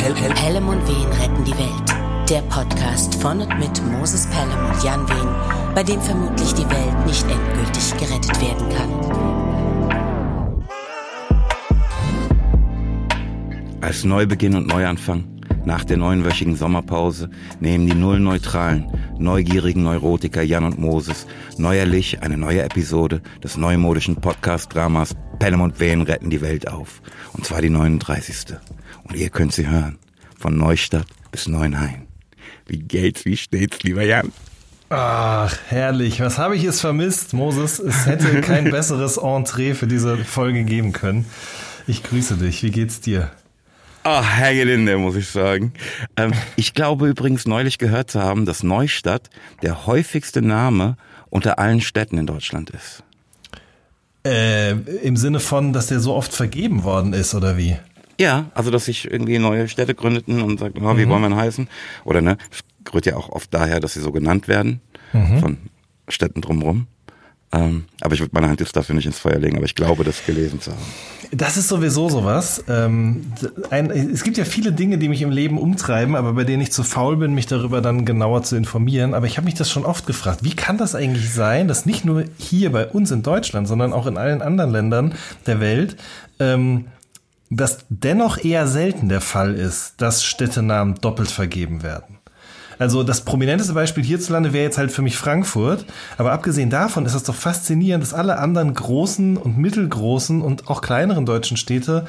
Pelham und Wehen retten die Welt. Der Podcast von und mit Moses Pelham und Jan Wehen, bei dem vermutlich die Welt nicht endgültig gerettet werden kann. Als Neubeginn und Neuanfang nach der neunwöchigen Sommerpause nehmen die nullneutralen, neugierigen Neurotiker Jan und Moses neuerlich eine neue Episode des neumodischen Podcast-Dramas Pelham und Wehen retten die Welt auf. Und zwar die 39. Und ihr könnt sie hören. Von Neustadt bis Neuenhain. Wie geht's, wie steht's, lieber Jan? Ach, herrlich. Was habe ich es vermisst, Moses? Es hätte kein besseres Entree für diese Folge geben können. Ich grüße dich. Wie geht's dir? Ah, Herr Gelinde, muss ich sagen. Ähm, ich glaube übrigens neulich gehört zu haben, dass Neustadt der häufigste Name unter allen Städten in Deutschland ist. Äh, Im Sinne von, dass der so oft vergeben worden ist, oder wie? Ja, also dass sich irgendwie neue Städte gründeten und sagten, oh, wie Mhm. wollen wir denn heißen? Oder ne, rührt ja auch oft daher, dass sie so genannt werden Mhm. von Städten drumherum. Ähm, aber ich würde meine Hand jetzt dafür nicht ins Feuer legen, aber ich glaube, das gelesen zu haben. Das ist sowieso sowas. Ähm, ein, es gibt ja viele Dinge, die mich im Leben umtreiben, aber bei denen ich zu faul bin, mich darüber dann genauer zu informieren. Aber ich habe mich das schon oft gefragt. Wie kann das eigentlich sein, dass nicht nur hier bei uns in Deutschland, sondern auch in allen anderen Ländern der Welt ähm, das dennoch eher selten der Fall ist, dass Städtenamen doppelt vergeben werden? Also das prominenteste Beispiel hierzulande wäre jetzt halt für mich Frankfurt. Aber abgesehen davon ist es doch faszinierend, dass alle anderen großen und mittelgroßen und auch kleineren deutschen Städte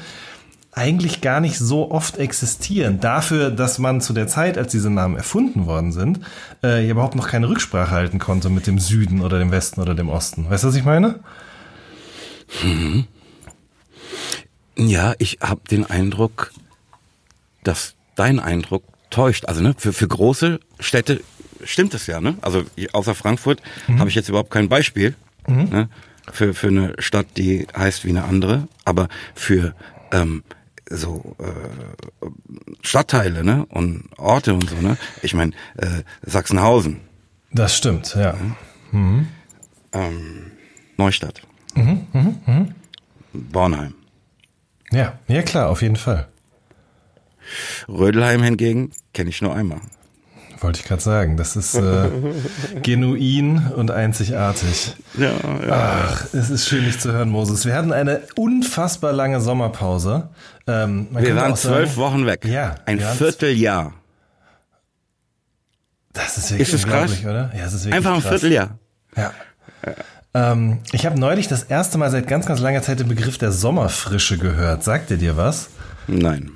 eigentlich gar nicht so oft existieren. Dafür, dass man zu der Zeit, als diese Namen erfunden worden sind, äh, überhaupt noch keine Rücksprache halten konnte mit dem Süden oder dem Westen oder dem Osten. Weißt du, was ich meine? Ja, ich habe den Eindruck, dass dein Eindruck täuscht. Also ne, für, für große Städte stimmt es ja. Ne? Also außer Frankfurt habe ich jetzt überhaupt kein Beispiel ne, für, für eine Stadt, die heißt wie eine andere. Aber für ähm, so äh, Stadtteile ne, und Orte und so. Ne? Ich meine, äh, Sachsenhausen, Das stimmt, ja. ähm, Neustadt, Bornheim. Ja, ja klar, auf jeden Fall. Rödelheim hingegen kenne ich nur einmal. Wollte ich gerade sagen. Das ist äh, genuin und einzigartig. Ja, ja. Ach, es ist schön, dich zu hören, Moses. Wir hatten eine unfassbar lange Sommerpause. Ähm, Wir waren zwölf Wochen weg. Ja, Ein Vierteljahr. Das ist wirklich Ist krass? oder? Ja, es ist wirklich Einfach ein krass. Vierteljahr. Ja. Ähm, ich habe neulich das erste Mal seit ganz, ganz langer Zeit den Begriff der Sommerfrische gehört. Sagt er dir was? Nein.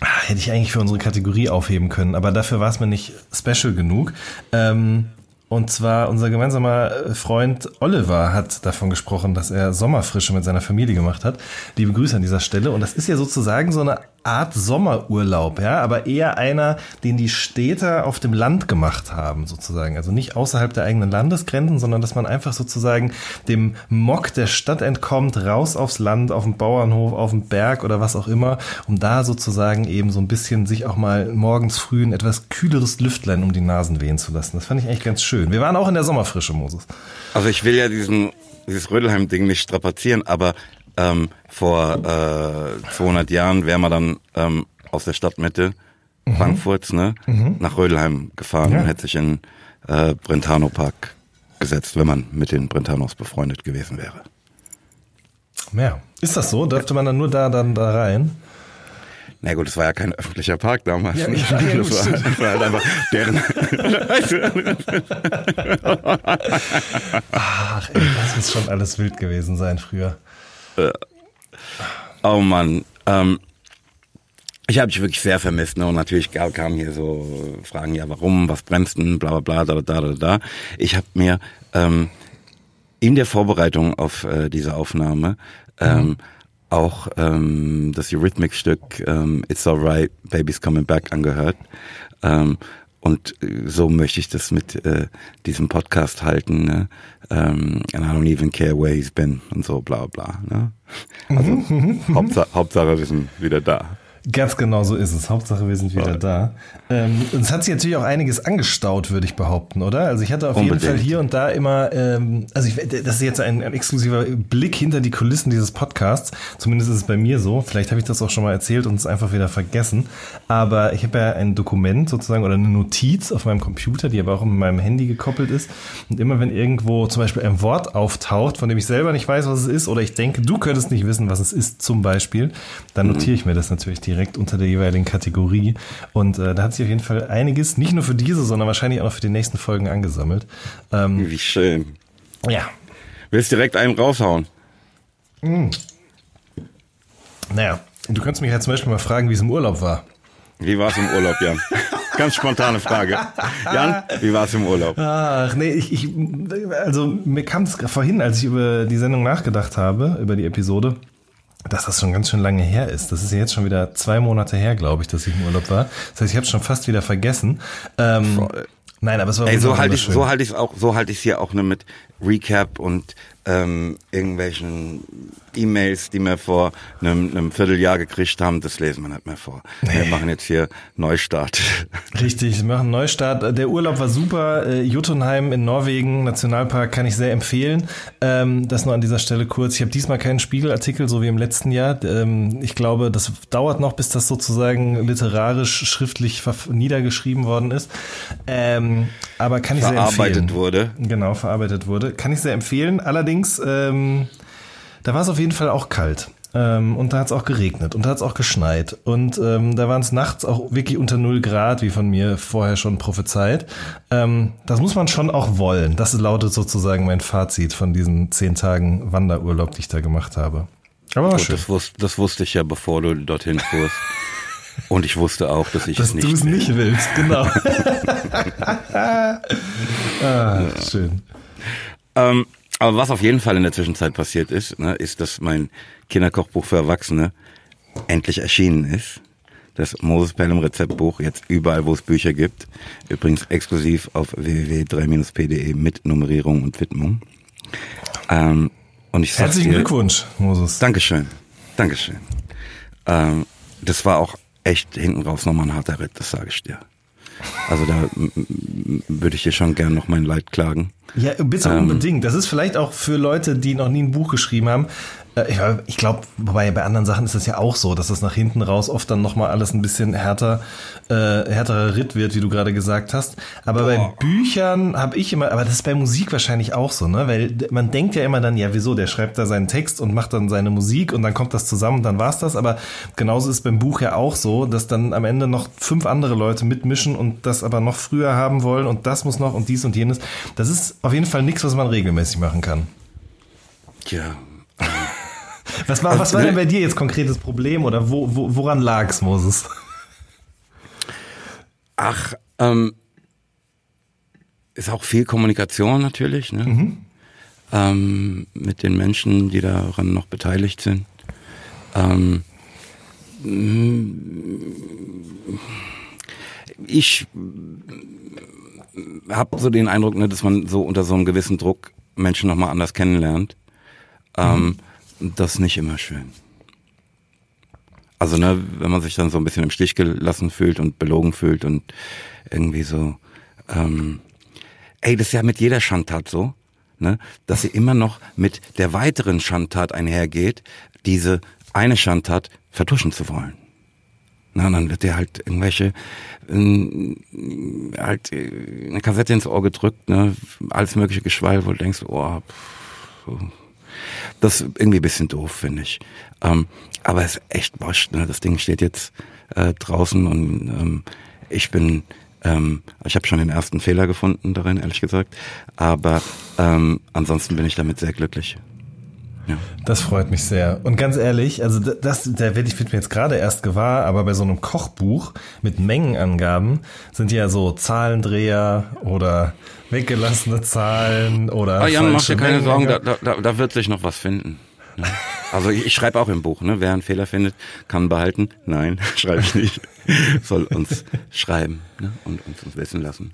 Ah, Hätte ich eigentlich für unsere Kategorie aufheben können, aber dafür war es mir nicht special genug. Ähm, und zwar unser gemeinsamer Freund Oliver hat davon gesprochen, dass er Sommerfrische mit seiner Familie gemacht hat. Liebe Grüße an dieser Stelle. Und das ist ja sozusagen so eine Art Sommerurlaub, ja, aber eher einer, den die Städter auf dem Land gemacht haben, sozusagen. Also nicht außerhalb der eigenen Landesgrenzen, sondern dass man einfach sozusagen dem Mock der Stadt entkommt, raus aufs Land, auf den Bauernhof, auf den Berg oder was auch immer, um da sozusagen eben so ein bisschen sich auch mal morgens früh ein etwas kühleres Lüftlein um die Nasen wehen zu lassen. Das fand ich eigentlich ganz schön. Wir waren auch in der Sommerfrische, Moses. Also ich will ja diesen, dieses Rödelheim-Ding nicht strapazieren, aber ähm, vor äh, 200 Jahren wäre man dann ähm, aus der Stadtmitte Frankfurts ne, nach Rödelheim gefahren Ja. und hätte sich in äh, Brentano Park gesetzt, wenn man mit den Brentanos befreundet gewesen wäre. Ja. Ist das so? Dürfte man dann nur da dann da rein? Na gut, es war ja kein öffentlicher Park damals. Ja, ne? ja, ja, das, war, das war halt einfach deren. Ach, ey, das muss schon alles wild gewesen sein früher. Oh Mann. Ähm, ich habe dich wirklich sehr vermisst. Ne? Und natürlich kamen hier so Fragen, ja warum, was bremst denn, bla bla bla, da da da da. Ich habe mir ähm, in der Vorbereitung auf äh, diese Aufnahme ähm, auch ähm, das Eurythmics-Stück ähm, It's Alright, Baby's Coming Back angehört. Ähm, und äh, so möchte ich das mit äh, diesem Podcast halten. Ne? Ähm, and I don't even care where he's been und so bla bla. Ne? Also Hauptsache, Hauptsache wir sind wieder da. Ganz genau so ist es. Hauptsache, wir sind wieder da. Ähm, es hat sich natürlich auch einiges angestaut, würde ich behaupten, oder? Also ich hatte auf Unbedingt. jeden Fall hier und da immer, ähm, also ich, das ist jetzt ein, ein, exklusiver Blick hinter die Kulissen dieses Podcasts. Zumindest ist es bei mir so. Vielleicht habe ich das auch schon mal erzählt und es einfach wieder vergessen. Aber ich habe ja ein Dokument sozusagen oder eine Notiz auf meinem Computer, die aber auch mit meinem Handy gekoppelt ist. Und immer wenn irgendwo zum Beispiel ein Wort auftaucht, von dem ich selber nicht weiß, was es ist, oder ich denke, du könntest nicht wissen, was es ist, zum Beispiel, dann mhm. notiere ich mir das natürlich direkt unter der jeweiligen Kategorie. Und äh, da hat sich auf jeden Fall einiges, nicht nur für diese, sondern wahrscheinlich auch noch für die nächsten Folgen angesammelt. Ähm, Wie schön. Ja. Willst direkt einen raushauen? Mhm. Naja, du kannst mich ja zum Beispiel mal fragen, wie es im Urlaub war. Wie war es im Urlaub, Jan? Ganz spontane Frage. Jan, wie war es im Urlaub? Ach, nee, ich, ich also mir kam es vorhin, als ich über die Sendung nachgedacht habe, über die Episode, dass das schon ganz schön lange her ist. Das ist ja jetzt schon wieder zwei Monate her, glaube ich, dass ich im Urlaub war. Das heißt, ich habe schon fast wieder vergessen. Ähm, nein, aber es war Ey, so halte ich so halte ich auch so halte ich hier auch nur mit Recap und ähm, irgendwelchen E-Mails, die wir vor einem, einem, Vierteljahr gekriegt haben, das lesen wir nicht mehr vor. Nee. Wir machen jetzt hier Neustart. Richtig, wir machen Neustart. Der Urlaub war super. Äh, Jotunheim in Norwegen, Nationalpark, kann ich sehr empfehlen. Ähm, das nur an dieser Stelle kurz. Ich habe diesmal keinen Spiegelartikel, so wie im letzten Jahr. Ähm, ich glaube, das dauert noch, bis das sozusagen literarisch, schriftlich niedergeschrieben worden ist. Ähm, aber kann ich sehr empfehlen. Verarbeitet wurde. Genau, verarbeitet wurde. Kann ich sehr empfehlen. Allerdings, da war es auf jeden Fall auch kalt. Ähm, und da hat es auch geregnet und da hat es auch geschneit. Und ähm, da waren es nachts auch wirklich unter 0 Grad, wie von mir vorher schon prophezeit. Ähm, das muss man schon auch wollen. Das lautet sozusagen mein Fazit von diesen zehn Tagen Wanderurlaub, die ich da gemacht habe. Aber war Gut, schön. Das, wusste, das wusste ich ja, bevor du dorthin fuhrst. Und ich wusste auch, dass ich dass es nicht, du es nicht willst, genau. ah, schön. Ähm, aber was auf jeden Fall in der Zwischenzeit passiert ist, ne, ist, dass mein Kinderkochbuch für Erwachsene endlich erschienen ist. Das Moses Pelham Rezeptbuch, jetzt überall, wo es Bücher gibt. Übrigens exklusiv auf www.3-p.de mit Nummerierung und Widmung. Ähm, und ich Herzlichen dir, Glückwunsch, Moses. Dankeschön. Dankeschön. Ähm, das war auch echt hinten raus nochmal ein harter Ritt, das sage ich dir. Also da würde ich dir schon gern noch mein Leid klagen. Ja, bitte ähm, unbedingt. Das ist vielleicht auch für Leute, die noch nie ein Buch geschrieben haben, ich glaube, wobei bei anderen Sachen ist es ja auch so, dass das nach hinten raus oft dann nochmal alles ein bisschen härter, äh, härterer Ritt wird, wie du gerade gesagt hast. Aber Boah. bei Büchern habe ich immer, aber das ist bei Musik wahrscheinlich auch so, ne? Weil man denkt ja immer dann, ja, wieso, der schreibt da seinen Text und macht dann seine Musik und dann kommt das zusammen und dann war's das. Aber genauso ist beim Buch ja auch so, dass dann am Ende noch fünf andere Leute mitmischen und das aber noch früher haben wollen und das muss noch und dies und jenes. Das ist auf jeden Fall nichts, was man regelmäßig machen kann. Ja, was war, was war denn bei dir jetzt konkretes Problem oder wo, wo, woran lag's, Moses? Ach, ähm, ist auch viel Kommunikation natürlich, ne? Mhm. Ähm, mit den Menschen, die daran noch beteiligt sind. Ähm, ich habe so den Eindruck, ne, dass man so unter so einem gewissen Druck Menschen nochmal anders kennenlernt. Ähm, mhm das nicht immer schön. Also, ne, wenn man sich dann so ein bisschen im Stich gelassen fühlt und belogen fühlt und irgendwie so, ähm, ey, das ist ja mit jeder Schandtat so, ne, dass sie immer noch mit der weiteren Schandtat einhergeht, diese eine Schandtat vertuschen zu wollen. Na, dann wird dir halt irgendwelche äh, halt äh, eine Kassette ins Ohr gedrückt, ne, alles mögliche Geschwall, wo du denkst, oh, pff, das ist irgendwie ein bisschen doof, finde ich. Ähm, aber es ist echt wurscht. Ne? Das Ding steht jetzt äh, draußen und ähm, ich bin, ähm, ich habe schon den ersten Fehler gefunden darin, ehrlich gesagt. Aber ähm, ansonsten bin ich damit sehr glücklich. Ja. Das freut mich sehr. Und ganz ehrlich, also das, der werde ich mir jetzt gerade erst gewahr, aber bei so einem Kochbuch mit Mengenangaben sind ja so Zahlendreher oder weggelassene Zahlen oder. Ah, Jan, mach dir keine Sorgen, da, da, da wird sich noch was finden. Ne? Also ich, ich schreibe auch im Buch, ne? Wer einen Fehler findet, kann behalten. Nein, schreibe ich nicht. Soll uns schreiben ne? und uns, uns wissen lassen.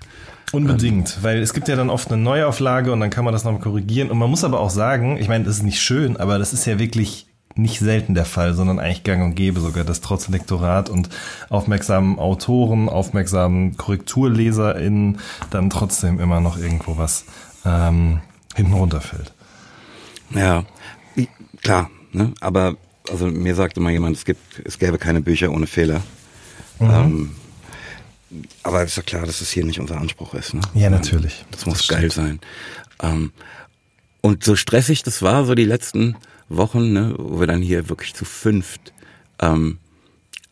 Unbedingt, weil es gibt ja dann oft eine Neuauflage und dann kann man das nochmal korrigieren. Und man muss aber auch sagen, ich meine, das ist nicht schön, aber das ist ja wirklich nicht selten der Fall, sondern eigentlich gang und gäbe sogar, dass trotz Lektorat und aufmerksamen Autoren, aufmerksamen KorrekturleserInnen dann trotzdem immer noch irgendwo was ähm, hinten runterfällt. Ja, klar, ne? aber also mir sagte mal jemand, es gibt, es gäbe keine Bücher ohne Fehler. Mhm. Ähm, aber ist ja klar, dass es hier nicht unser Anspruch ist. Ne? Ja, natürlich. Das, das muss geil sein. Ähm, und so stressig das war, so die letzten Wochen, ne, wo wir dann hier wirklich zu fünft ähm,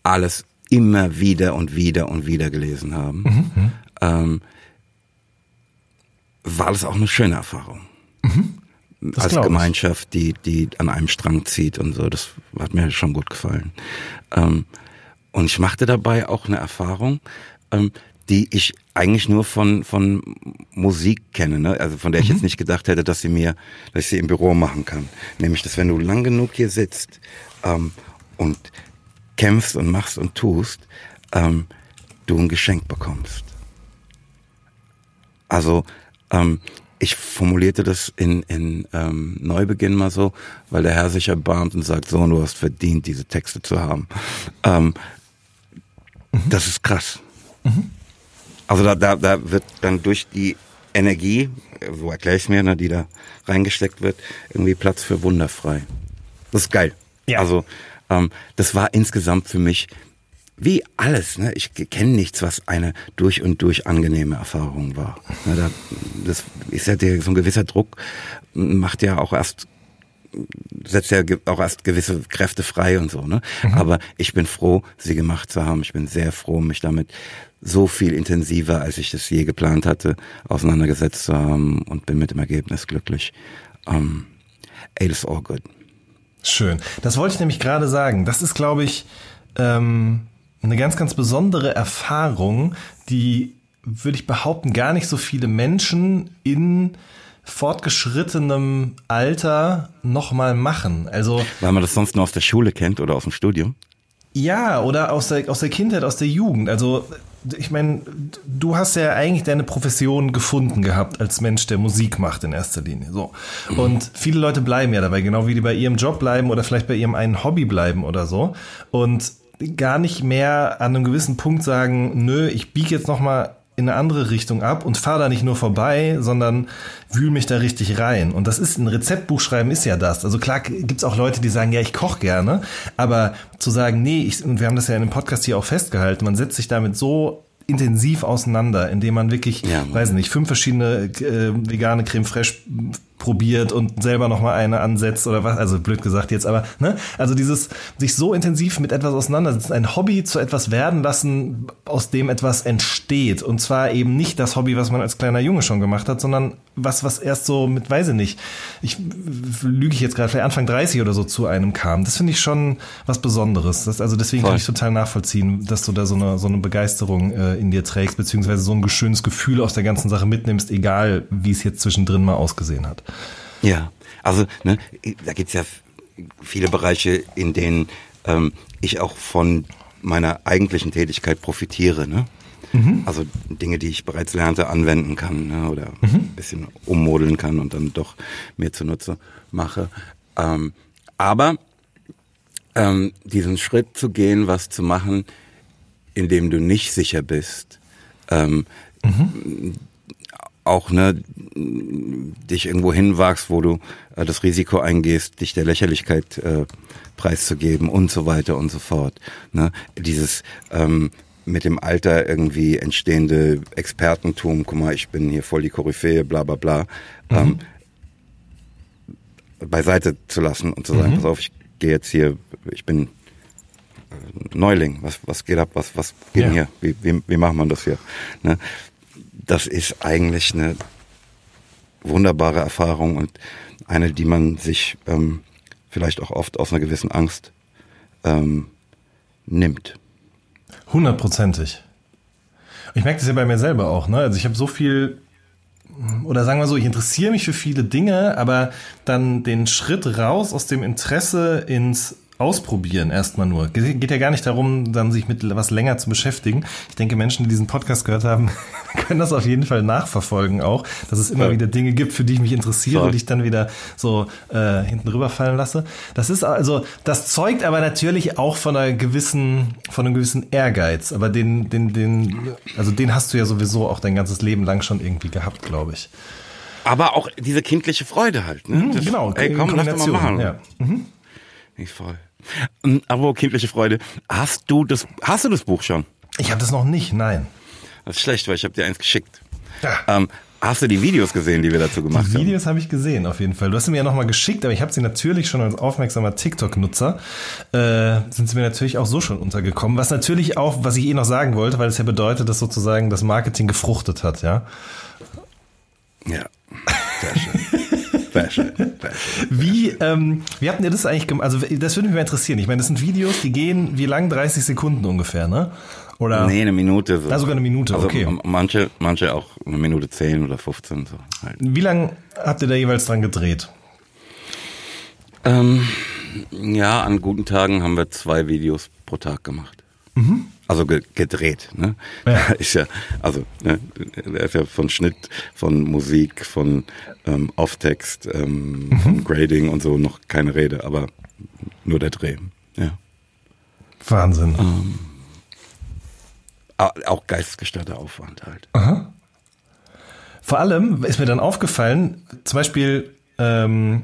alles immer wieder und wieder und wieder gelesen haben, mhm. mhm. ähm, war das auch eine schöne Erfahrung. Mhm. Als Gemeinschaft, die, die an einem Strang zieht und so. Das hat mir schon gut gefallen. Ähm, und ich machte dabei auch eine Erfahrung, ähm, die ich eigentlich nur von, von Musik kenne, ne? also von der ich mhm. jetzt nicht gedacht hätte, dass sie mir, dass ich sie im Büro machen kann. Nämlich, dass wenn du lang genug hier sitzt ähm, und kämpfst und machst und tust, ähm, du ein Geschenk bekommst. Also ähm, ich formulierte das in, in ähm, Neubeginn mal so, weil der Herr sich erbarmt und sagt, so, du hast verdient, diese Texte zu haben. Ähm, mhm. Das ist krass. Mhm. Also da, da, da wird dann durch die Energie, so erkläre ich es mir, ne, die da reingesteckt wird, irgendwie Platz für Wunder frei. Das ist geil. Ja. Also ähm, das war insgesamt für mich wie alles. Ne? Ich kenne nichts, was eine durch und durch angenehme Erfahrung war. Ne, da, das ist ja der, so ein gewisser Druck, macht ja auch erst setzt ja auch erst gewisse Kräfte frei und so, ne? Mhm. Aber ich bin froh, sie gemacht zu haben. Ich bin sehr froh, mich damit so viel intensiver, als ich das je geplant hatte, auseinandergesetzt zu haben und bin mit dem Ergebnis glücklich. Um, das ist all good. Schön. Das wollte ich nämlich gerade sagen. Das ist, glaube ich, ähm, eine ganz, ganz besondere Erfahrung, die, würde ich behaupten, gar nicht so viele Menschen in fortgeschrittenem Alter nochmal machen. Also, Weil man das sonst nur aus der Schule kennt oder aus dem Studium? Ja, oder aus der, aus der Kindheit, aus der Jugend. Also ich meine, du hast ja eigentlich deine Profession gefunden gehabt als Mensch, der Musik macht in erster Linie. So. Und viele Leute bleiben ja dabei, genau wie die bei ihrem Job bleiben oder vielleicht bei ihrem einen Hobby bleiben oder so. Und gar nicht mehr an einem gewissen Punkt sagen, nö, ich biege jetzt nochmal in eine andere Richtung ab und fahre da nicht nur vorbei, sondern wühl mich da richtig rein. Und das ist ein Rezeptbuch schreiben ist ja das. Also klar gibt's auch Leute, die sagen, ja, ich koche gerne, aber zu sagen, nee, ich, und wir haben das ja in dem Podcast hier auch festgehalten, man setzt sich damit so intensiv auseinander, indem man wirklich, ja, weiß nicht, fünf verschiedene äh, vegane Creme Fraiche probiert und selber noch mal eine ansetzt oder was, also blöd gesagt jetzt, aber ne, also dieses sich so intensiv mit etwas auseinandersetzen, ein Hobby zu etwas werden lassen, aus dem etwas entsteht und zwar eben nicht das Hobby, was man als kleiner Junge schon gemacht hat, sondern was was erst so mit weiß ich nicht, ich lüge ich jetzt gerade vielleicht Anfang 30 oder so zu einem kam. Das finde ich schon was Besonderes. Das, also deswegen Voll. kann ich total nachvollziehen, dass du da so eine so eine Begeisterung äh, in dir trägst beziehungsweise so ein schönes Gefühl aus der ganzen Sache mitnimmst, egal wie es jetzt zwischendrin mal ausgesehen hat. Ja, also ne, da gibt's ja viele Bereiche, in denen ähm, ich auch von meiner eigentlichen Tätigkeit profitiere. Ne? Mhm. Also Dinge, die ich bereits lernte, anwenden kann ne? oder mhm. ein bisschen ummodeln kann und dann doch mir zunutze mache. Ähm, aber ähm, diesen Schritt zu gehen, was zu machen, in dem du nicht sicher bist, ähm, mhm auch ne, dich irgendwo hinwagst, wo du äh, das Risiko eingehst, dich der Lächerlichkeit äh, preiszugeben und so weiter und so fort. Ne? Dieses ähm, mit dem Alter irgendwie entstehende Expertentum, guck mal, ich bin hier voll die Koryphäe, bla bla bla, mhm. ähm, beiseite zu lassen und zu sagen, mhm. pass auf, ich gehe jetzt hier, ich bin äh, Neuling, was, was geht ab, was, was geht ja. hier, wie, wie, wie macht man das hier? Ne? Das ist eigentlich eine wunderbare Erfahrung und eine, die man sich ähm, vielleicht auch oft aus einer gewissen Angst ähm, nimmt. Hundertprozentig. Ich merke das ja bei mir selber auch. Ne? Also ich habe so viel, oder sagen wir so, ich interessiere mich für viele Dinge, aber dann den Schritt raus aus dem Interesse ins ausprobieren erstmal nur. Ge- Geht ja gar nicht darum, dann sich mit was länger zu beschäftigen. Ich denke, Menschen, die diesen Podcast gehört haben, können das auf jeden Fall nachverfolgen auch, dass es immer Voll. wieder Dinge gibt, für die ich mich interessiere, Voll. die ich dann wieder so äh, hinten rüberfallen lasse. Das ist also, das zeugt aber natürlich auch von einer gewissen, von einem gewissen Ehrgeiz. Aber den, den, den, also den hast du ja sowieso auch dein ganzes Leben lang schon irgendwie gehabt, glaube ich. Aber auch diese kindliche Freude halt. Ne? Das- genau, Ey, komm, lass doch mal machen. ja. Nicht voll. Ähm, Aber kindliche Freude. Hast du das, hast du das Buch schon? Ich habe das noch nicht, nein. Das ist schlecht, weil ich habe dir eins geschickt. Ja. Ähm, hast du die Videos gesehen, die wir dazu gemacht Die haben? Videos habe ich gesehen, auf jeden Fall. Du hast sie mir ja nochmal geschickt, aber ich habe sie natürlich schon als aufmerksamer TikTok-Nutzer, äh, sind sie mir natürlich auch so schon untergekommen. Was natürlich auch, was ich eh noch sagen wollte, weil es ja bedeutet, dass sozusagen das Marketing gefruchtet hat, ja. Ja. Sehr schön. Schön. Wie, ähm, wie habt ihr das eigentlich gemacht? Also, das würde mich mal interessieren. Ich meine, das sind Videos, die gehen wie lang? 30 Sekunden ungefähr, ne? Oder? Nee, eine Minute. So. Ah, sogar eine Minute, also okay. Manche, manche auch eine Minute 10 oder 15. So halt. Wie lang habt ihr da jeweils dran gedreht? Ähm, ja, an guten Tagen haben wir zwei Videos pro Tag gemacht. Also ge gedreht, ne? Ja. Ist ja, also, ne, ist ja von Schnitt, von Musik, von ähm, Off-Text, ähm, Mhm. von Grading und so noch keine Rede, aber nur der Dreh. Ja. Wahnsinn. Au- Auch geistesgestörter Aufwand halt. Vor allem ist mir dann aufgefallen, zum Beispiel, ähm,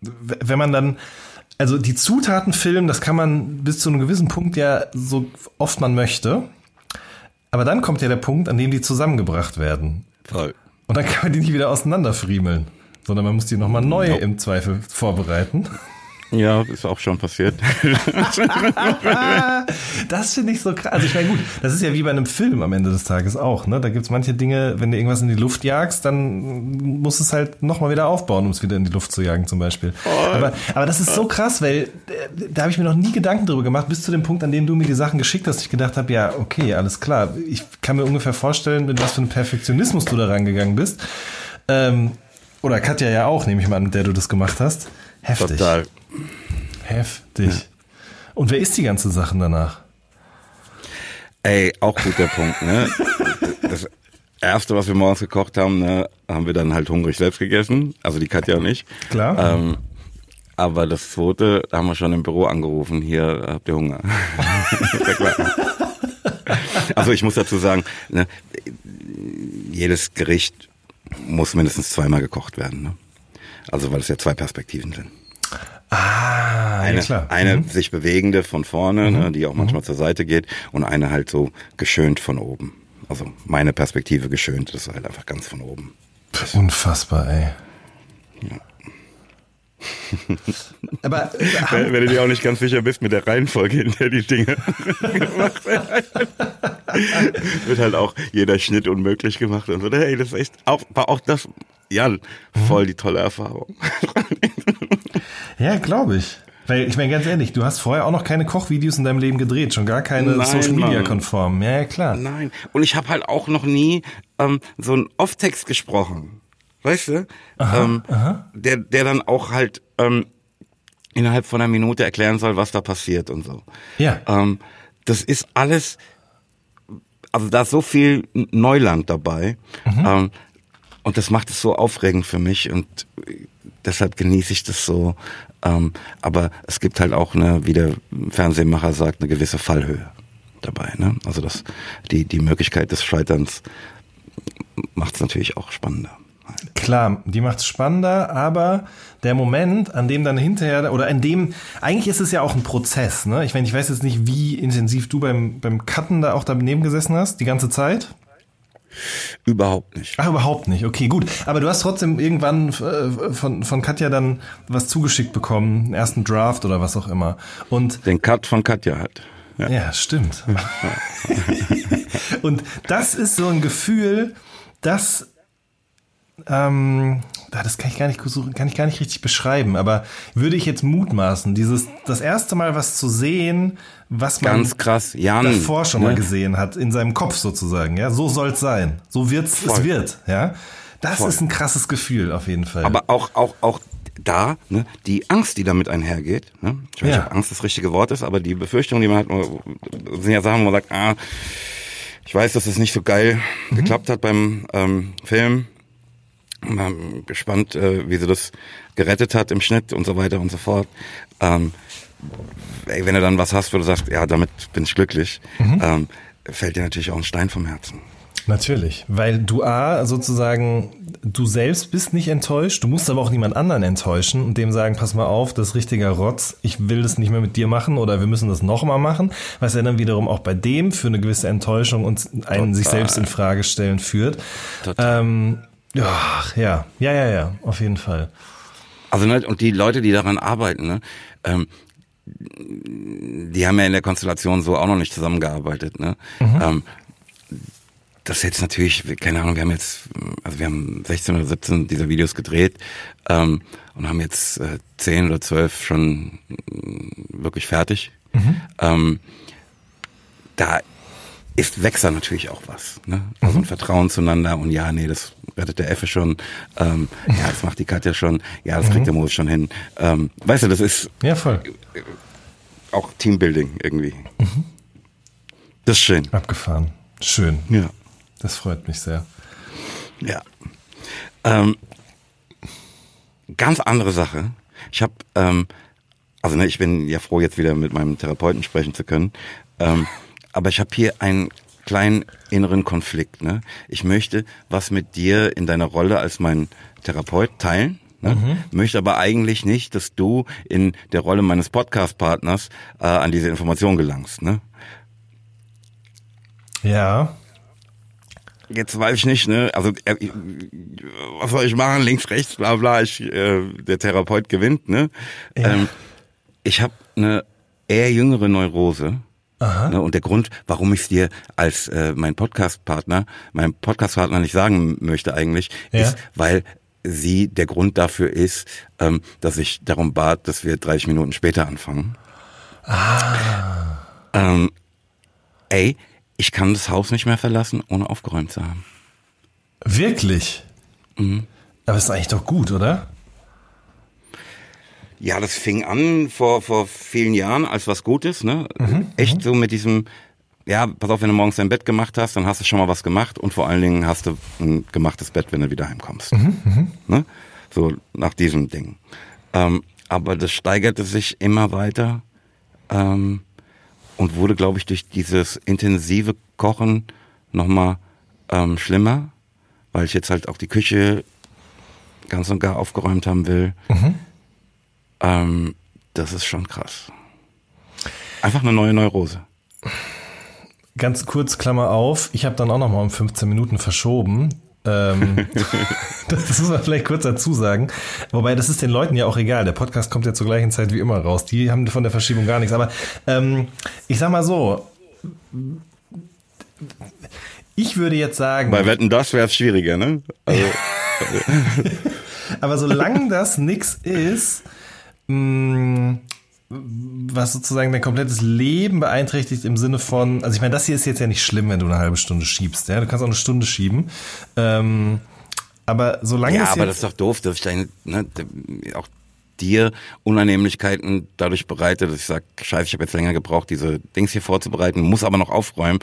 wenn man dann, also die Zutaten filmen, das kann man bis zu einem gewissen Punkt ja so oft man möchte. Aber dann kommt ja der Punkt, an dem die zusammengebracht werden. Voll. Und dann kann man die nicht wieder auseinanderfriemeln, sondern man muss die nochmal neu Nope. im Zweifel vorbereiten. Ja, ist auch schon passiert. Das finde ich so krass. Also ich meine, gut, das ist ja wie bei einem Film am Ende des Tages auch. Ne? Da gibt's manche Dinge, wenn du irgendwas in die Luft jagst, dann musst du es halt nochmal wieder aufbauen, um es wieder in die Luft zu jagen zum Beispiel. Aber, aber das ist so krass, weil äh, da habe ich mir noch nie Gedanken drüber gemacht, bis zu dem Punkt, an dem du mir die Sachen geschickt hast. Ich gedacht habe, ja, okay, alles klar. Ich kann mir ungefähr vorstellen, mit was für einem Perfektionismus du da rangegangen bist. Ähm, oder Katja ja auch, nehme ich mal an, mit der du das gemacht hast. Heftig. Total. Heftig. Und wer isst die ganze Sachen danach? Ey, auch guter Punkt, ne? Das erste, was wir morgens gekocht haben, ne, haben wir dann halt hungrig selbst gegessen. Also die Katja und ich. Klar. Ähm, aber das zweite, da haben wir schon im Büro angerufen, hier habt ihr Hunger. Ja, also ich muss dazu sagen, ne, jedes Gericht muss mindestens zweimal gekocht werden. Ne? Also weil es ja zwei Perspektiven sind. Ah, Eine, ja klar. eine Mhm. sich bewegende von vorne, ne, die auch manchmal zur Seite geht, und eine halt so geschönt von oben. Also meine Perspektive geschönt, das ist halt einfach ganz von oben. Unfassbar, ey. Aber Wenn, wenn du dir auch nicht ganz sicher bist mit der Reihenfolge, in der die Dinge gemacht werden, wird halt auch jeder Schnitt unmöglich gemacht und so. Hey, das ist echt auch, war auch das, ja, voll die tolle Erfahrung. ja, glaube ich. Weil, ich meine, ganz ehrlich, du hast vorher auch noch keine Kochvideos in deinem Leben gedreht, schon gar keine Nein, Social Media konform. Ja, ja, klar. Nein. Und ich habe halt auch noch nie ähm, so einen Off-Text gesprochen. Weißt du? ähm, Der, der dann auch halt ähm, innerhalb von einer Minute erklären soll, was da passiert und so. Ja. Ähm, das ist alles, also da ist so viel Neuland dabei. Ähm, und das macht es so aufregend für mich und deshalb genieße ich das so. Ähm, aber es gibt halt auch eine, wie der Fernsehmacher sagt, eine gewisse Fallhöhe dabei. Ne? Also das, die, die Möglichkeit des Scheiterns macht es natürlich auch spannender. Klar, die macht es spannender, aber der Moment, an dem dann hinterher, oder an dem, eigentlich ist es ja auch ein Prozess, ne? Ich meine, ich weiß jetzt nicht, wie intensiv du beim, beim Cutten da auch daneben gesessen hast, die ganze Zeit. Überhaupt nicht. Ach, überhaupt nicht. Okay, gut. Aber du hast trotzdem irgendwann äh, von, von Katja dann was zugeschickt bekommen, einen ersten Draft oder was auch immer. Und Den Cut von Katja halt. Ja. ja, stimmt. Und das ist so ein Gefühl, das ähm, das kann ich gar nicht kann ich gar nicht richtig beschreiben, aber würde ich jetzt mutmaßen, dieses das erste Mal was zu sehen, was man Ganz krass. Jan. davor schon mal ne? gesehen hat, in seinem Kopf sozusagen, ja, so soll's sein, so wird's, es wird, ja. Das Voll. ist ein krasses Gefühl auf jeden Fall. Aber auch, auch, auch, da, ne, die Angst, die damit einhergeht, ne, ich weiß nicht, Ja. ob Angst das richtige Wort ist, aber die Befürchtung, die man hat, sind ja Sachen, wo man sagt, ah, ich weiß, dass es nicht so geil geklappt hat beim ähm, Film. Mal gespannt, äh, wie sie das gerettet hat im Schnitt und so weiter und so fort. Ähm, ey, wenn du dann was hast, wo du sagst, ja, damit bin ich glücklich, ähm, fällt dir natürlich auch ein Stein vom Herzen. Natürlich, weil du A, sozusagen, du selbst bist nicht enttäuscht, du musst aber auch niemand anderen enttäuschen und dem sagen, pass mal auf, das ist richtiger Rotz, ich will das nicht mehr mit dir machen oder wir müssen das nochmal machen, was ja dann wiederum auch bei dem für eine gewisse Enttäuschung und einen sich Total. selbst in Frage stellen führt. Total. Ähm, ja, ja, ja, ja, ja, auf jeden Fall. Also ne, und die Leute, die daran arbeiten, ne, ähm, die haben ja in der Konstellation so auch noch nicht zusammengearbeitet. Ne? Ähm, das ist jetzt natürlich, keine Ahnung, wir haben jetzt, also wir haben 16 oder 17 dieser Videos gedreht ähm, und haben jetzt äh, 10 oder 12 schon mm, wirklich fertig. Ähm, da ist wächst da natürlich auch was. Ne? Also ein Vertrauen zueinander und ja, nee, das rettet der Effe schon, ähm, ja, das macht die Katja schon, ja, das kriegt der Mose schon hin. Ähm, weißt du, das ist Ja, voll. auch Teambuilding irgendwie. Das ist schön. Abgefahren. Schön. Ja. Das freut mich sehr. Ja. Ähm, ganz andere Sache. Ich habe, ähm, also ne, ich bin ja froh, jetzt wieder mit meinem Therapeuten sprechen zu können. Ähm, aber ich habe hier einen kleinen inneren Konflikt. Ne? Ich möchte was mit dir in deiner Rolle als mein Therapeut teilen. Ne? Möchte aber eigentlich nicht, dass du in der Rolle meines Podcast-Partners äh, an diese Information gelangst. Ne? Ja. Jetzt weiß ich nicht, ne? Also äh, was soll ich machen? Links, rechts, bla bla. Ich, äh, der Therapeut gewinnt, ne? Ja. Ähm, ich habe eine eher jüngere Neurose. Ne? Und der Grund, warum ich es dir als äh, mein Podcast-Partner, mein Podcast-Partner nicht sagen möchte eigentlich, Ja. ist, weil sie der Grund dafür ist, ähm, dass ich darum bat, dass wir 30 Minuten später anfangen. Ah. Ähm, ey, ich kann das Haus nicht mehr verlassen, ohne aufgeräumt zu haben. Wirklich? Mhm. Aber ist eigentlich doch gut, oder? Ja, das fing an vor, vor vielen Jahren als was Gutes, ne? Echt so mit diesem, ja, pass auf, wenn du morgens dein Bett gemacht hast, dann hast du schon mal was gemacht und vor allen Dingen hast du ein gemachtes Bett, wenn du wieder heimkommst. Ne? So nach diesem Ding. Ähm, aber das steigerte sich immer weiter ähm, und wurde, glaube ich, durch dieses intensive Kochen nochmal ähm, schlimmer, weil ich jetzt halt auch die Küche ganz und gar aufgeräumt haben will. Ähm, das ist schon krass. Einfach eine neue Neurose. Ganz kurz, Klammer auf, ich habe dann auch noch mal um 15 Minuten verschoben. Ähm, das muss man vielleicht kurz dazu sagen. Wobei, das ist den Leuten ja auch egal. Der Podcast kommt ja zur gleichen Zeit wie immer raus. Die haben von der Verschiebung gar nichts. Aber ähm, ich sag mal so, ich würde jetzt sagen, Bei Wetten, das wäre es schwieriger, ne? Also, aber solange das nix ist, mh, was sozusagen dein komplettes Leben beeinträchtigt im Sinne von, also ich meine, das hier ist jetzt ja nicht schlimm, wenn du eine halbe Stunde schiebst, ja, du kannst auch eine Stunde schieben, ähm, aber solange ja, aber das ist doch doof, dass ich dann ne, auch dir Unannehmlichkeiten dadurch bereite, dass ich sage, scheiße, ich habe jetzt länger gebraucht, diese Dings hier vorzubereiten, muss aber noch aufräumen.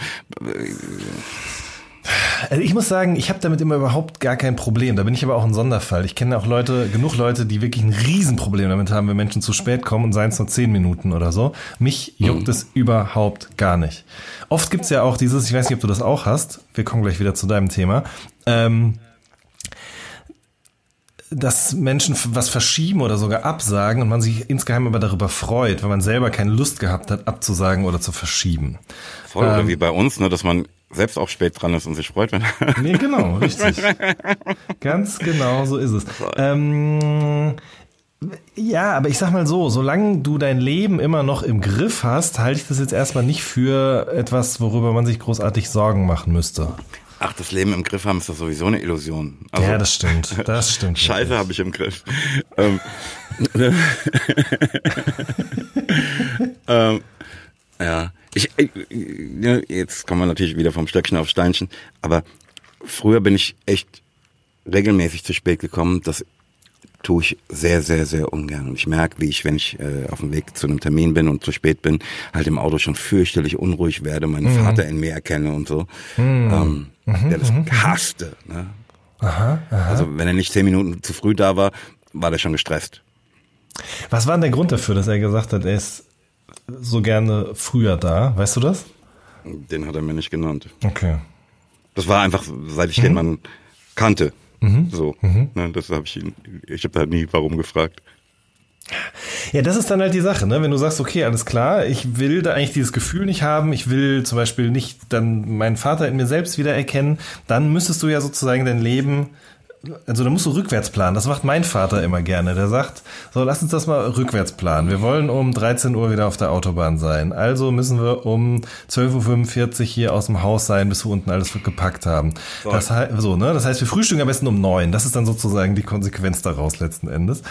Also ich muss sagen, ich habe damit immer überhaupt gar kein Problem. Da bin ich aber auch ein Sonderfall. Ich kenne auch Leute, genug Leute, die wirklich ein Riesenproblem damit haben, wenn Menschen zu spät kommen und seien es nur zehn Minuten oder so. Mich juckt es überhaupt gar nicht. Oft gibt's ja auch dieses, ich weiß nicht, ob du das auch hast, wir kommen gleich wieder zu deinem Thema, ähm, dass Menschen was verschieben oder sogar absagen und man sich insgeheim aber darüber freut, wenn man selber keine Lust gehabt hat, abzusagen oder zu verschieben. Voll, oder wie bei uns, ne, dass man selbst auch spät dran ist und sich freut, wenn Nee, genau, richtig. Ganz genau so ist es. Ähm, ja, aber ich sag mal so, solange du dein Leben immer noch im Griff hast, halte ich das jetzt erstmal nicht für etwas, worüber man sich großartig Sorgen machen müsste. Ach, das Leben im Griff haben ist doch sowieso eine Illusion. Also, ja, das stimmt. Das stimmt. Scheiße habe ich im Griff. ähm, ähm, ja, ich, äh, jetzt kommen wir natürlich wieder vom Stöckchen auf Steinchen, aber früher bin ich echt regelmäßig zu spät gekommen, dass tue ich sehr, sehr, sehr ungern. Und ich merke, wie ich, wenn ich äh, auf dem Weg zu einem Termin bin und zu spät bin, halt im Auto schon fürchterlich unruhig werde, meinen mhm. Vater in mir erkenne und so, mhm. Ähm, mhm. der das mhm. hasste. Ne? Aha, aha. Also wenn er nicht zehn Minuten zu früh da war, war der schon gestresst. Was war denn der Grund dafür, dass er gesagt hat, er ist so gerne früher da? Weißt du das? Den hat er mir nicht genannt. Okay. Das war einfach, seit ich mhm. den Mann kannte. Mhm. So. Mhm. Ne, das habe ich ihn, ich habe da nie warum gefragt. Ja, das ist dann halt die Sache, ne? Wenn du sagst, okay, alles klar, ich will da eigentlich dieses Gefühl nicht haben, ich will zum Beispiel nicht dann meinen Vater in mir selbst wiedererkennen, dann müsstest du ja sozusagen dein Leben also da musst du rückwärts planen. Das macht mein Vater immer gerne. Der sagt, so lass uns das mal rückwärts planen. Wir wollen um 13 Uhr wieder auf der Autobahn sein. Also müssen wir um 12.45 Uhr hier aus dem Haus sein, bis wir unten alles gepackt haben. Das, so, ne? das heißt, wir frühstücken am besten um neun. Das ist dann sozusagen die Konsequenz daraus letzten Endes.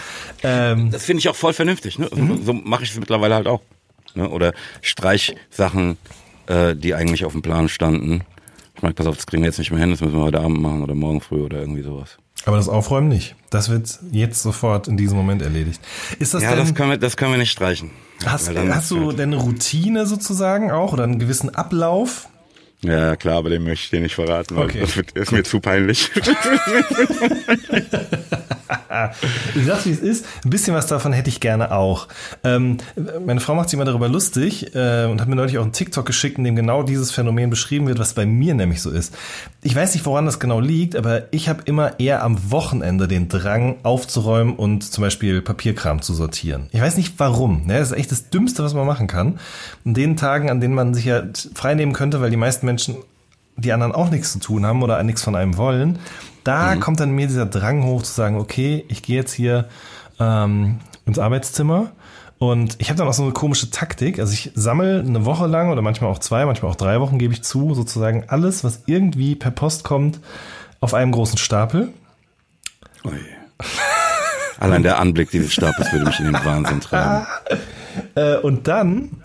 Ähm, das finde ich auch voll vernünftig. Ne? Mhm. So mache ich es mittlerweile halt auch. Ne? Oder Streichsachen, äh, die eigentlich auf dem Plan standen ich meine, pass auf, das kriegen wir jetzt nicht mehr hin, das müssen wir heute Abend machen oder morgen früh oder irgendwie sowas. Aber das Aufräumen nicht. Das wird jetzt sofort in diesem Moment erledigt. Ist das ja, denn, das können wir, das können wir nicht streichen. Hast, hast du denn eine Routine sozusagen auch oder einen gewissen Ablauf? Ja, klar, aber den möchte ich dir nicht verraten, weil okay. das wird, ist mir zu peinlich. ich sag's wie es ist, ein bisschen was davon hätte ich gerne auch. Ähm, meine Frau macht sich immer darüber lustig äh, und hat mir neulich auch einen TikTok geschickt, in dem genau dieses Phänomen beschrieben wird, was bei mir nämlich so ist. Ich weiß nicht, woran das genau liegt, aber ich habe immer eher am Wochenende den Drang aufzuräumen und zum Beispiel Papierkram zu sortieren. Ich weiß nicht warum. Ne? Das ist echt das Dümmste, was man machen kann. In den Tagen, an denen man sich ja frei nehmen könnte, weil die meisten Menschen die anderen auch nichts zu tun haben oder nichts von einem wollen, da mhm. kommt dann mir dieser Drang hoch zu sagen, okay, ich gehe jetzt hier ähm, ins Arbeitszimmer und ich habe dann auch so eine komische Taktik. Also ich sammle eine Woche lang oder manchmal auch zwei, manchmal auch drei Wochen gebe ich zu, sozusagen alles, was irgendwie per Post kommt, auf einem großen Stapel. Ui. Allein der Anblick dieses Stapels würde mich in den Wahnsinn treiben. Äh, und dann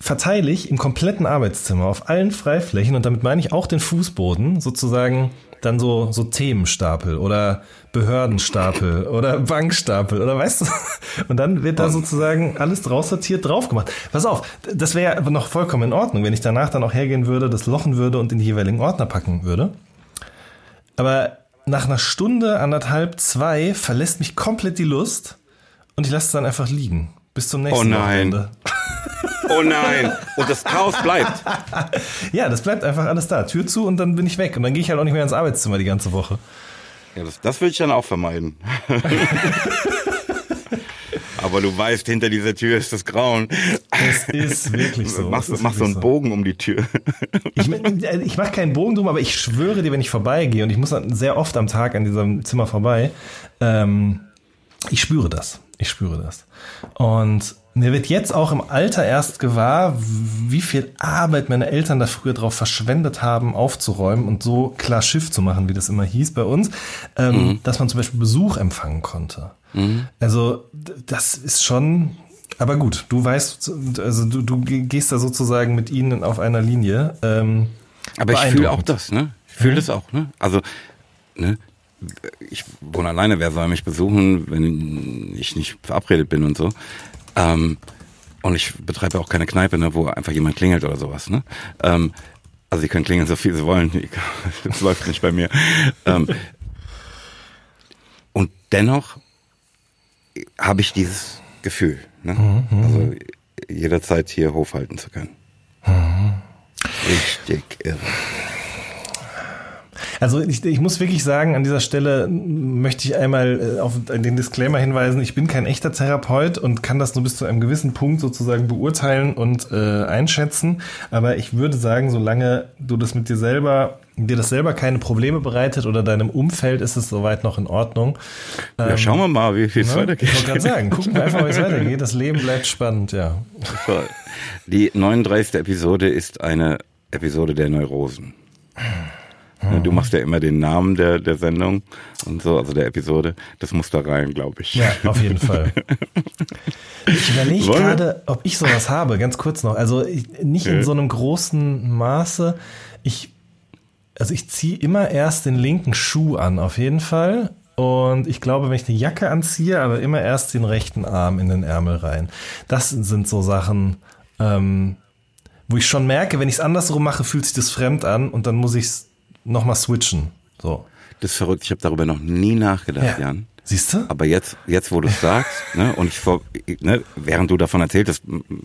verteile ich im kompletten Arbeitszimmer auf allen Freiflächen und damit meine ich auch den Fußboden sozusagen dann so, so Themenstapel oder Behördenstapel oder Bankstapel oder weißt du? Und dann wird da sozusagen alles draus sortiert drauf gemacht. Pass auf, das wäre aber noch vollkommen in Ordnung, wenn ich danach dann auch hergehen würde, das lochen würde und in die jeweiligen Ordner packen würde. Aber nach einer Stunde, anderthalb, zwei verlässt mich komplett die Lust und ich lasse es dann einfach liegen. Bis zum nächsten Oh nein. Wochenende. Oh nein. Und das Chaos bleibt. Ja, das bleibt einfach alles da. Tür zu und dann bin ich weg. Und dann gehe ich halt auch nicht mehr ins Arbeitszimmer die ganze Woche. Ja, das, das will ich dann auch vermeiden. Aber du weißt, hinter dieser Tür ist das Grauen. Es ist wirklich so. Machst, mach so einen so. Bogen um die Tür. Ich, ich mache keinen Bogen drum, aber ich schwöre dir, wenn ich vorbeigehe, und ich muss sehr oft am Tag an diesem Zimmer vorbei, ähm, ich spüre das. Ich spüre das. Und mir wird jetzt auch im Alter erst gewahr, wie viel Arbeit meine Eltern da früher drauf verschwendet haben, aufzuräumen und so klar Schiff zu machen, wie das immer hieß bei uns, ähm, mhm. dass man zum Beispiel Besuch empfangen konnte. Mhm. Also das ist schon, aber gut, du weißt, also du, du gehst da sozusagen mit ihnen auf einer Linie. Ähm, aber ich fühle auch das, ne? Ich fühle mhm. das auch, ne? Also, ne? ich wohne alleine, wer soll mich besuchen, wenn ich nicht verabredet bin und so. Ähm, und ich betreibe auch keine Kneipe, ne, wo einfach jemand klingelt oder sowas. Ne? Ähm, also sie können klingeln, so viel sie wollen. Das läuft nicht bei mir. Ähm, und dennoch habe ich dieses Gefühl, ne? Mhm. also jederzeit hier Hof halten zu können. Mhm. Richtig irre. Also ich, ich muss wirklich sagen, an dieser Stelle möchte ich einmal äh, auf den Disclaimer hinweisen, ich bin kein echter Therapeut und kann das nur bis zu einem gewissen Punkt sozusagen beurteilen und äh, einschätzen. Aber ich würde sagen, solange du das mit dir selber dir das selber keine Probleme bereitet oder deinem Umfeld ist es soweit noch in Ordnung. Ja, ähm, schauen wir mal, wie es ne? weitergeht. Ich wollte gerade sagen, gucken wir einfach, wie es weitergeht. Das Leben bleibt spannend, ja. Die 39. Episode ist eine Episode der Neurosen. Mhm. Du machst ja immer den Namen der, der Sendung und so, also der Episode. Das muss da rein, glaube ich. Ja, auf jeden Fall. Ich überlege gerade, ob ich sowas habe, ganz kurz noch. Also ich, nicht in so einem großen Maße. Ich, also ich ziehe immer erst den linken Schuh an, auf jeden Fall. Und ich glaube, wenn ich eine Jacke anziehe, aber immer erst den rechten Arm in den Ärmel rein. Das sind so Sachen, ähm, wo ich schon merke, wenn ich es andersrum mache, fühlt sich das fremd an und dann muss ich es nochmal switchen. So. Das ist verrückt, ich habe darüber noch nie nachgedacht, Ja. Jan. Siehst du? Aber jetzt, jetzt wo du es sagst, ne, und ich vor, ne, während du davon erzähltest, m- m-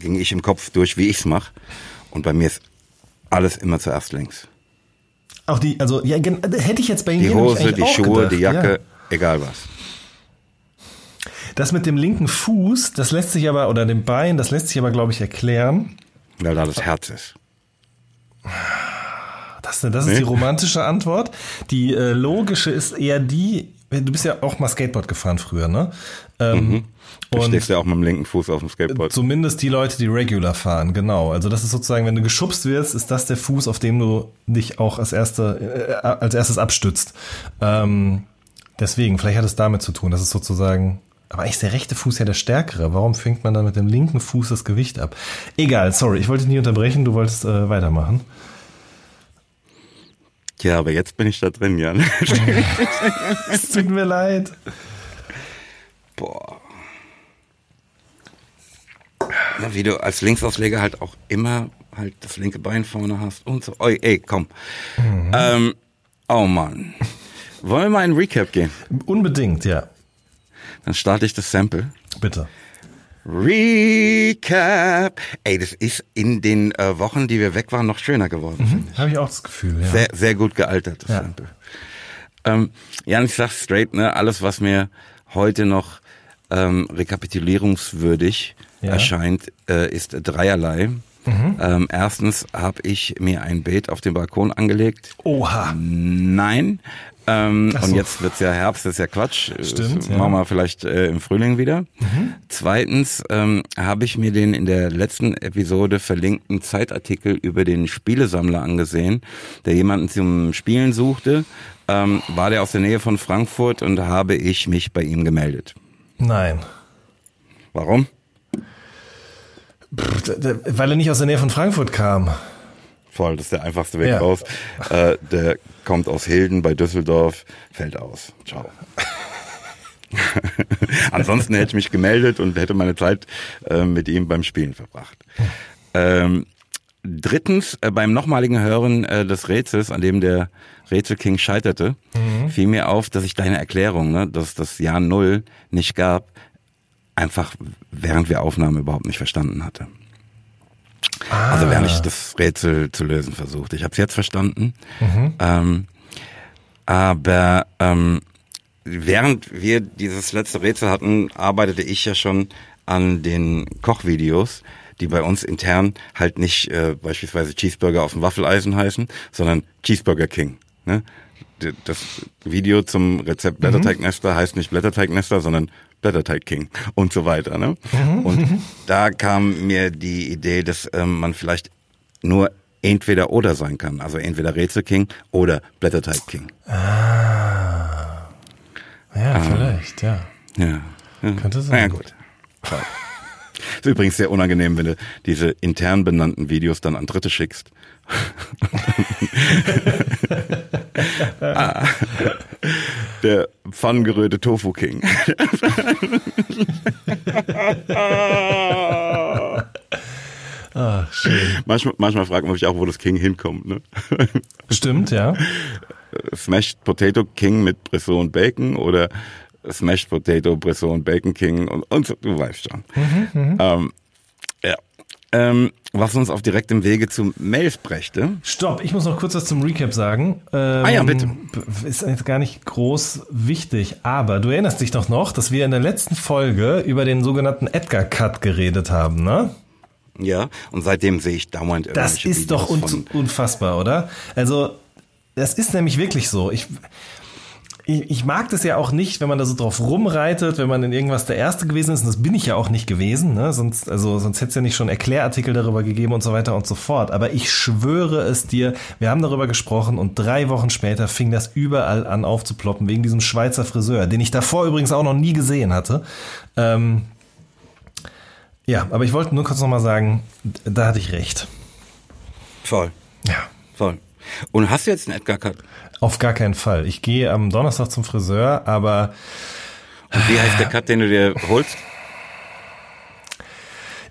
ging ich im Kopf durch, wie ich's mache. Und bei mir ist alles immer zuerst links. Auch die, also, ja, gen- hätte ich jetzt bei Die mir nämlich Hose, die Schuhe, gedacht, die Jacke, Ja. egal was. Das mit dem linken Fuß, das lässt sich aber, oder dem Bein, das lässt sich aber, glaube ich, erklären. Weil da das Herz ist. Das, das ist Nee. die romantische Antwort. Die äh, logische ist eher die, du bist ja auch mal Skateboard gefahren früher, ne? Ähm, Du und stehst ja auch mit dem linken Fuß auf dem Skateboard. zumindest die Leute, die regular fahren, genau. Also das ist sozusagen, wenn du geschubst wirst, ist das der Fuß, auf dem du dich auch als, erste, äh, als erstes abstützt. Ähm, deswegen, vielleicht hat es damit zu tun, das ist sozusagen, aber eigentlich ist der rechte Fuß ja der stärkere. Warum fängt man dann mit dem linken Fuß das Gewicht ab? Egal, sorry, ich wollte dich nie unterbrechen, du wolltest äh, weitermachen. Ja, aber jetzt bin ich da drin, Jan. Es tut mir leid. Boah. Ja, wie du als Linksausleger halt auch immer halt das linke Bein vorne hast und so. Oi, ey, komm. Ähm, oh Mann. Wollen wir mal in Recap gehen? Unbedingt, ja. Dann starte ich das Sample. Bitte. Recap. Ey, das ist in den äh, Wochen, die wir weg waren, noch schöner geworden. finde ich. Habe ich auch das Gefühl, ja. Sehr, sehr gut gealtert, das Ja. Ähm, Jan, ich sag's straight, ne, alles, was mir heute noch ähm, rekapitulierungswürdig Ja. erscheint, äh, ist dreierlei. Mhm. Ähm, erstens habe ich mir ein Beet auf dem Balkon angelegt. Oha. Nein. Ähm, Ach und so. jetzt wird's ja Herbst, das ist ja Quatsch. Stimmt, Das ja. Mhm. Machen wir vielleicht äh, im Frühling wieder. Zweitens ähm, habe ich mir den in der letzten Episode verlinkten Zeitartikel über den Spielesammler angesehen, der jemanden zum Spielen suchte. Ähm, war der aus der Nähe von Frankfurt und habe ich mich bei ihm gemeldet. Nein. Warum? Weil er nicht aus der Nähe von Frankfurt kam. Voll, das ist der einfachste Weg Ja. raus. Äh, der kommt aus Hilden bei Düsseldorf, fällt aus. Ciao. Ansonsten hätte ich mich gemeldet und hätte meine Zeit äh, mit ihm beim Spielen verbracht. Ähm, drittens, äh, beim nochmaligen Hören äh, des Rätsels, an dem der Rätselking scheiterte, fiel mir auf, dass ich deine Erklärung, ne, dass das Jahr Null nicht gab, einfach während wir Aufnahmen überhaupt nicht verstanden hatte. Also während ich das Rätsel zu lösen versucht. Ich habe es jetzt verstanden. Ähm, aber ähm, während wir dieses letzte Rätsel hatten, arbeitete ich ja schon an den Kochvideos, die bei uns intern halt nicht äh, beispielsweise Cheeseburger auf dem Waffeleisen heißen, sondern Cheeseburger King. Ne? Das Video zum Rezept Blätterteignester heißt nicht Blätterteignester, sondern Blätterteig King und so weiter. Ne? Und da kam mir die Idee, dass ähm, man vielleicht nur entweder oder sein kann. Also entweder Rätsel King oder Blätterteig King. Ja, vielleicht, ja. Ja. ja. Könnte sein. Naja, gut. Toll. Ist übrigens sehr unangenehm, wenn du diese intern benannten Videos dann an Dritte schickst. ah, der pfannengerührte Tofu King. Ah, schön. manchmal, manchmal fragt man sich auch, wo das King hinkommt. Ne? Stimmt, ja. Smashed Potato King mit Bresson und Bacon oder Smashed Potato, Bresson und Bacon King und, und so, du weißt schon. ähm, ja. Ähm, was uns auf direktem Wege zu Mails brächte. Stopp, ich muss noch kurz was zum Recap sagen. Ähm, Ah ja, bitte. b- Ist jetzt gar nicht groß wichtig, aber du erinnerst dich doch noch, dass wir in der letzten Folge über den sogenannten Edgar Cut geredet haben, ne? Ja, und seitdem sehe ich dauernd Das ist doch Videos un von, unfassbar, oder? Also, das ist nämlich wirklich so. Ich, ich, ich mag das ja auch nicht, wenn man da so drauf rumreitet, wenn man in irgendwas der Erste gewesen ist. Und das bin ich ja auch nicht gewesen. Ne? Sonst, also, sonst hätte es ja nicht schon Erklärartikel darüber gegeben und so weiter und so fort. Aber ich schwöre es dir, wir haben darüber gesprochen und drei Wochen später fing das überall an aufzuploppen, wegen diesem Schweizer Friseur, den ich davor übrigens auch noch nie gesehen hatte. Ähm, ja, aber ich wollte nur kurz nochmal sagen, da hatte ich recht. Voll, Ja. voll. Und hast du jetzt einen Edgar Cut? Auf gar keinen Fall. Ich gehe am Donnerstag zum Friseur, aber Und wie heißt der Cut, den du dir holst?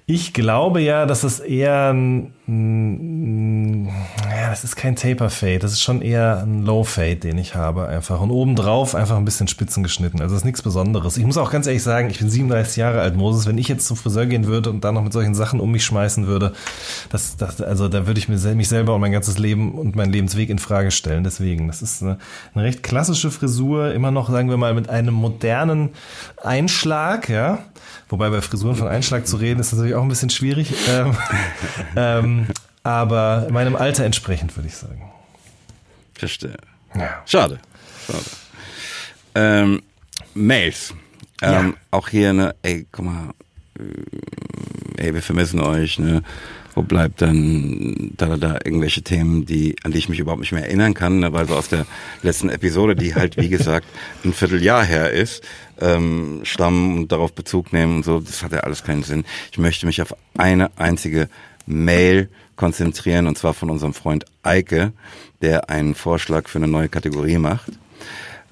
Ich glaube ja, dass es eher ein, ein ja, das ist kein Taper Fade, das ist schon eher ein Low Fade, den ich habe einfach und obendrauf einfach ein bisschen Spitzen geschnitten. Also das ist nichts Besonderes. Ich muss auch ganz ehrlich sagen, ich bin 37 Jahre alt, Moses. Wenn ich jetzt zum Friseur gehen würde und dann noch mit solchen Sachen um mich schmeißen würde, das, das also da würde ich mir mich selber und mein ganzes Leben und meinen Lebensweg in Frage stellen. Deswegen, das ist eine, eine recht klassische Frisur, immer noch sagen wir mal mit einem modernen Einschlag, ja. Wobei bei Frisuren von Einschlag zu reden ist natürlich auch ein bisschen schwierig. Ähm, ähm, aber meinem Alter entsprechend, würde ich sagen. Verstehe. Ja. Schade. Schade. Ähm, Mails. Ähm, Ja. Auch hier, ne, ey, guck mal, äh, ey, wir vermissen euch, ne? Wo bleibt dann da, da, da irgendwelche Themen, die, an die ich mich überhaupt nicht mehr erinnern kann, ne? weil so aus der letzten Episode, die halt, wie gesagt, ein Vierteljahr her ist, ähm, stammen und darauf Bezug nehmen und so, das hat ja alles keinen Sinn. Ich möchte mich auf eine einzige Mail konzentrieren, und zwar von unserem Freund Eike, der einen Vorschlag für eine neue Kategorie macht.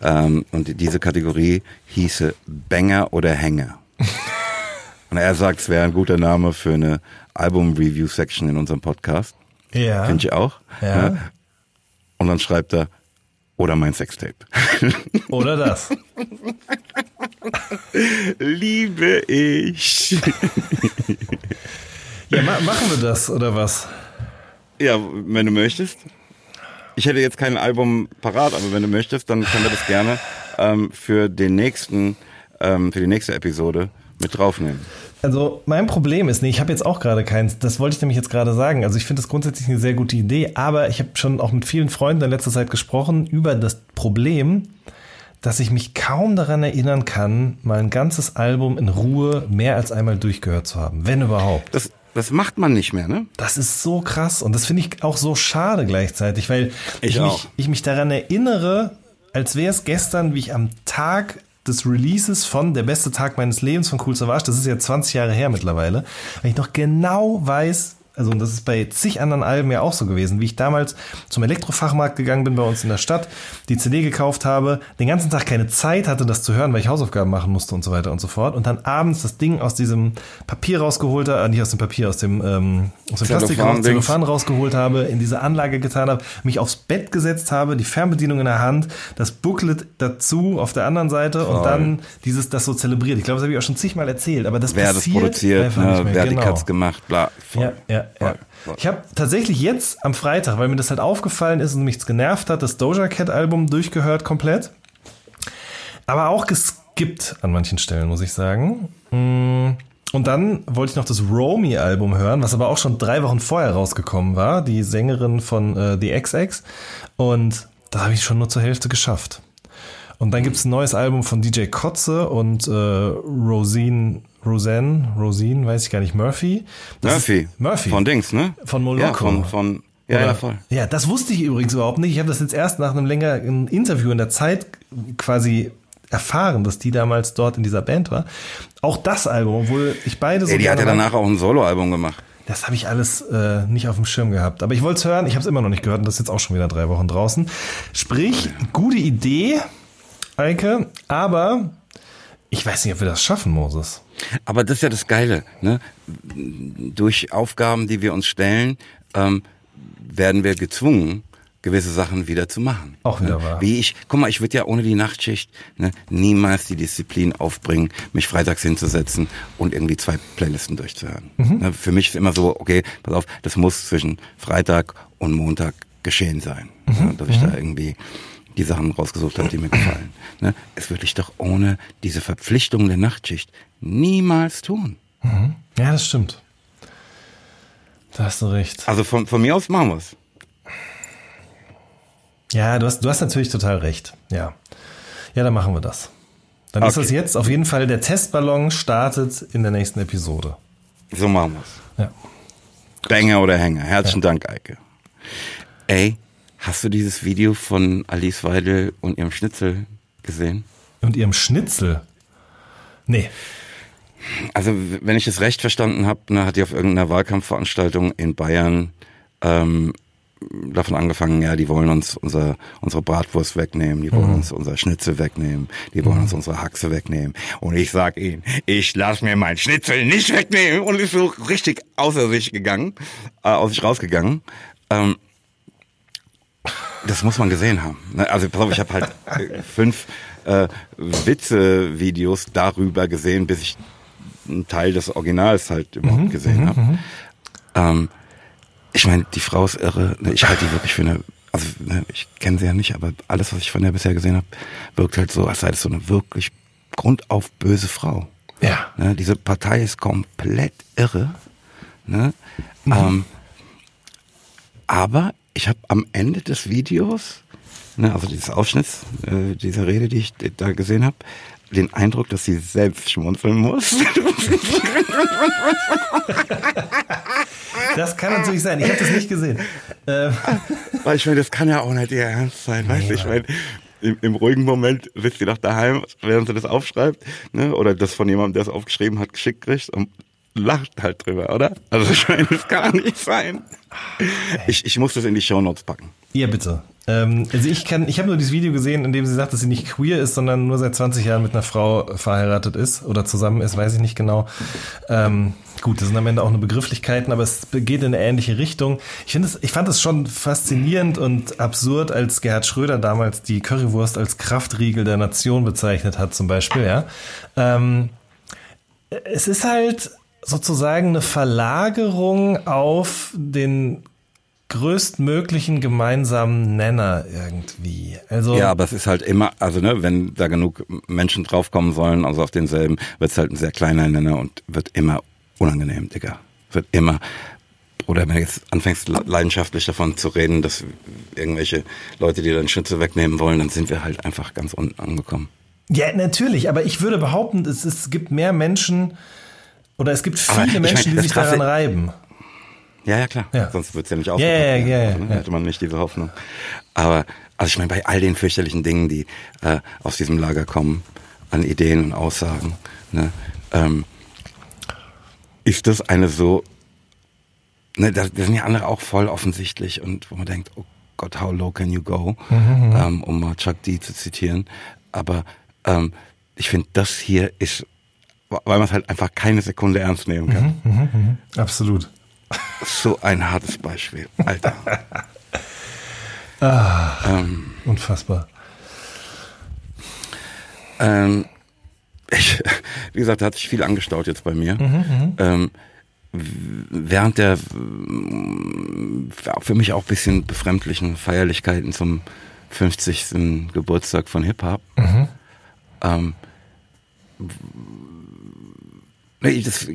Ähm, und diese Kategorie hieße Banger oder Hänger. und er sagt, es wäre ein guter Name für eine Album-Review-Section in unserem Podcast. Ja. Finde ich auch. Ja. Ne? Und dann schreibt er, oder mein Sextape. Oder das. Liebe ich. Ja, ma machen wir das, oder was? ja, wenn du möchtest. Ich hätte jetzt kein Album parat, aber wenn du möchtest, dann können wir das gerne ähm, für den nächsten, ähm, für die nächste Episode mit draufnehmen. Also mein Problem ist, nee, ich habe jetzt auch gerade keins, das wollte ich nämlich jetzt gerade sagen. Also ich finde das grundsätzlich eine sehr gute Idee, aber ich habe schon auch mit vielen Freunden in letzter Zeit gesprochen über das Problem, dass ich mich kaum daran erinnern kann, mal ein ganzes Album in Ruhe mehr als einmal durchgehört zu haben, wenn überhaupt. Das, das macht man nicht mehr, ne? Das ist so krass und das finde ich auch so schade gleichzeitig, weil Ich ich, mich, ich mich daran erinnere, als wäre es gestern, wie ich am Tag des Releases von Der beste Tag meines Lebens von Cool Savage, das ist ja 20 Jahre her mittlerweile, weil ich noch genau weiß, also und das ist bei zig anderen Alben ja auch so gewesen, wie ich damals zum Elektrofachmarkt gegangen bin bei uns in der Stadt, die CD gekauft habe, den ganzen Tag keine Zeit hatte, das zu hören, weil ich Hausaufgaben machen musste und so weiter und so fort und dann abends das Ding aus diesem Papier rausgeholt habe, äh, nicht aus dem Papier, aus dem, ähm, aus dem Plastik. Zellophan rausgeholt habe, in diese Anlage getan habe, mich aufs Bett gesetzt habe, die Fernbedienung in der Hand, das Booklet dazu auf der anderen Seite und Voll. dann dieses das so zelebriert. Ich glaube, das habe ich auch schon zigmal erzählt, aber das Wer hat das passiert produziert, einfach ne? wer hat die Genau. Cuts gemacht, bla. Voll. Ja, ja, ja. Ich habe tatsächlich jetzt am Freitag, weil mir das halt aufgefallen ist und mich genervt hat, das Doja Cat Album durchgehört komplett. Aber auch geskippt an manchen Stellen, muss ich sagen. Mm, Und dann wollte ich noch das Romy Album hören, was aber auch schon drei Wochen vorher rausgekommen war, die Sängerin von äh, The XX. Und das habe ich schon nur zur Hälfte geschafft. Und dann gibt's ein neues Album von DJ Kotze und äh, Rosine, Roseanne, Rosine, weiß ich gar nicht, Murphy. Das Murphy. Murphy. Von Dings, ne? Von Moloko. Ja, von, von, ja, Oder- ja, voll. Ja, das wusste ich übrigens überhaupt nicht. Ich habe das jetzt erst nach einem längeren Interview in der Zeit quasi erfahren, dass die damals dort in dieser Band war. Auch das Album, obwohl ich beide so Ey, die hat ja danach auch ein Soloalbum gemacht. das habe ich alles äh, nicht auf dem Schirm gehabt. Aber ich wollte es hören, ich habe es immer noch nicht gehört und das ist jetzt auch schon wieder drei Wochen draußen. Sprich, gute Idee, Eike, aber ich weiß nicht, ob wir das schaffen, Moses. Aber das ist ja das Geile, ne? Durch Aufgaben, die wir uns stellen, ähm, werden wir gezwungen, gewisse Sachen wieder zu machen. Auch wieder ne? wahr. Wie ich, guck mal, ich würde ja ohne die Nachtschicht ne, niemals die Disziplin aufbringen, mich freitags hinzusetzen und irgendwie zwei Playlisten durchzuhören. Mhm. Ne, für mich ist immer so, okay, pass auf, das muss zwischen Freitag und Montag geschehen sein. Mhm. Ne, dass ich da irgendwie die Sachen rausgesucht habe, die mir gefallen. Ne? Es würde ich doch ohne diese Verpflichtung der Nachtschicht niemals tun. Ja, das stimmt. Da hast du recht. Also von, von mir aus machen wir's. Ja, du hast, du hast natürlich total recht. Ja. Ja, dann machen wir das. Dann ist Okay. das jetzt auf jeden Fall der Testballon startet in der nächsten Episode. So machen wir's. Ja. Banger oder Hänger. Herzlichen Dank, Eike. Ey, hast du dieses Video von Alice Weidel und ihrem Schnitzel gesehen? Und ihrem Schnitzel. Nee. Also, wenn ich es recht verstanden habe, ne, hat die auf irgendeiner Wahlkampfveranstaltung in Bayern ähm, davon angefangen, ja, die wollen uns unser, unsere Bratwurst wegnehmen, die wollen Mhm. uns unser Schnitzel wegnehmen, die wollen uns unsere Haxe wegnehmen. Und ich sag ihnen, ich lass mir mein Schnitzel nicht wegnehmen. Und ist so richtig außer sich gegangen, äh, aus sich rausgegangen. Ähm, das muss man gesehen haben. ne? Also pass auf, ich habe halt äh, fünf äh, Witze-Videos darüber gesehen, bis ich einen Teil des Originals halt überhaupt gesehen habe. Ähm, ich meine, die Frau ist irre. Ne, Ich halte die wirklich für eine, also ne, ich kenne sie ja nicht, aber alles, was ich von der bisher gesehen habe, wirkt halt so, als sei das so eine wirklich grundauf böse Frau. Ja. Ne, diese Partei ist komplett irre. Ne? Ähm, aber ich habe am Ende des Videos, ne, also dieses Ausschnitts, äh, dieser Rede, die ich da gesehen habe, den Eindruck, dass sie selbst schmunzeln muss. Das kann natürlich sein. Ich habe das nicht gesehen. Ähm, Weil ich meine, das kann ja auch nicht ihr Ernst sein, weißt du? Ich meine, im, im ruhigen Moment sitzt sie doch daheim, während sie das aufschreibt, ne? Oder das von jemandem, der es aufgeschrieben hat, geschickt kriegt und lacht halt drüber, oder? Also ich meine, das kann nicht sein. Ich, ich muss das in die Shownotes packen. ja, bitte. Ähm, also ich kann, ich habe nur dieses Video gesehen, in dem sie sagt, dass sie nicht queer ist, sondern nur seit 20 Jahren mit einer Frau verheiratet ist oder zusammen ist, weiß ich nicht genau. Ähm, gut, das sind am Ende auch nur Begrifflichkeiten, aber es geht in eine ähnliche Richtung. Ich finde es, ich fand es schon faszinierend und absurd, als Gerhard Schröder damals die Currywurst als Kraftriegel der Nation bezeichnet hat, zum Beispiel, ja. Ähm, es ist halt sozusagen eine Verlagerung auf den größtmöglichen gemeinsamen Nenner irgendwie. Also Ja, aber es ist halt immer, also ne, wenn da genug Menschen draufkommen sollen, also auf denselben, wird es halt ein sehr kleiner Nenner und wird immer unangenehm, Digga. Wird immer, oder wenn du jetzt anfängst le- leidenschaftlich davon zu reden, dass irgendwelche Leute, die dann Schütze wegnehmen wollen, dann sind wir halt einfach ganz unten angekommen. ja, natürlich, aber ich würde behaupten, es, es gibt mehr Menschen oder es gibt viele ich Menschen, die sich daran reiben. Ja, ja, klar. Ja. Sonst wird's ja nicht ja, ausgepackt. ja, werden. ja, Also, ne, ja. Hätte man nicht diese Hoffnung. Aber, also ich meine, bei all den fürchterlichen Dingen, die äh, aus diesem Lager kommen, an Ideen und Aussagen, ne, ähm, ist das eine so, ne, da, da sind ja andere auch voll offensichtlich und wo man denkt, oh Gott, how low can you go, ähm, um mal Chuck D zu zitieren. Aber ähm, ich finde, das hier ist, weil man es halt einfach keine Sekunde ernst nehmen kann. Absolut. So ein hartes Beispiel, Alter. Unfassbar. ähm, ich, wie gesagt, da hat sich viel angestaut jetzt bei mir. ähm, w- während der für mich auch ein bisschen befremdlichen Feierlichkeiten zum 50. Geburtstag von Hip Hop. Ähm, das,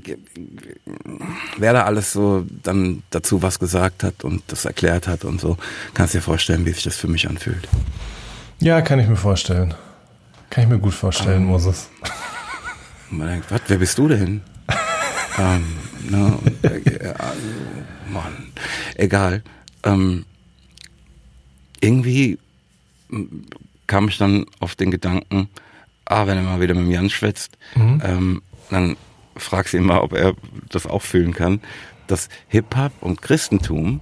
wer da alles so dann dazu was gesagt hat und das erklärt hat und so, kannst dir vorstellen, wie sich das für mich anfühlt. Ja, kann ich mir vorstellen. Kann ich mir gut vorstellen, Moses. Und man denkt, was, wer bist du denn? ähm, ne, äh, also, Mann, egal. Ähm, irgendwie kam ich dann auf den Gedanken, ah, wenn er mal wieder mit Jan schwätzt, ähm, dann fragst du ihn mal, ob er das auch fühlen kann, dass Hip-Hop und Christentum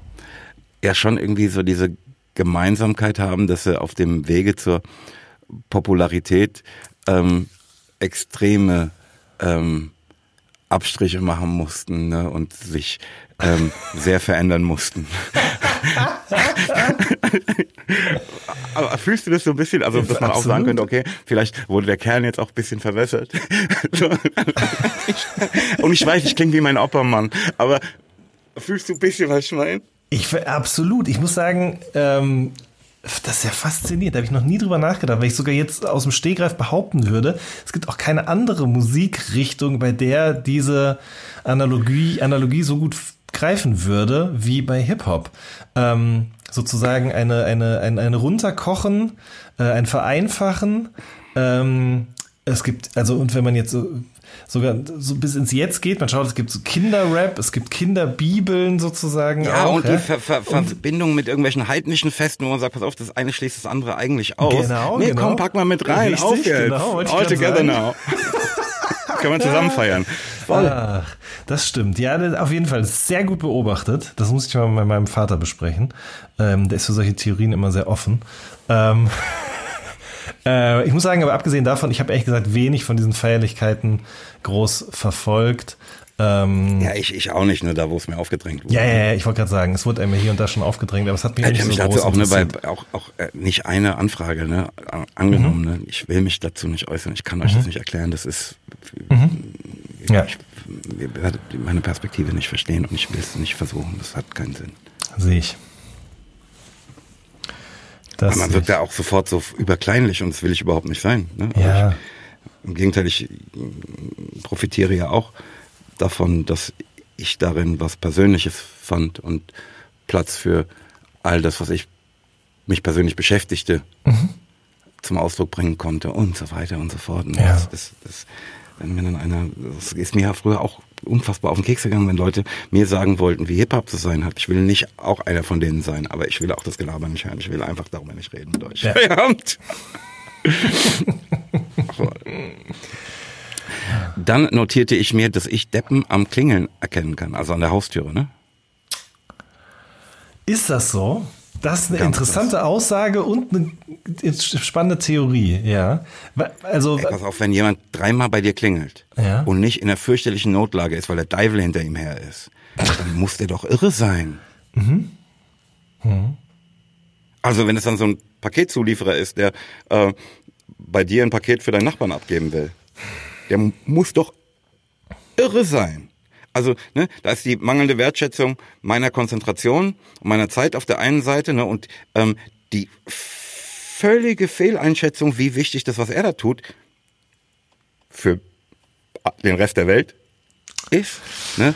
ja schon irgendwie so diese Gemeinsamkeit haben, dass sie auf dem Wege zur Popularität ähm, extreme ähm, Abstriche machen mussten ne, und sich ähm, sehr verändern mussten. Aber fühlst du das so ein bisschen, also dass man auch sagen Absolut. könnte, okay, vielleicht wurde der Kern jetzt auch ein bisschen verwässert. Und ich weiß, ich klinge wie mein Oppermann, aber fühlst du ein bisschen, was ich meine? Ich absolut. Ich muss sagen, ähm, das ist ja faszinierend. Da habe ich noch nie drüber nachgedacht, weil ich sogar jetzt aus dem Stehgreif behaupten würde, es gibt auch keine andere Musikrichtung, bei der diese Analogie, Analogie so gut greifen würde wie bei Hip-Hop. Ähm, sozusagen eine, eine, ein, ein Runterkochen, äh, ein Vereinfachen. Ähm, es gibt, also, und wenn man jetzt so, sogar so bis ins Jetzt geht, man schaut, es gibt so Kinderrap, es gibt Kinderbibeln sozusagen Ja, auch. und die Ver Ver Verbindung mit irgendwelchen heidnischen Festen, wo man sagt, pass auf, das eine schließt das andere eigentlich aus. Genau, nee, genau. komm, pack mal mit rein, Richtig, auf jetzt. genau, All together sagen. now. Können wir zusammen feiern. Voll. Ach, das stimmt. Ja, das- auf jeden Fall sehr gut beobachtet. Das muss ich mal mit meinem Vater besprechen. Ähm, der ist für solche Theorien immer sehr offen. Ähm, äh, ich muss sagen, aber abgesehen davon, ich habe ehrlich gesagt wenig von diesen Feierlichkeiten groß verfolgt. Ähm, Ja, ich, ich auch nicht, nur da, wo es mir aufgedrängt wurde. ja, ja, ja, ich wollte gerade sagen, es wurde einem hier und da schon aufgedrängt, aber es hat mich Ich nicht mich so groß dazu auch, ne, bei, auch, auch äh, nicht eine Anfrage ne, angenommen. Ne? Ich will mich dazu nicht äußern. Ich kann euch das nicht erklären. Das ist, Ja, ich, ihr werdet meine Perspektive nicht verstehen und ich will es nicht versuchen. Das hat keinen Sinn. sehe ich. Das Aber man wirkt ja auch sofort so überkleinlich und das will ich überhaupt nicht sein. Ne? Aber Ja. Ich, Im Gegenteil, ich mm, profitiere ja auch davon, dass ich darin was Persönliches fand und Platz für all das, was ich mich persönlich beschäftigte, Mhm. zum Ausdruck bringen konnte und so weiter und so fort. Und Ja. das, das, das, wenn mir dann einer, das ist mir ja früher auch unfassbar auf den Keks gegangen, wenn Leute mir sagen wollten, wie Hip-Hop zu sein hat. Ich will nicht auch einer von denen sein, aber ich will auch das Gelaber nicht hören. Ich will einfach darüber nicht reden mit euch. Ja. So. Dann notierte ich mir, dass ich Deppen am Klingeln erkennen kann, also an der Haustüre, ne? Ist das so? Das ist eine Ganz interessante Aussage und eine spannende Theorie, ja. Also, Ey, pass auf, wenn jemand dreimal bei dir klingelt Ja. und nicht in einer fürchterlichen Notlage ist, weil der Deivel hinter ihm her ist, dann muss der doch irre sein. Mhm. Also wenn es dann so ein Paketzulieferer ist, der äh, bei dir ein Paket für deinen Nachbarn abgeben will, der muss doch irre sein. Also, ne, da ist die mangelnde Wertschätzung meiner Konzentration und meiner Zeit auf der einen Seite, ne, und ähm, die völlige Fehleinschätzung, wie wichtig das, was er da tut, für den Rest der Welt ist, ne,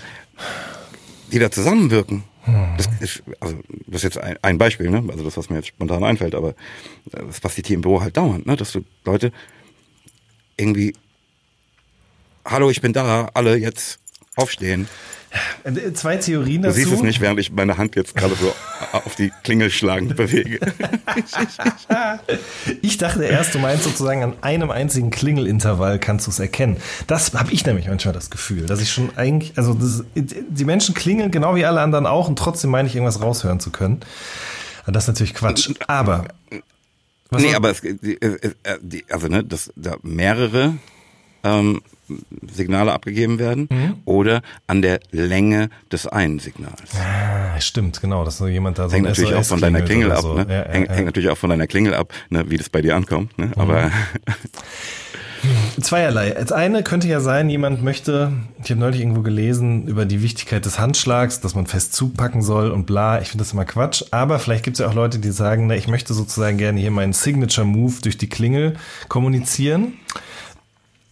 die da zusammenwirken. Das ist, also, das ist jetzt ein, ein Beispiel, ne? Also das, was mir jetzt spontan einfällt, aber das passiert hier im Büro halt dauernd, ne? Dass du Leute irgendwie Hallo, ich bin da, alle jetzt aufstehen. äh, zwei Theorien Du dazu. siehst es nicht, während ich meine Hand jetzt gerade so auf die Klingel schlagend bewege. Ich dachte erst, du meinst sozusagen an einem einzigen Klingelintervall kannst du es erkennen. Das habe ich nämlich manchmal das Gefühl, dass ich schon eigentlich, also das, die Menschen klingeln genau wie alle anderen auch und trotzdem meine ich irgendwas raushören zu können. Das ist natürlich Quatsch. Aber was nee, soll- aber es, die, äh, äh, die, also ne, dass da mehrere ähm, Signale abgegeben werden Mhm. oder an der Länge des einen Signals. Ah, stimmt, genau, dass so jemand da so hängt natürlich auch von deiner Klingel ab, so. ne? Ja, ja, hängt, ja. Mhm. hängt natürlich auch von deiner Klingel ab, ne? wie das bei dir ankommt. Ne? Aber Zweierlei. Als eine könnte ja sein, jemand möchte, ich habe neulich irgendwo gelesen über die Wichtigkeit des Handschlags, dass man fest zupacken soll und bla. Ich finde das immer Quatsch. Aber vielleicht gibt es ja auch Leute, die sagen, na, ich möchte sozusagen gerne hier meinen Signature Move durch die Klingel kommunizieren.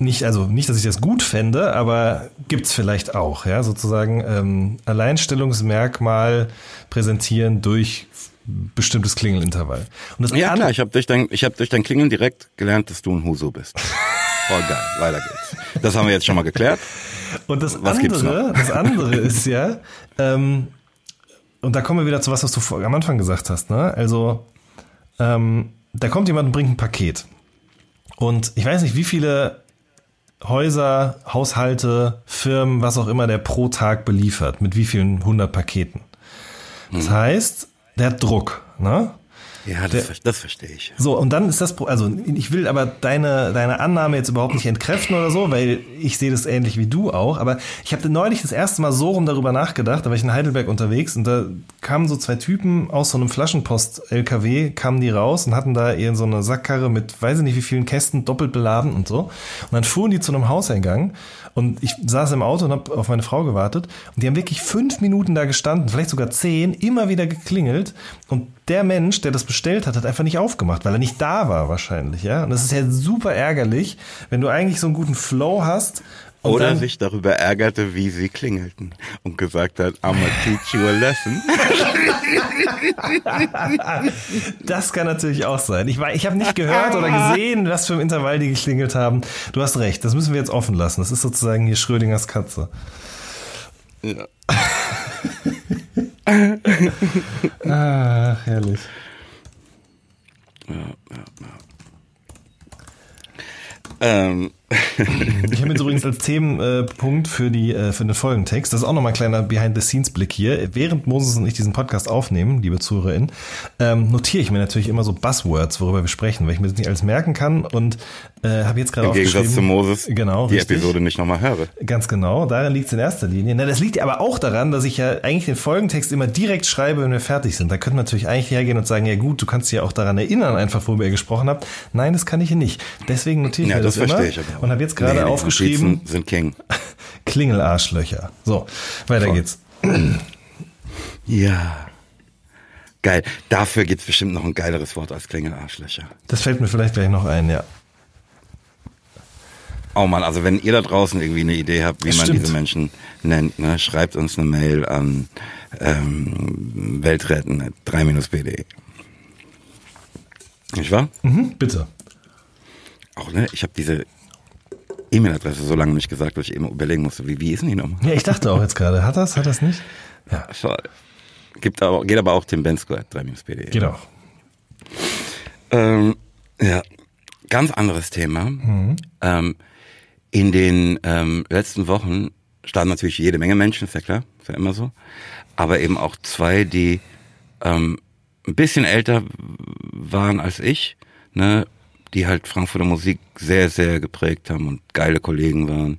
Nicht, also nicht, dass ich das gut fände, aber gibt's vielleicht auch, ja, sozusagen ähm, Alleinstellungsmerkmal präsentieren durch bestimmtes Klingelintervall. Und das ja klar, ich habe durch dein, ich habe durch dein Klingeln direkt gelernt, dass du ein Huso bist. Voll geil, weiter geht's. Das haben wir jetzt schon mal geklärt. Und das Was andere, das andere ist ja, ähm, und da kommen wir wieder zu was, was du vor, am Anfang gesagt hast, ne? Also, ähm, da kommt jemand und bringt ein Paket. Und ich weiß nicht, wie viele Häuser, Haushalte, Firmen, was auch immer der pro Tag beliefert, mit wie vielen hundert Paketen. Das heißt, der hat Druck, ne? Ja, das, ver- das verstehe ich. So, und dann ist das, also ich will aber deine, deine Annahme jetzt überhaupt nicht entkräften oder so, weil ich sehe das ähnlich wie du auch, aber ich habe neulich das erste Mal so rum darüber nachgedacht, da war ich in Heidelberg unterwegs und da kamen so zwei Typen aus so einem Flaschenpost-LKW, kamen die raus und hatten da eher so eine Sackkarre mit weiß ich nicht wie vielen Kästen doppelt beladen und so. Und dann fuhren die zu einem Hauseingang und ich saß im Auto und habe auf meine Frau gewartet und die haben wirklich fünf Minuten da gestanden, vielleicht sogar zehn, immer wieder geklingelt und der Mensch, der das bestellt hat, hat einfach nicht aufgemacht, weil er nicht da war wahrscheinlich, ja. Und das ist ja super ärgerlich, wenn du eigentlich so einen guten Flow hast. Und Oder dann, sich darüber ärgerte, wie sie klingelten und gesagt hat, I'm gonna teach you a lesson. Das kann natürlich auch sein. Ich, war- ich habe nicht gehört oder gesehen, was für ein Intervall die geklingelt haben. Du hast recht, das müssen wir jetzt offen lassen. Das ist sozusagen hier Schrödingers Katze. Ja. Ach, herrlich. Ähm, Ich habe jetzt übrigens als Themenpunkt für, die, äh, für den Folgentext, das ist auch nochmal ein kleiner Behind-the-Scenes-Blick hier. Während Moses und ich diesen Podcast aufnehmen, liebe ZuhörerInnen, ähm, notiere ich mir natürlich immer so Buzzwords, worüber wir sprechen, weil ich mir das nicht alles merken kann und äh, habe jetzt gerade Im Gegensatz zu Moses, genau, die richtig. Episode nicht nochmal höre. Ganz genau, daran liegt es in erster Linie. Na, das liegt aber auch daran, dass ich ja eigentlich den Folgentext immer direkt schreibe, wenn wir fertig sind. Da könnte man natürlich eigentlich hergehen und sagen, ja gut, du kannst dich ja auch daran erinnern, einfach worüber ihr gesprochen habt. Nein, das kann ich hier nicht. Deswegen notiere ich Ja, mir das das, immer verstehe ich aber. Und habe jetzt gerade Nee, nee, aufgeschrieben, Notizen sind King. Klingelarschlöcher. So, weiter Voll. geht's. Ja. Geil. Dafür gibt's bestimmt noch ein geileres Wort als Klingelarschlöcher. Das fällt mir vielleicht gleich noch ein, ja. Oh Mann, also wenn ihr da draußen irgendwie eine Idee habt, wie Das man stimmt. diese Menschen nennt, ne, schreibt uns eine Mail an ähm, weltretten 3-bd. Nicht wahr? Mhm, bitte. Auch, ne? Ich habe diese E-Mail-Adresse so lange nicht gesagt, dass ich eben überlegen musste, wie, wie ist denn die nochmal? Ja, ich dachte auch jetzt gerade, hat das, hat das nicht? Ja, Voll. Gibt aber, geht aber auch Tim Bensko at 3-bd. geht auch. Ähm, ja, ganz anderes Thema. Ähm, in den ähm, letzten Wochen standen natürlich jede Menge Menschen, ist ja klar, ist ja immer so. Aber eben auch zwei, die ähm, ein bisschen älter waren als ich, ne, die halt Frankfurter Musik sehr, sehr geprägt haben und geile Kollegen waren,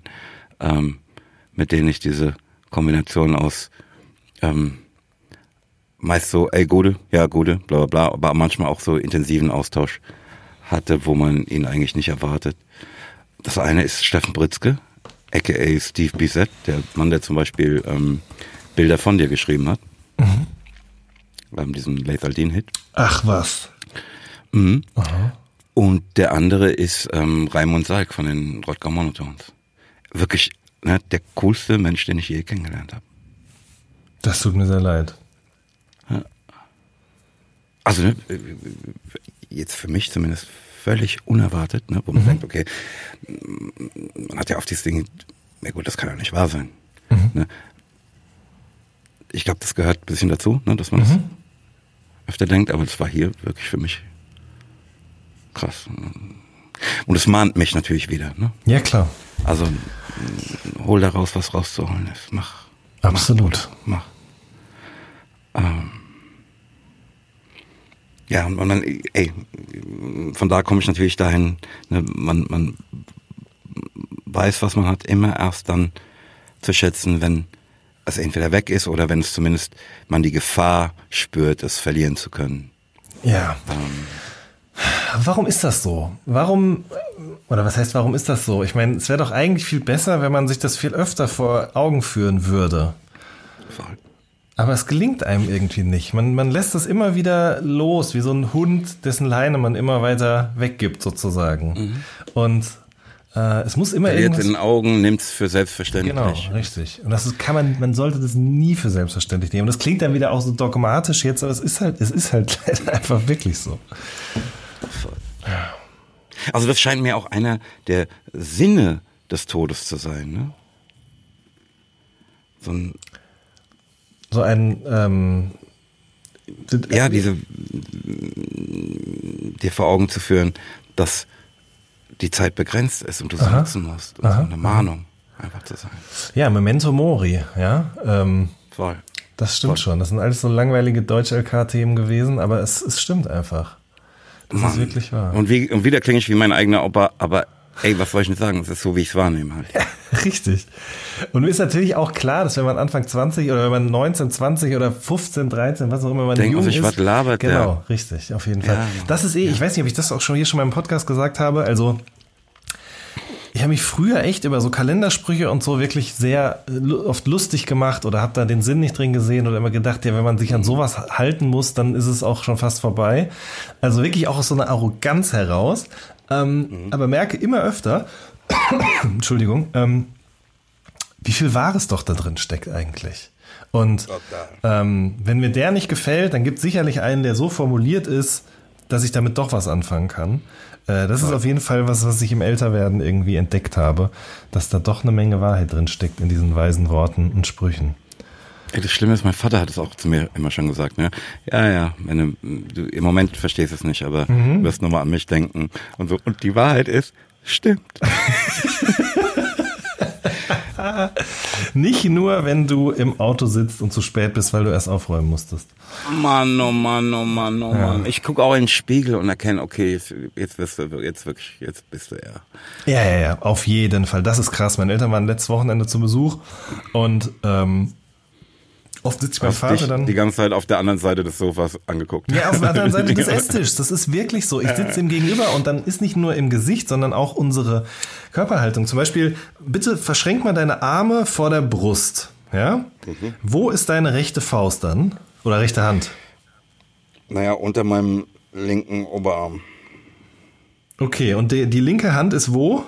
ähm, mit denen ich diese Kombination aus ähm, meist so, ey, Gute, ja, Gute, bla bla bla, aber manchmal auch so intensiven Austausch hatte, wo man ihn eigentlich nicht erwartet. Das eine ist Steffen Britzke, aka Steve Bissett, der Mann, der zum Beispiel ähm, Bilder von dir geschrieben hat. Mhm. Diesen Lethal-Dean-Hit. Ach was. Mhm. Und der andere ist ähm, Raimund Salk von den Rodger Monotones. Wirklich ne, der coolste Mensch, den ich je kennengelernt habe. Das tut mir sehr leid. Also ne, jetzt für mich zumindest völlig unerwartet, ne, wo man denkt, okay, man hat ja auf dieses Ding, na gut, das kann ja nicht wahr sein. Ne? Ich glaube, das gehört ein bisschen dazu, ne, dass man das öfter denkt, aber das war hier wirklich für mich krass. Und es mahnt mich natürlich wieder. Ne? Ja, klar. Also hol daraus, was rauszuholen ist. Mach. Absolut. Mach. Ähm, ja, und, und dann, ey, von da komme ich natürlich dahin, ne, man, man weiß, was man hat, immer erst dann zu schätzen, wenn es entweder weg ist oder wenn es zumindest man die Gefahr spürt, es verlieren zu können. Ja. Warum ist das so? Warum, oder was heißt, warum ist das so? Ich meine, es wäre doch eigentlich viel besser, wenn man sich das viel öfter vor Augen führen würde. Aber es gelingt einem irgendwie nicht. Man, man lässt das immer wieder los, wie so ein Hund, dessen Leine man immer weiter weggibt, sozusagen. Und äh, es muss immer Verliert irgendwas... in den Augen, nimmt's für selbstverständlich. Genau, richtig. Und das ist, kann man, man sollte das nie für selbstverständlich nehmen. Und das klingt dann wieder auch so dogmatisch jetzt, aber es ist halt, es ist halt leider einfach wirklich so. Also das scheint mir auch einer der Sinne des Todes zu sein. Ne? So ein, So ein, ähm, ja, diese dir vor Augen zu führen, dass die Zeit begrenzt ist und du sie nutzen musst. Und so eine Mahnung einfach zu sein. ja, Memento Mori, ja. Ähm, Voll. das stimmt Voll. schon. Das sind alles so langweilige Deutsch-LK-Themen gewesen, aber es, es stimmt einfach. Das ist Mann. wirklich wahr. Und, wie, und wieder klinge ich wie mein eigener Opa, aber ey, was soll ich denn sagen? Es ist so, wie ich es wahrnehme halt. Richtig. Und mir ist natürlich auch klar, dass wenn man Anfang 20 oder wenn man 19, 20 oder 15, 13, was auch immer man Denkt jung sich, ist. was labert der? Genau, richtig, auf jeden Fall. Ja, das ist eh, ich weiß nicht, ob ich das auch schon hier schon mal im Podcast gesagt habe, also ich habe mich früher echt über so Kalendersprüche und so wirklich sehr äh, oft lustig gemacht oder habe da den Sinn nicht drin gesehen oder immer gedacht, ja, wenn man sich an sowas halten muss, dann ist es auch schon fast vorbei. Also wirklich auch aus so einer Arroganz heraus. Ähm, Aber merke immer öfter, Entschuldigung, ähm, wie viel Wahres doch da drin steckt eigentlich. Und ähm, wenn mir der nicht gefällt, dann gibt es sicherlich einen, der so formuliert ist, dass ich damit doch was anfangen kann. Äh, das ist auf jeden Fall was, was ich im Älterwerden irgendwie entdeckt habe, dass da doch eine Menge Wahrheit drin steckt in diesen weisen Worten und Sprüchen. Das Schlimme ist, mein Vater hat es auch zu mir immer schon gesagt, ne? Ja, ja, wenn du, du im Moment verstehst es nicht, aber Mhm. du wirst nochmal an mich denken und so. Und die Wahrheit ist, Stimmt. Nicht nur, wenn du im Auto sitzt und zu spät bist, weil du erst aufräumen musstest. Mann, oh Mann, oh Mann, oh Mann. Ich gucke auch in den Spiegel und erkenne, okay, jetzt, jetzt bist du jetzt wirklich, jetzt bist du er. Ja, ja, ja, auf jeden Fall. Das ist krass. Meine Eltern waren letztes Wochenende zu Besuch und ähm, oft sitze ich beim dich dann. die ganze Zeit auf der anderen Seite des Sofas angeguckt. Ja, auf der anderen Seite des Esstischs. Das ist wirklich so. Ich sitze ihm gegenüber und dann ist nicht nur im Gesicht, sondern auch unsere Körperhaltung. Zum Beispiel, bitte verschränk mal deine Arme vor der Brust. Ja? Wo ist deine rechte Faust dann? Oder rechte Hand? Naja, unter meinem linken Oberarm. Okay, und die, die linke Hand ist wo?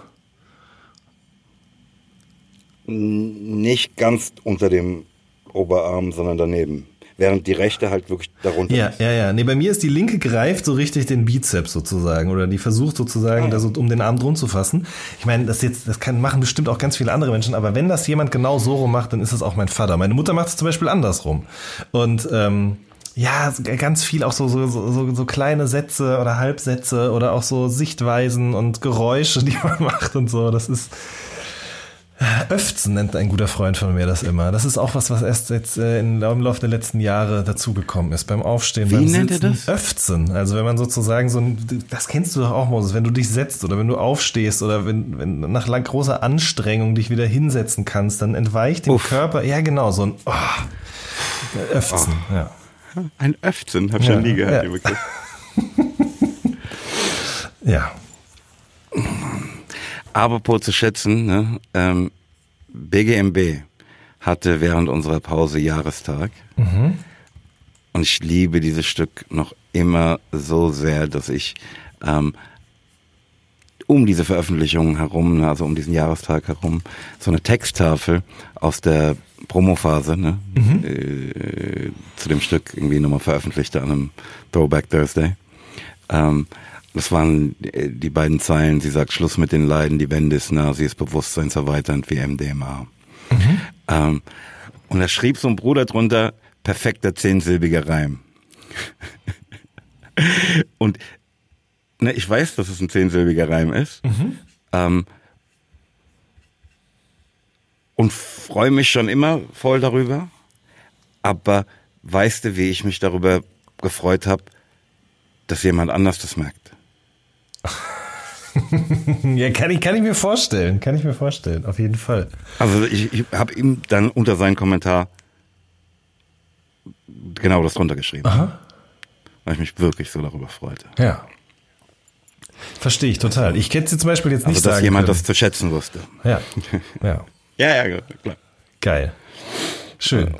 Nicht ganz unter dem Oberarm, sondern daneben. Während die rechte halt wirklich darunter Ja, ist. ja, ja. Nee, bei mir ist die linke greift so richtig den Bizeps sozusagen oder die versucht sozusagen, da so um den Arm drum zu fassen. Ich meine, das jetzt, das kann machen bestimmt auch ganz viele andere Menschen, aber wenn das jemand genau so rum macht, dann ist es auch mein Vater. Meine Mutter macht es zum Beispiel andersrum. Und ähm, ja, ganz viel auch so, so, so, so kleine Sätze oder Halbsätze oder auch so Sichtweisen und Geräusche, die man macht und so. Das ist Öfzen nennt ein guter Freund von mir das immer. Das ist auch was, was erst jetzt äh, im Laufe der letzten Jahre dazugekommen ist. Beim Aufstehen, Wie beim nennt er Sitzen. das? Öfzen. Also wenn man sozusagen so ein, das kennst du doch auch, Moses, wenn du dich setzt oder wenn du aufstehst oder wenn, wenn nach lang großer Anstrengung dich wieder hinsetzen kannst, dann entweicht dem Uff. Körper, ja genau, so ein oh, Öfzen. Ja. Ein Öfzen, hab ich Ja, schon nie gehört. ja. ja. Apropos zu schätzen, ne? ähm, BGMB hatte während unserer Pause Jahrestag. Und ich liebe dieses Stück noch immer so sehr, dass ich ähm, um diese Veröffentlichung herum, ne, also um diesen Jahrestag herum, so eine Texttafel aus der Promophase ne, äh, zu dem Stück irgendwie nochmal veröffentlichte an einem Throwback Thursday. Ähm, das waren äh, die beiden Zeilen, sie sagt, Schluss mit den Leiden, die Wende ist nah, sie ist bewusstseinserweiternd wie MDMA. Ähm, und da schrieb so ein Bruder drunter, perfekter zehnsilbiger Reim. und ne, ich weiß, dass es ein zehnsilbiger Reim ist. Ähm, und freue mich schon immer voll darüber. Aber weißt du, wie ich mich darüber gefreut habe, dass jemand anders das merkt? Ja, kann ich, kann ich mir vorstellen. Kann ich mir vorstellen. Auf jeden Fall. Also ich, ich habe ihm dann unter seinen Kommentar genau das drunter geschrieben. Aha. Weil ich mich wirklich so darüber freute. Ja. Verstehe ich total. Ich hätte sie zum Beispiel jetzt nicht Also dass sagen jemand können. das zu schätzen wusste. Ja. Ja. Ja, ja, klar. Geil. Schön.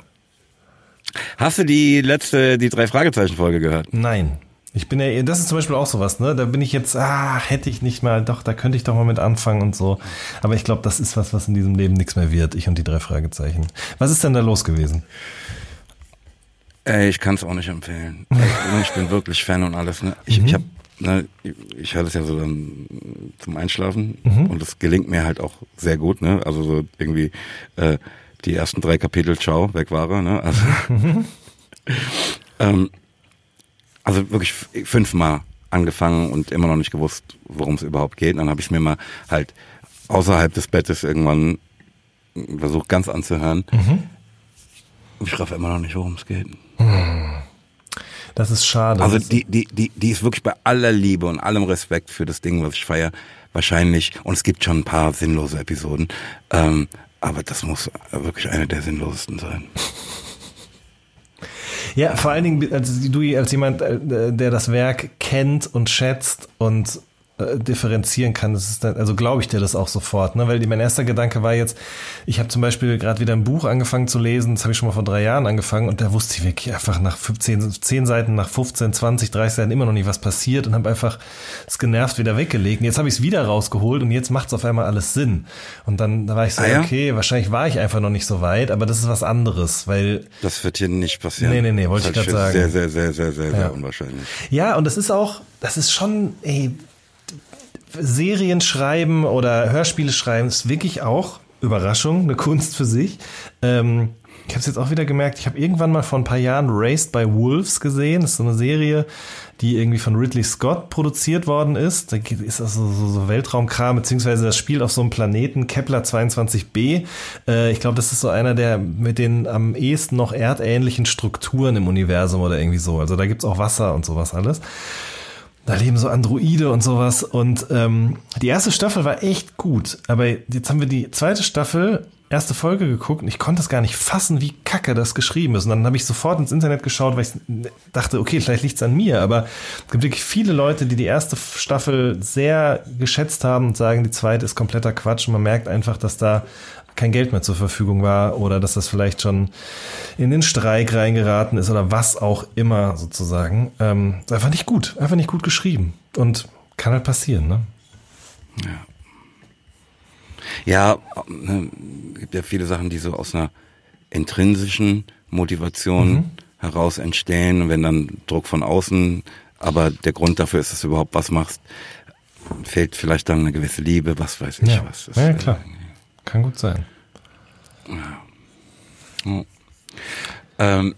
Hast du die letzte, die drei Fragezeichen-Folge gehört? Nein. Ich bin ja, das ist zum Beispiel auch sowas, ne? Da bin ich jetzt, ah, hätte ich nicht mal, doch, da könnte ich doch mal mit anfangen und so. Aber ich glaube, das ist was, was in diesem Leben nichts mehr wird. Ich und die drei Fragezeichen. Was ist denn da los gewesen? Ey, ich kann es auch nicht empfehlen. Ey, ich bin wirklich Fan und alles. Ne? Ich, ich habe, ne, ich höre das ja so dann zum Einschlafen und das gelingt mir halt auch sehr gut. Ne? Also so irgendwie äh, die ersten drei Kapitel, ciao, weg war er. Ne? Also, ähm, also wirklich fünfmal angefangen und immer noch nicht gewusst, worum es überhaupt geht. Dann habe ich mir mal halt außerhalb des Bettes irgendwann versucht ganz anzuhören. Und ich raff immer noch nicht, worum es geht. Das ist schade. Also die, die, die, die ist wirklich bei aller Liebe und allem Respekt für das Ding, was ich feiere, wahrscheinlich, und es gibt schon ein paar sinnlose Episoden, ähm, aber das muss wirklich eine der sinnlosesten sein. Ja, vor allen Dingen als du als jemand, äh, der das Werk kennt und schätzt und äh, differenzieren kann, das ist dann, also glaube ich dir das auch sofort, ne? Weil die, mein erster Gedanke war jetzt, ich habe zum Beispiel gerade wieder ein Buch angefangen zu lesen, das habe ich schon mal vor drei Jahren angefangen und da wusste ich wirklich einfach nach 15, 10 Seiten, nach 15, 20, 30 Seiten immer noch nicht, was passiert und habe einfach es genervt wieder weggelegt. Und jetzt habe ich es wieder rausgeholt und jetzt macht es auf einmal alles Sinn. Und dann da war ich so, Ah ja? okay, wahrscheinlich war ich einfach noch nicht so weit, aber das ist was anderes, weil Das wird hier nicht passieren. Nee, nee, nee, wollte ich für sagen. Sehr, sehr, sehr, sehr, sehr, Ja. sehr unwahrscheinlich. Ja, und das ist auch, das ist schon, ey, Serien schreiben oder Hörspiele schreiben ist wirklich auch, Überraschung, eine Kunst für sich. Ähm, ich habe es jetzt auch wieder gemerkt, ich habe irgendwann mal vor ein paar Jahren Raised by Wolves gesehen. Das ist so eine Serie, die irgendwie von Ridley Scott produziert worden ist. Da ist also so, Weltraumkram, beziehungsweise das spielt auf so einem Planeten Kepler 22b. Äh, ich glaube, das ist so einer der mit den am ehesten noch erdähnlichen Strukturen im Universum oder irgendwie so. Also da gibt's auch Wasser und sowas alles. Da leben so Androide und sowas. Und ähm, die erste Staffel war echt gut. Aber jetzt haben wir die zweite Staffel erste Folge geguckt und ich konnte es gar nicht fassen, wie kacke das geschrieben ist. Und dann habe ich sofort ins Internet geschaut, weil ich dachte, okay, vielleicht liegt es an mir. Aber es gibt wirklich viele Leute, die die erste Staffel sehr geschätzt haben und sagen, die zweite ist kompletter Quatsch. Und man merkt einfach, dass da kein Geld mehr zur Verfügung war oder dass das vielleicht schon in den Streik reingeraten ist oder was auch immer sozusagen. Ähm, einfach nicht gut, einfach nicht gut geschrieben. Und kann halt passieren, ne? Ja. Ja, ne, gibt ja viele Sachen, die so aus einer intrinsischen Motivation mhm. heraus entstehen. Und wenn dann Druck von außen, aber der Grund dafür ist, dass du überhaupt was machst, fehlt vielleicht dann eine gewisse Liebe, was weiß ich ja. was. Das, ja, klar. Kann gut sein. Ja. Ähm,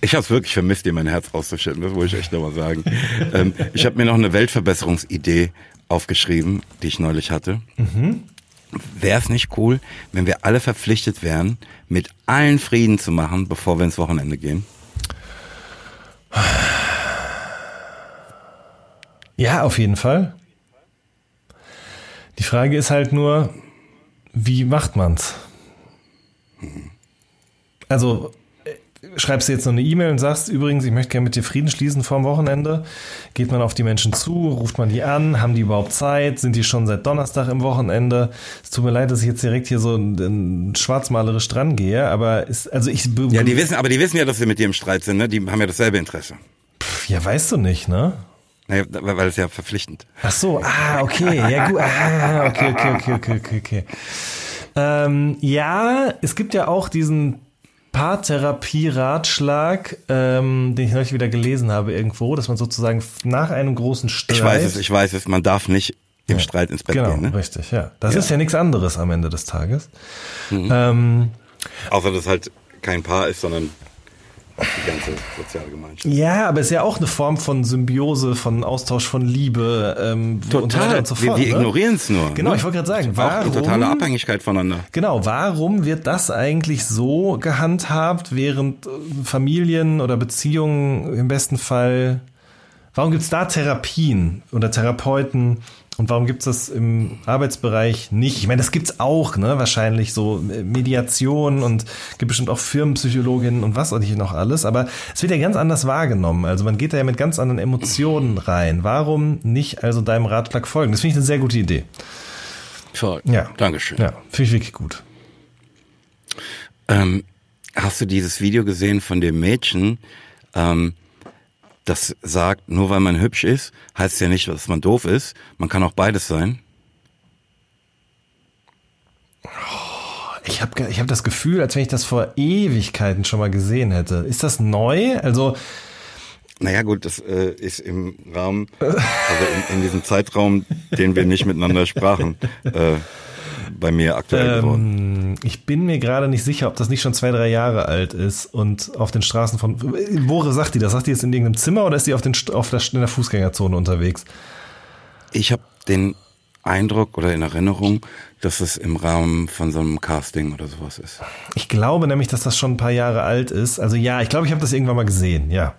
ich habe es wirklich vermisst, dir mein Herz auszuschütten, das wollte ich echt nochmal sagen. ähm, ich habe mir noch eine Weltverbesserungsidee aufgeschrieben, die ich neulich hatte. Mhm. Wäre es nicht cool, wenn wir alle verpflichtet wären, mit allen Frieden zu machen, bevor wir ins Wochenende gehen? Ja, auf jeden Fall. Die Frage ist halt nur, wie macht man's? Also schreibst du jetzt noch eine E-Mail und sagst übrigens, ich möchte gerne mit dir Frieden schließen vor dem Wochenende, geht man auf die Menschen zu, ruft man die an, haben die überhaupt Zeit, sind die schon seit Donnerstag im Wochenende? Es tut mir leid, dass ich jetzt direkt hier so ein, schwarzmalerisch dran gehe, aber ist, also ich Ja, die wissen, aber die wissen ja, dass wir mit dir im Streit sind, ne? Die haben ja dasselbe Interesse. Pff, ja, weißt du nicht, ne? Naja, weil es ja verpflichtend. Ach so, ah, okay, ja gut, ah, okay, okay, okay, okay, okay, okay. Ähm, ja, es gibt ja auch diesen Paartherapie-Ratschlag, ähm, den ich neulich wieder gelesen habe irgendwo, dass man sozusagen nach einem großen Streit. Ich weiß es, ich weiß es, man darf nicht im ja, Streit ins Bett genau, gehen. Genau, ne? richtig, ja. Das ja. ist ja nichts anderes am Ende des Tages. Mhm. Ähm, Außer dass halt kein Paar ist, sondern die ganze soziale Gemeinschaft. Ja, aber es ist ja auch eine Form von Symbiose, von Austausch von Liebe. Ähm, Total. Und so fort, wir, wir ne? ignorieren es nur. Genau, ne? ich wollte gerade sagen, warum, auch die totale Abhängigkeit voneinander. Genau, warum wird das eigentlich so gehandhabt, während äh, Familien oder Beziehungen im besten Fall, warum gibt es da Therapien oder Therapeuten, und warum gibt es das im Arbeitsbereich nicht? Ich meine, das gibt's auch, ne? Wahrscheinlich so äh, Mediation und gibt bestimmt auch Firmenpsychologinnen und was auch nicht noch alles. Aber es wird ja ganz anders wahrgenommen. Also man geht da ja mit ganz anderen Emotionen rein. Warum nicht also deinem Ratschlag folgen? Das finde ich eine sehr gute Idee. Toll. Ja. Dankeschön. Ja, finde ich wirklich gut. Ähm, hast du dieses Video gesehen von dem Mädchen? Ähm, das sagt, nur weil man hübsch ist, heißt ja nicht, dass man doof ist. Man kann auch beides sein. Ich habe ich hab das Gefühl, als wenn ich das vor Ewigkeiten schon mal gesehen hätte. Ist das neu? Also. Naja gut, das äh, ist im Rahmen, also in, in diesem Zeitraum, den wir nicht miteinander sprachen, äh, bei mir aktuell ähm, geworden. Ich bin mir gerade nicht sicher, ob das nicht schon zwei, drei Jahre alt ist und auf den Straßen von. Wo sagt die das? Sagt die jetzt in irgendeinem Zimmer oder ist die auf, den, auf der, in der Fußgängerzone unterwegs? Ich habe den Eindruck oder in Erinnerung, dass es im Rahmen von so einem Casting oder sowas ist. Ich glaube nämlich, dass das schon ein paar Jahre alt ist. Also ja, ich glaube, ich habe das irgendwann mal gesehen, ja.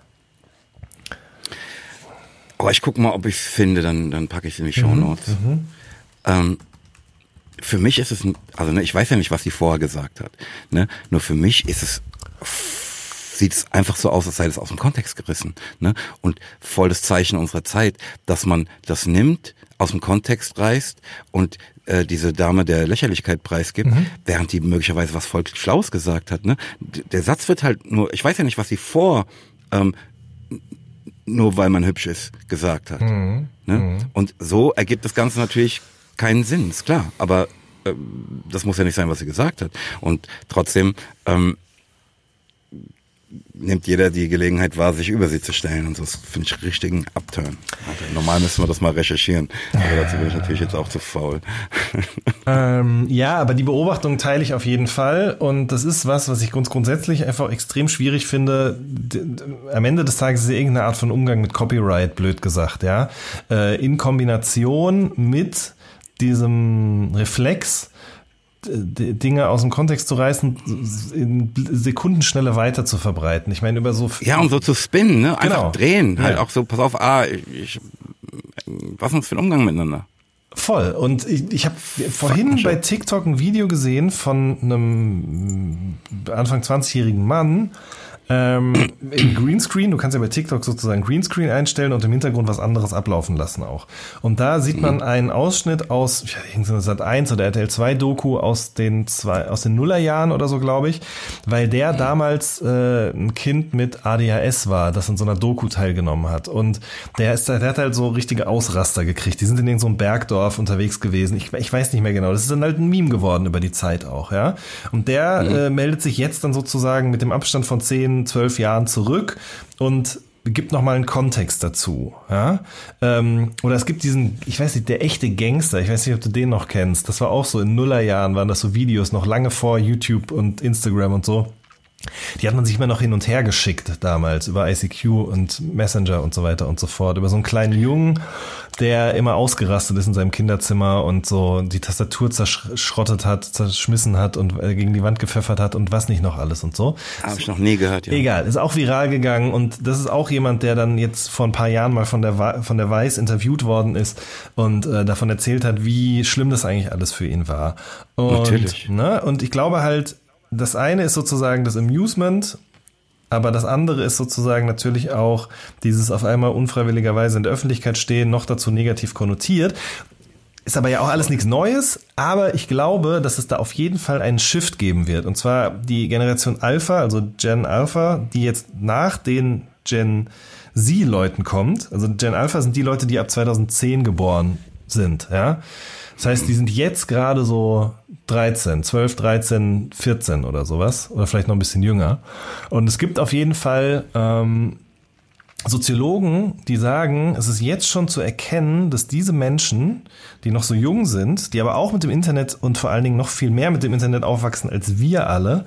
Aber ich gucke mal, ob ich es finde, dann, dann packe ich es in die Show mhm, Notes. Mhm, ähm, für mich ist es, also ne, ich weiß ja nicht, was sie vorher gesagt hat. Ne? Nur für mich ist es sieht es einfach so aus, als sei das aus dem Kontext gerissen. Ne? Und voll das Zeichen unserer Zeit, dass man das nimmt, aus dem Kontext reißt und äh, diese Dame der Lächerlichkeit preisgibt, mhm. während die möglicherweise was voll Schlaues gesagt hat. Ne? Der Satz wird halt nur, ich weiß ja nicht, was sie vor, ähm, nur weil man hübsch ist, gesagt hat. Mhm. Ne? Mhm. Und so ergibt das Ganze natürlich keinen Sinn, ist klar. Aber äh, das muss ja nicht sein, was sie gesagt hat. Und trotzdem ähm, nimmt jeder die Gelegenheit wahr, sich über sie zu stellen. Und das finde ich richtigen Upturn. Also normal müssen wir das mal recherchieren. Aber dazu bin ich natürlich jetzt auch zu faul. Ähm, ja, aber die Beobachtung teile ich auf jeden Fall. Und das ist was, was ich grundsätzlich einfach extrem schwierig finde. Am Ende des Tages ist es irgendeine Art von Umgang mit Copyright, blöd gesagt, ja. Äh, in Kombination mit diesem Reflex, Dinge aus dem Kontext zu reißen, in Sekundenschnelle weiter zu verbreiten. Ich meine, über so. Ja, und so zu spinnen, ne? Einfach genau. drehen. Halt ja. auch so, pass auf, ah, ich, ich, was uns für ein Umgang miteinander. Voll. Und ich, ich habe vorhin bei TikTok ein Video gesehen von einem Anfang 20-jährigen Mann, ähm, im Greenscreen, du kannst ja bei TikTok sozusagen Greenscreen einstellen und im Hintergrund was anderes ablaufen lassen auch. Und da sieht man mhm. einen Ausschnitt aus, ich weiß Sat 1 oder RTL 2 Doku aus den zwei, aus den Nullerjahren oder so, glaube ich, weil der damals äh, ein Kind mit ADHS war, das in so einer Doku teilgenommen hat. Und der ist, der hat halt so richtige Ausraster gekriegt. Die sind in irgendeinem so Bergdorf unterwegs gewesen. Ich, ich weiß nicht mehr genau. Das ist dann halt ein Meme geworden über die Zeit auch, ja. Und der mhm. äh, meldet sich jetzt dann sozusagen mit dem Abstand von zehn zwölf Jahren zurück und gibt noch mal einen Kontext dazu, ja. Ähm, oder es gibt diesen, ich weiß nicht, der echte Gangster, ich weiß nicht, ob du den noch kennst. Das war auch so in Nullerjahren waren das so Videos noch lange vor YouTube und Instagram und so. Die hat man sich immer noch hin und her geschickt damals über ICQ und Messenger und so weiter und so fort. Über so einen kleinen Jungen, der immer ausgerastet ist in seinem Kinderzimmer und so die Tastatur zerschrottet hat, zerschmissen hat und äh, gegen die Wand gepfeffert hat und was nicht noch alles und so. Habe ich noch nie gehört, ja. Egal, ist auch viral gegangen und das ist auch jemand, der dann jetzt vor ein paar Jahren mal von der, von der Weiß interviewt worden ist und äh, davon erzählt hat, wie schlimm das eigentlich alles für ihn war. Und, Natürlich. Ne, und ich glaube halt, das eine ist sozusagen das Amusement, aber das andere ist sozusagen natürlich auch dieses auf einmal unfreiwilligerweise in der Öffentlichkeit stehen, noch dazu negativ konnotiert. Ist aber ja auch alles nichts Neues, aber ich glaube, dass es da auf jeden Fall einen Shift geben wird. Und zwar die Generation Alpha, also Gen Alpha, die jetzt nach den Gen Z-Leuten kommt. Also Gen Alpha sind die Leute, die ab 2010 geboren sind, ja. Das heißt, die sind jetzt gerade so 13, 12, 13, 14 oder sowas. Oder vielleicht noch ein bisschen jünger. Und es gibt auf jeden Fall ähm, Soziologen, die sagen, es ist jetzt schon zu erkennen, dass diese Menschen, die noch so jung sind, die aber auch mit dem Internet und vor allen Dingen noch viel mehr mit dem Internet aufwachsen als wir alle,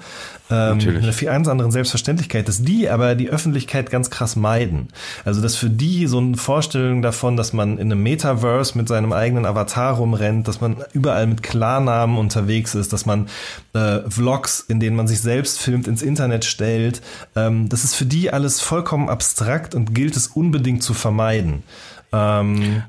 ähm, mit einer viel ganz anderen Selbstverständlichkeit, dass die aber die Öffentlichkeit ganz krass meiden. Also dass für die so eine Vorstellung davon, dass man in einem Metaverse mit seinem eigenen Avatar rumrennt, dass man überall mit Klarnamen unterwegs ist, dass man äh, Vlogs, in denen man sich selbst filmt, ins Internet stellt, ähm, das ist für die alles vollkommen abstrakt und gilt es unbedingt zu vermeiden. Ähm,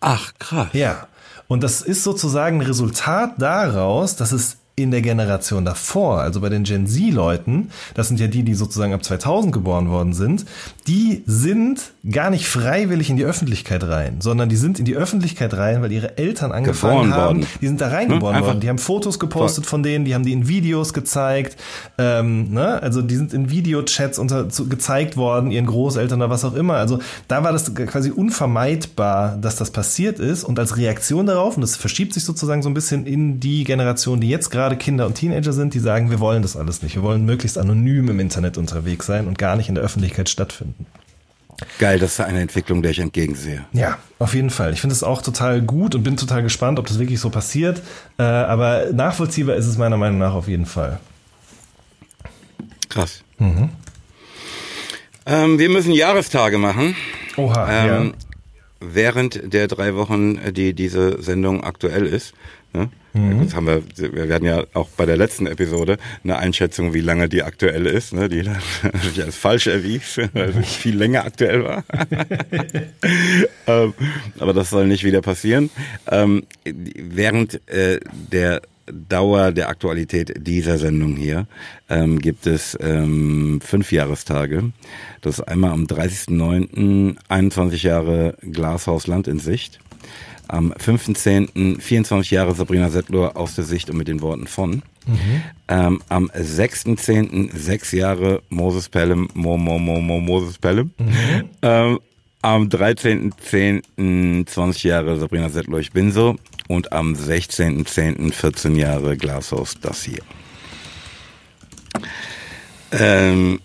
Ach, krass. Ja. Und das ist sozusagen ein Resultat daraus, dass es in der Generation davor, also bei den Gen Z-Leuten, das sind ja die, die sozusagen ab 2000 geboren worden sind, die sind gar nicht freiwillig in die Öffentlichkeit rein, sondern die sind in die Öffentlichkeit rein, weil ihre Eltern angefangen geboren haben. Worden. Die sind da reingeboren hm, worden. Die haben Fotos gepostet von denen, die haben die in Videos gezeigt. Ähm, ne? Also die sind in Videochats unter, zu, gezeigt worden, ihren Großeltern oder was auch immer. Also da war das quasi unvermeidbar, dass das passiert ist. Und als Reaktion darauf, und das verschiebt sich sozusagen so ein bisschen in die Generation, die jetzt gerade gerade Kinder und Teenager sind, die sagen, wir wollen das alles nicht. Wir wollen möglichst anonym im Internet unterwegs sein und gar nicht in der Öffentlichkeit stattfinden. Geil, das ist eine Entwicklung, der ich entgegensehe. Ja, auf jeden Fall. Ich finde es auch total gut und bin total gespannt, ob das wirklich so passiert. Äh, aber nachvollziehbar ist es meiner Meinung nach auf jeden Fall. Krass. Mhm. Ähm, wir müssen Jahrestage machen. Oha. Ähm, ja. Während der drei Wochen, die diese Sendung aktuell ist. Ne? Mhm. Jetzt haben wir, wir werden ja auch bei der letzten Episode eine Einschätzung, wie lange die aktuell ist, ne, die sich als falsch erwies, weil sie viel länger aktuell war. ähm, aber das soll nicht wieder passieren. Ähm, während äh, der Dauer der Aktualität dieser Sendung hier ähm, gibt es ähm, fünf Jahrestage. Das ist einmal am 30.09. 21 Jahre Glashaus Land in Sicht. Am 5.10. 24 Jahre Sabrina Settler aus der Sicht und mit den Worten von. Mhm. Ähm, am 6.10. sechs Jahre Moses Pelham, Mo, Mo, Mo, Mo, Moses Pelham. Mhm. Ähm, am 13.10. 20 Jahre Sabrina Settler, ich bin so. Und am 16.10. 14 Jahre Glashaus, das hier. Ähm,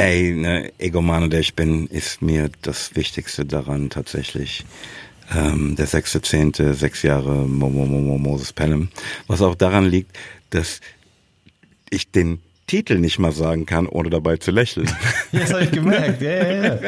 Ey, ne, Egomane, der ich bin, ist mir das Wichtigste daran tatsächlich. Ähm, der sechste, zehnte, sechs Jahre Mo Mo Mo Moses Pelham. Was auch daran liegt, dass ich den Titel nicht mal sagen kann, ohne dabei zu lächeln. Ja, das habe ich gemerkt. Ja, ja, ja.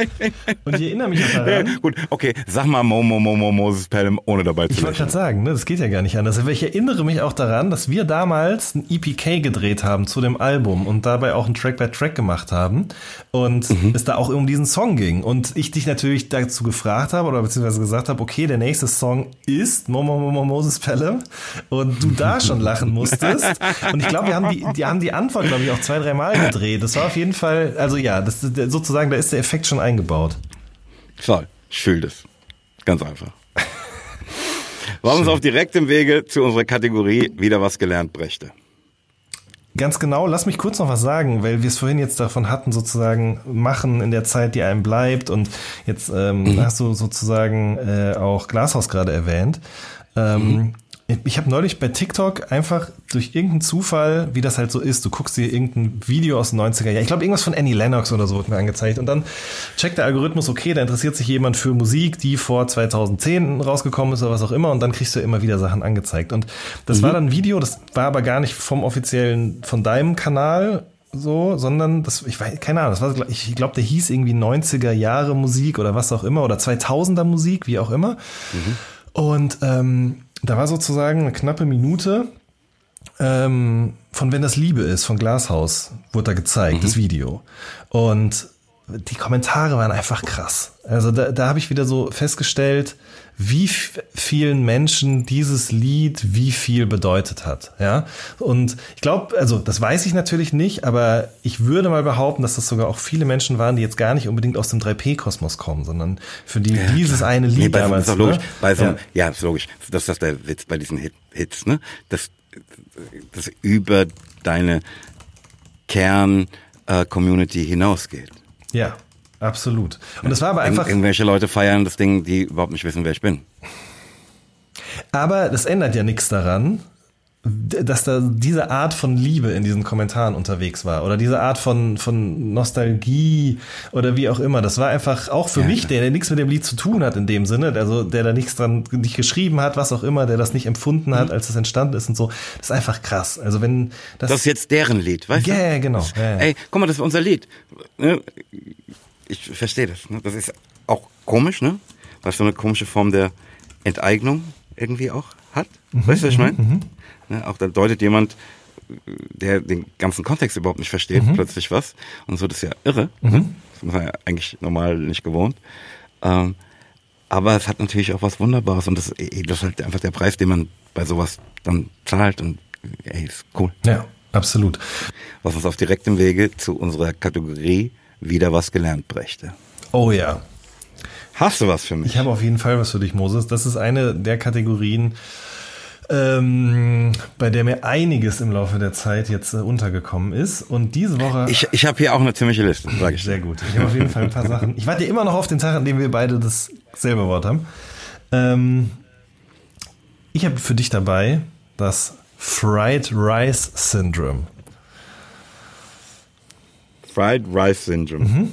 Und ich erinnere mich auch daran. Ja, gut, okay, sag mal Mo Mo Mo Mo Moses Pelham, ohne dabei zu Ich wollte lächeln. gerade sagen, ne, das geht ja gar nicht anders. Aber ich erinnere mich auch daran, dass wir damals ein EPK gedreht haben zu dem Album und dabei auch ein Track by Track gemacht haben und es da auch um diesen Song ging. Und ich dich natürlich dazu gefragt habe oder beziehungsweise gesagt habe, okay, der nächste Song ist Momo Momo Moses Pelham und du da schon lachen musstest. Und ich glaube, wir haben die, die haben die Antwort, glaube ich, auch zwei, drei Mal gedreht. Das war auf jeden Fall, also ja, das ist sozusagen, da ist der Effekt schon eingebaut. Voll, ich fühle das. Ganz einfach. War uns auf direktem Wege zu unserer Kategorie wieder was gelernt brächte. Ganz genau, lass mich kurz noch was sagen, weil wir es vorhin jetzt davon hatten, sozusagen machen in der Zeit, die einem bleibt. Und jetzt ähm, hast du sozusagen äh, auch Glashaus gerade erwähnt. Ähm, Ich habe neulich bei TikTok einfach durch irgendeinen Zufall, wie das halt so ist, du guckst dir irgendein Video aus den 90er Jahren, ich glaube irgendwas von Annie Lennox oder so wird mir angezeigt und dann checkt der Algorithmus, okay, da interessiert sich jemand für Musik, die vor 2010 rausgekommen ist oder was auch immer und dann kriegst du immer wieder Sachen angezeigt. Und das war dann ein Video, das war aber gar nicht vom offiziellen, von deinem Kanal, so, sondern das, ich weiß, keine Ahnung, das war, ich glaube, der hieß irgendwie 90er Jahre Musik oder was auch immer oder 2000er Musik, wie auch immer. Und ähm, da war sozusagen eine knappe Minute ähm, von Wenn das Liebe ist, von Glashaus, wurde da gezeigt, das Video. Und die Kommentare waren einfach krass. Also da, da habe ich wieder so festgestellt, wie vielen Menschen dieses Lied wie viel bedeutet hat. Ja, und ich glaube, also das weiß ich natürlich nicht, aber ich würde mal behaupten, dass das sogar auch viele Menschen waren, die jetzt gar nicht unbedingt aus dem 3P-Kosmos kommen, sondern für die dieses eine Lied Nee, bei so, damals. ist doch logisch. ne? Bei so, ja. ja. ja, ist logisch. Das ist das der Witz bei diesen Hit, Hits, ne? Das, das über deine Kern-Community hinausgeht. ja, absolut. Und das war aber einfach. Irgendwelche Leute feiern das Ding, die überhaupt nicht wissen, wer ich bin. Aber das ändert ja nichts daran, dass da diese Art von Liebe in diesen Kommentaren unterwegs war oder diese Art von, von Nostalgie oder wie auch immer. Das war einfach auch für Ja, mich, der, der nichts mit dem Lied zu tun hat in dem Sinne, also der da nichts dran nicht geschrieben hat, was auch immer, der das nicht empfunden hat, als es entstanden ist und so. Das ist einfach krass. Also wenn das, Das ist jetzt deren Lied, weißt Ja, du? ja, genau. Ja. Ey, guck mal, das ist unser Lied. Ich verstehe das. Ne? Das ist auch komisch, ne? Weil es so eine komische Form der Enteignung irgendwie auch hat. Mhm, weißt du, was ich meine? Ne? Auch da deutet jemand, der den ganzen Kontext überhaupt nicht versteht, Mhm. plötzlich was. Und so, das ist ja irre. Ne? Das ist man ja eigentlich normal nicht gewohnt. Ähm, aber es hat natürlich auch was Wunderbares und das, das ist halt einfach der Preis, den man bei sowas dann zahlt und ey, ist cool ja, absolut. was uns auf direktem Wege zu unserer Kategorie wieder was gelernt brächte. Oh ja. Hast du was für mich? Ich habe auf jeden Fall was für dich, Moses. Das ist eine der Kategorien, ähm, bei der mir einiges im Laufe der Zeit jetzt äh, untergekommen ist. Und diese Woche. ich, ich habe hier auch eine ziemliche Liste, sage ich. sehr gut. Ich habe auf jeden Fall ein paar Sachen. Ich warte immer noch auf den Tag, an dem wir beide dasselbe Wort haben. Ähm, ich habe für dich dabei das Fried Rice Syndrome. Fried Rice Syndrome.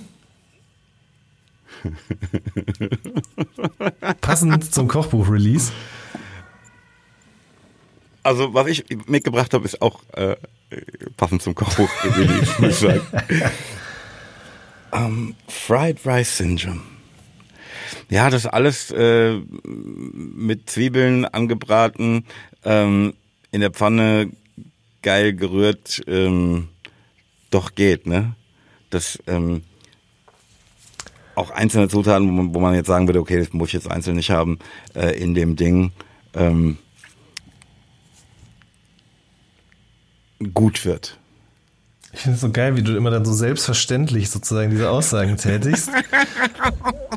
Passend zum Kochbuch-Release. Also was ich mitgebracht habe, ist auch äh, passend zum Kochbuch, Release, muss ich sagen. Ähm, Fried Rice Syndrome. Ja, das alles äh, mit Zwiebeln angebraten, ähm, in der Pfanne geil gerührt, ähm, doch geht, ne? Das ähm, auch einzelne Zutaten, wo man, wo man jetzt sagen würde, okay, das muss ich jetzt einzeln nicht haben, äh, in dem Ding ähm, gut wird. Ich finde es so geil, wie du immer dann so selbstverständlich sozusagen diese Aussagen tätigst.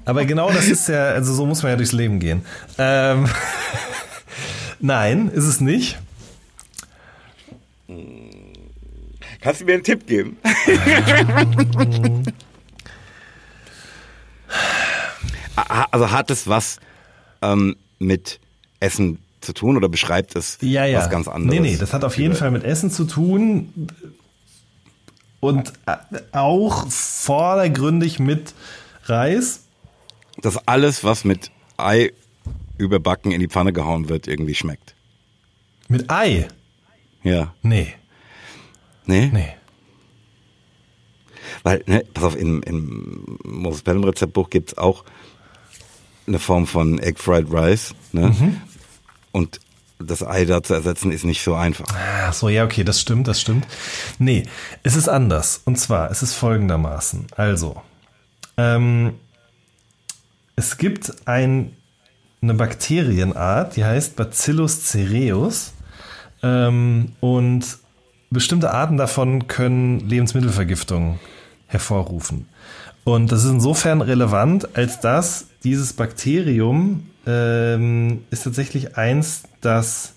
Aber genau das ist ja, also so muss man ja durchs Leben gehen. Ähm, Nein, ist es nicht. Kannst du mir einen Tipp geben? Also hat es was ähm, mit Essen zu tun oder beschreibt es Ja, ja. was ganz anderes? Nee, nee, das hat auf jeden Fall mit Essen zu tun. und äh, auch vordergründig mit Reis. Dass alles, was mit Ei überbacken in die Pfanne gehauen wird, irgendwie schmeckt. Mit Ei? Ja. Nee. Nee? Nee. Weil, ne, pass auf, im, im Moses Pelham Rezeptbuch gibt's auch eine Form von Egg Fried Rice. Ne? Mhm. Und das Ei da zu ersetzen ist nicht so einfach. Ach so, ja, okay, das stimmt, das stimmt. Nee, es ist anders. Und zwar, es ist folgendermaßen. Also, ähm, es gibt ein, eine Bakterienart, die heißt Bacillus cereus. Ähm, und bestimmte Arten davon können Lebensmittelvergiftungen hervorrufen. Und das ist insofern relevant, als dass dieses Bakterium ähm, ist tatsächlich eins, das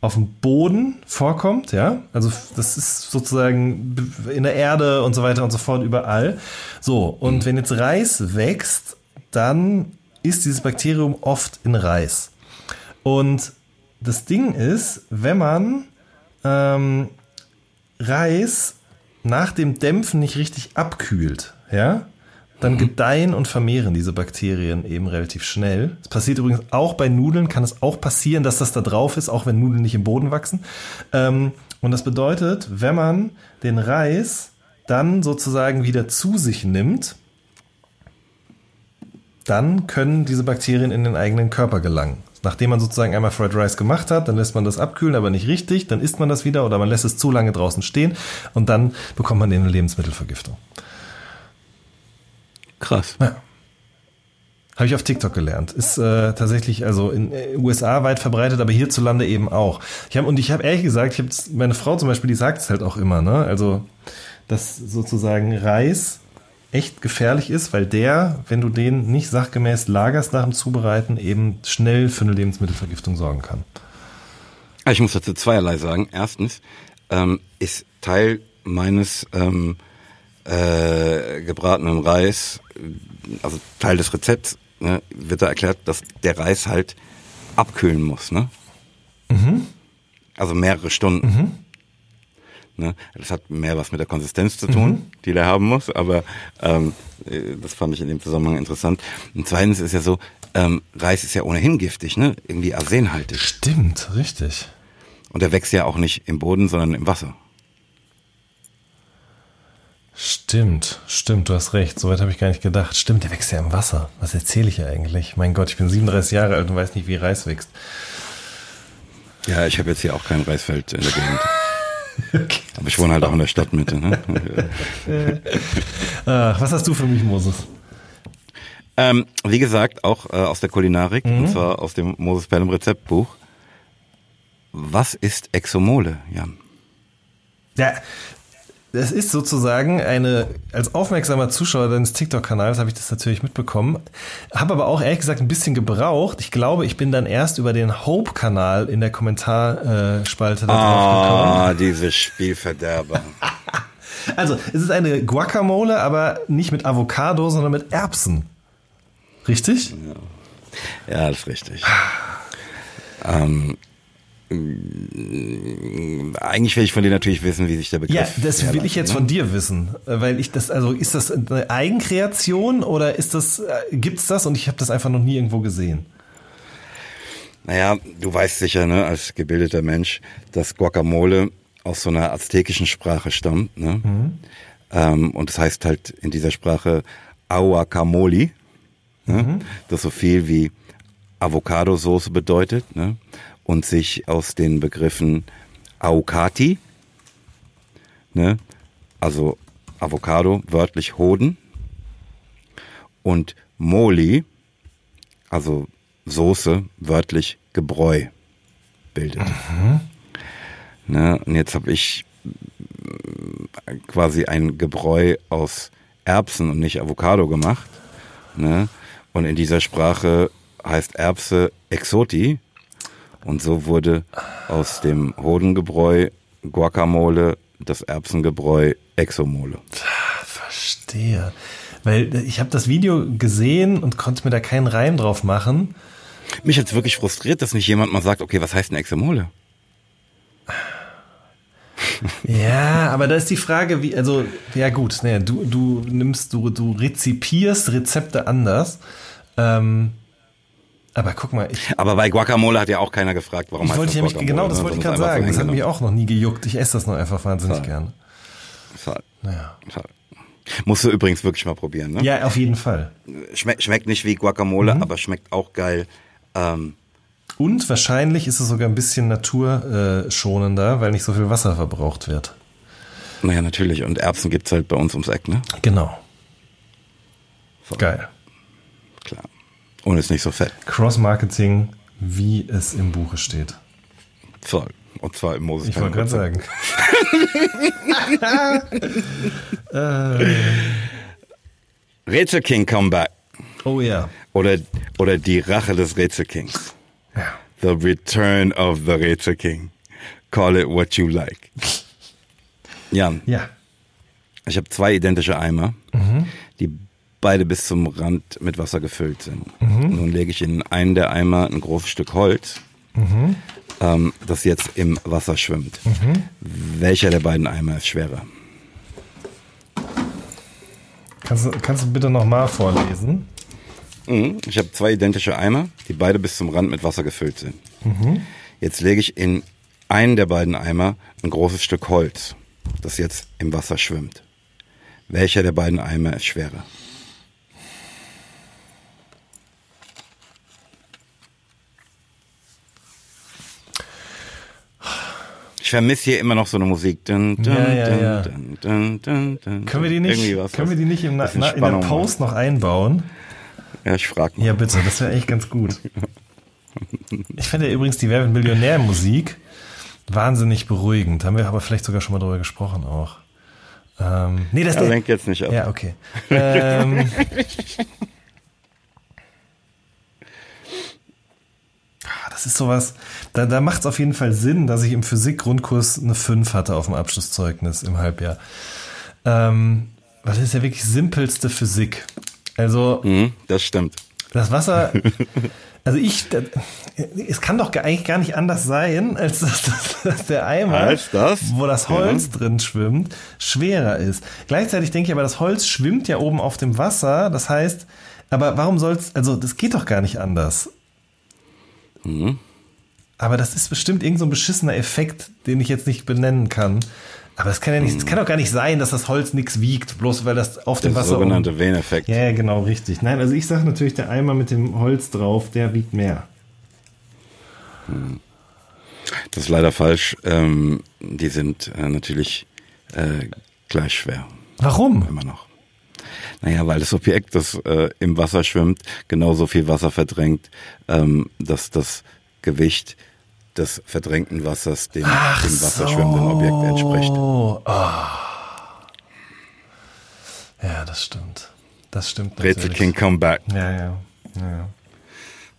auf dem Boden vorkommt, ja. Also das ist sozusagen in der Erde und so weiter und so fort überall. So, und wenn jetzt Reis wächst, dann ist dieses Bakterium oft in Reis. Und das Ding ist, wenn man ähm, Reis nach dem Dämpfen nicht richtig abkühlt, ja, dann mhm. gedeihen und vermehren diese Bakterien eben relativ schnell. Es passiert übrigens auch bei Nudeln, kann es auch passieren, dass das da drauf ist, auch wenn Nudeln nicht im Boden wachsen. Ähm, und das bedeutet, wenn man den Reis dann sozusagen wieder zu sich nimmt, dann können diese Bakterien in den eigenen Körper gelangen. Nachdem man sozusagen einmal Fried Rice gemacht hat, dann lässt man das abkühlen, aber nicht richtig, dann isst man das wieder oder man lässt es zu lange draußen stehen und dann bekommt man eine Lebensmittelvergiftung. Krass. Ja. Habe ich auf TikTok gelernt. Ist äh, tatsächlich also in äh, USA weit verbreitet, aber hierzulande eben auch. Ich hab, und ich habe ehrlich gesagt, ich habe meine Frau zum Beispiel, die sagt es halt auch immer, ne? Also dass sozusagen Reis echt gefährlich ist, weil der, wenn du den nicht sachgemäß lagerst nach dem Zubereiten, eben schnell für eine Lebensmittelvergiftung sorgen kann. Ich muss dazu zweierlei sagen. Erstens ähm, ist Teil meines ähm, äh, gebratenen Reis, also Teil des Rezepts, ne, wird da erklärt, dass der Reis halt abkühlen muss. Ne? Mhm. Also mehrere Stunden. Mhm. Ne? Das hat mehr was mit der Konsistenz zu tun, mhm. die der haben muss, aber ähm, äh, das fand ich in dem Zusammenhang interessant. Und zweitens ist ja so, ähm, Reis ist ja ohnehin giftig, ne? Irgendwie arsenhaltig. Stimmt, richtig. Und der wächst ja auch nicht im Boden, sondern im Wasser. Stimmt, stimmt, du hast recht. Soweit habe ich gar nicht gedacht. Stimmt, der wächst ja im Wasser. Was erzähle ich ja eigentlich? Mein Gott, ich bin 37 Jahre alt und weiß nicht, wie Reis wächst. Ja, ich habe jetzt hier auch kein Reisfeld in der Gegend. Aber ich wohne halt auch in der Stadtmitte. Ne? Ach, was hast du für mich, Moses? Ähm, wie gesagt, auch äh, aus der Kulinarik, mhm. und zwar aus dem Moses Pelham Rezeptbuch. Was ist Exomole, Jan? Ja, das ist sozusagen eine, als aufmerksamer Zuschauer deines TikTok-Kanals habe ich das natürlich mitbekommen, habe aber auch ehrlich gesagt ein bisschen gebraucht. Ich glaube, ich bin dann erst über den Hope-Kanal in der Kommentarspalte da drauf gekommen. Ah, diese Spielverderber. also, es ist eine Guacamole, aber nicht mit Avocado, sondern mit Erbsen. Richtig? Ja, ja das ist richtig. ähm, eigentlich will ich von dir natürlich wissen, wie sich der Begriff. Ja, das will ich jetzt ne? von dir wissen, weil ich das also ist das eine Eigenkreation oder ist das äh, gibt's das und ich habe das einfach noch nie irgendwo gesehen. Naja, du weißt sicher, ne, als gebildeter Mensch, dass Guacamole aus so einer aztekischen Sprache stammt, ne? Mhm. Ähm, und das heißt halt in dieser Sprache Aguacamole, ne? Mhm. das so viel wie Avocado-Soße bedeutet, ne? Und sich aus den Begriffen Aukati, ne, also Avocado, wörtlich Hoden, und Moli, also Soße, wörtlich Gebräu, bildet. Mhm. Ne, und jetzt habe ich quasi ein Gebräu aus Erbsen und nicht Avocado gemacht. Ne? Und in dieser Sprache heißt Erbse Exoti, und so wurde aus dem Hodengebräu Guacamole das Erbsengebräu Exomole. Verstehe. Weil ich habe das Video gesehen und konnte mir da keinen Reim drauf machen. Mich hat's wirklich frustriert, dass nicht jemand mal sagt, okay, was heißt denn Exomole? Ja, aber da ist die Frage, wie, also, ja gut, ne, du, du nimmst, du, du rezipierst Rezepte anders. Ähm, aber guck mal, ich, Aber bei Guacamole hat ja auch keiner gefragt, warum ich wollte das nämlich, genau das ne? wollte ich gerade so sagen. Das hat mich auch noch nie gejuckt. Ich esse das nur einfach wahnsinnig Ja. gern. Schade, Naja. schade. Musst du übrigens wirklich mal probieren, ne? Ja, auf jeden Fall. Schmeckt, schmeckt nicht wie Guacamole, Mhm. aber schmeckt auch geil. Ähm, Und wahrscheinlich ist es sogar ein bisschen naturschonender, weil nicht so viel Wasser verbraucht wird. naja, natürlich. Und Erbsen gibt's halt bei uns ums Eck, ne? Genau. Voll. Geil. Und ist nicht so fett. Cross-Marketing, wie es im Buche steht. Voll. Und zwar im Moses. Ich wollte gerade sagen. Rätsel King Comeback. Oh ja. Oder, oder die Rache des Rätsel Kings. Ja. The Return of the Rätsel King. Call it what you like. Jan, Ja. ich habe zwei identische Eimer, die beide bis zum Rand mit Wasser gefüllt sind. Nun lege ich in einen der Eimer ein großes Stück Holz, ähm, das jetzt im Wasser schwimmt. Welcher der beiden Eimer ist schwerer? Kannst, du- kannst du bitte nochmal vorlesen? Mhm. Ich habe zwei identische Eimer, die beide bis zum Rand mit Wasser gefüllt sind. Jetzt lege ich in einen der beiden Eimer ein großes Stück Holz, das jetzt im Wasser schwimmt. Welcher der beiden Eimer ist schwerer? Ich vermisse hier immer noch so eine Musik. Dun, dun, Ja, ja, dun, ja. dun, dun, dun, dun. Können wir die nicht, was, können wir die nicht im, Na, in der Spannung Post noch einbauen? Ja, ich frage Ja, bitte, das wäre echt ganz gut. Ich finde ja übrigens die Wer Millionär-Musik wahnsinnig beruhigend. Haben wir aber vielleicht sogar schon mal drüber gesprochen auch. Ähm, nee, das Ja, der, lenk jetzt nicht ab. Ja, okay. Ähm, das ist sowas, da, da macht es auf jeden Fall Sinn, dass ich im Physik-Grundkurs eine 5 hatte auf dem Abschlusszeugnis im Halbjahr. Ähm, weil das ist ja wirklich simpelste Physik. Also, Mhm, das stimmt. das Wasser, also ich, das, es kann doch eigentlich gar nicht anders sein, als dass, dass, dass der Eimer, Als das? wo das Holz drin schwimmt, schwerer ist. Gleichzeitig denke ich aber, das Holz schwimmt ja oben auf dem Wasser, das heißt, aber warum soll's, also das geht doch gar nicht anders. Aber das ist bestimmt irgend so ein beschissener Effekt, den ich jetzt nicht benennen kann. Aber es kann ja nicht, es kann doch gar nicht sein, dass das Holz nichts wiegt, bloß weil das auf dem Der Wasser oben- sogenannte Veneffekt. ja, genau, richtig. Nein, also ich sage natürlich, der Eimer mit dem Holz drauf, der wiegt mehr. Das ist leider falsch. Ähm, die sind äh, natürlich äh, gleich schwer. Warum? Immer noch. Naja, weil das Objekt, das äh, im Wasser schwimmt, genauso viel Wasser verdrängt, ähm, dass das Gewicht des verdrängten Wassers dem, dem Wasser schwimmenden Objekt entspricht. Oh. Ja, das stimmt. Das stimmt Rätsel natürlich. King Come Back. Ja, ja, ja.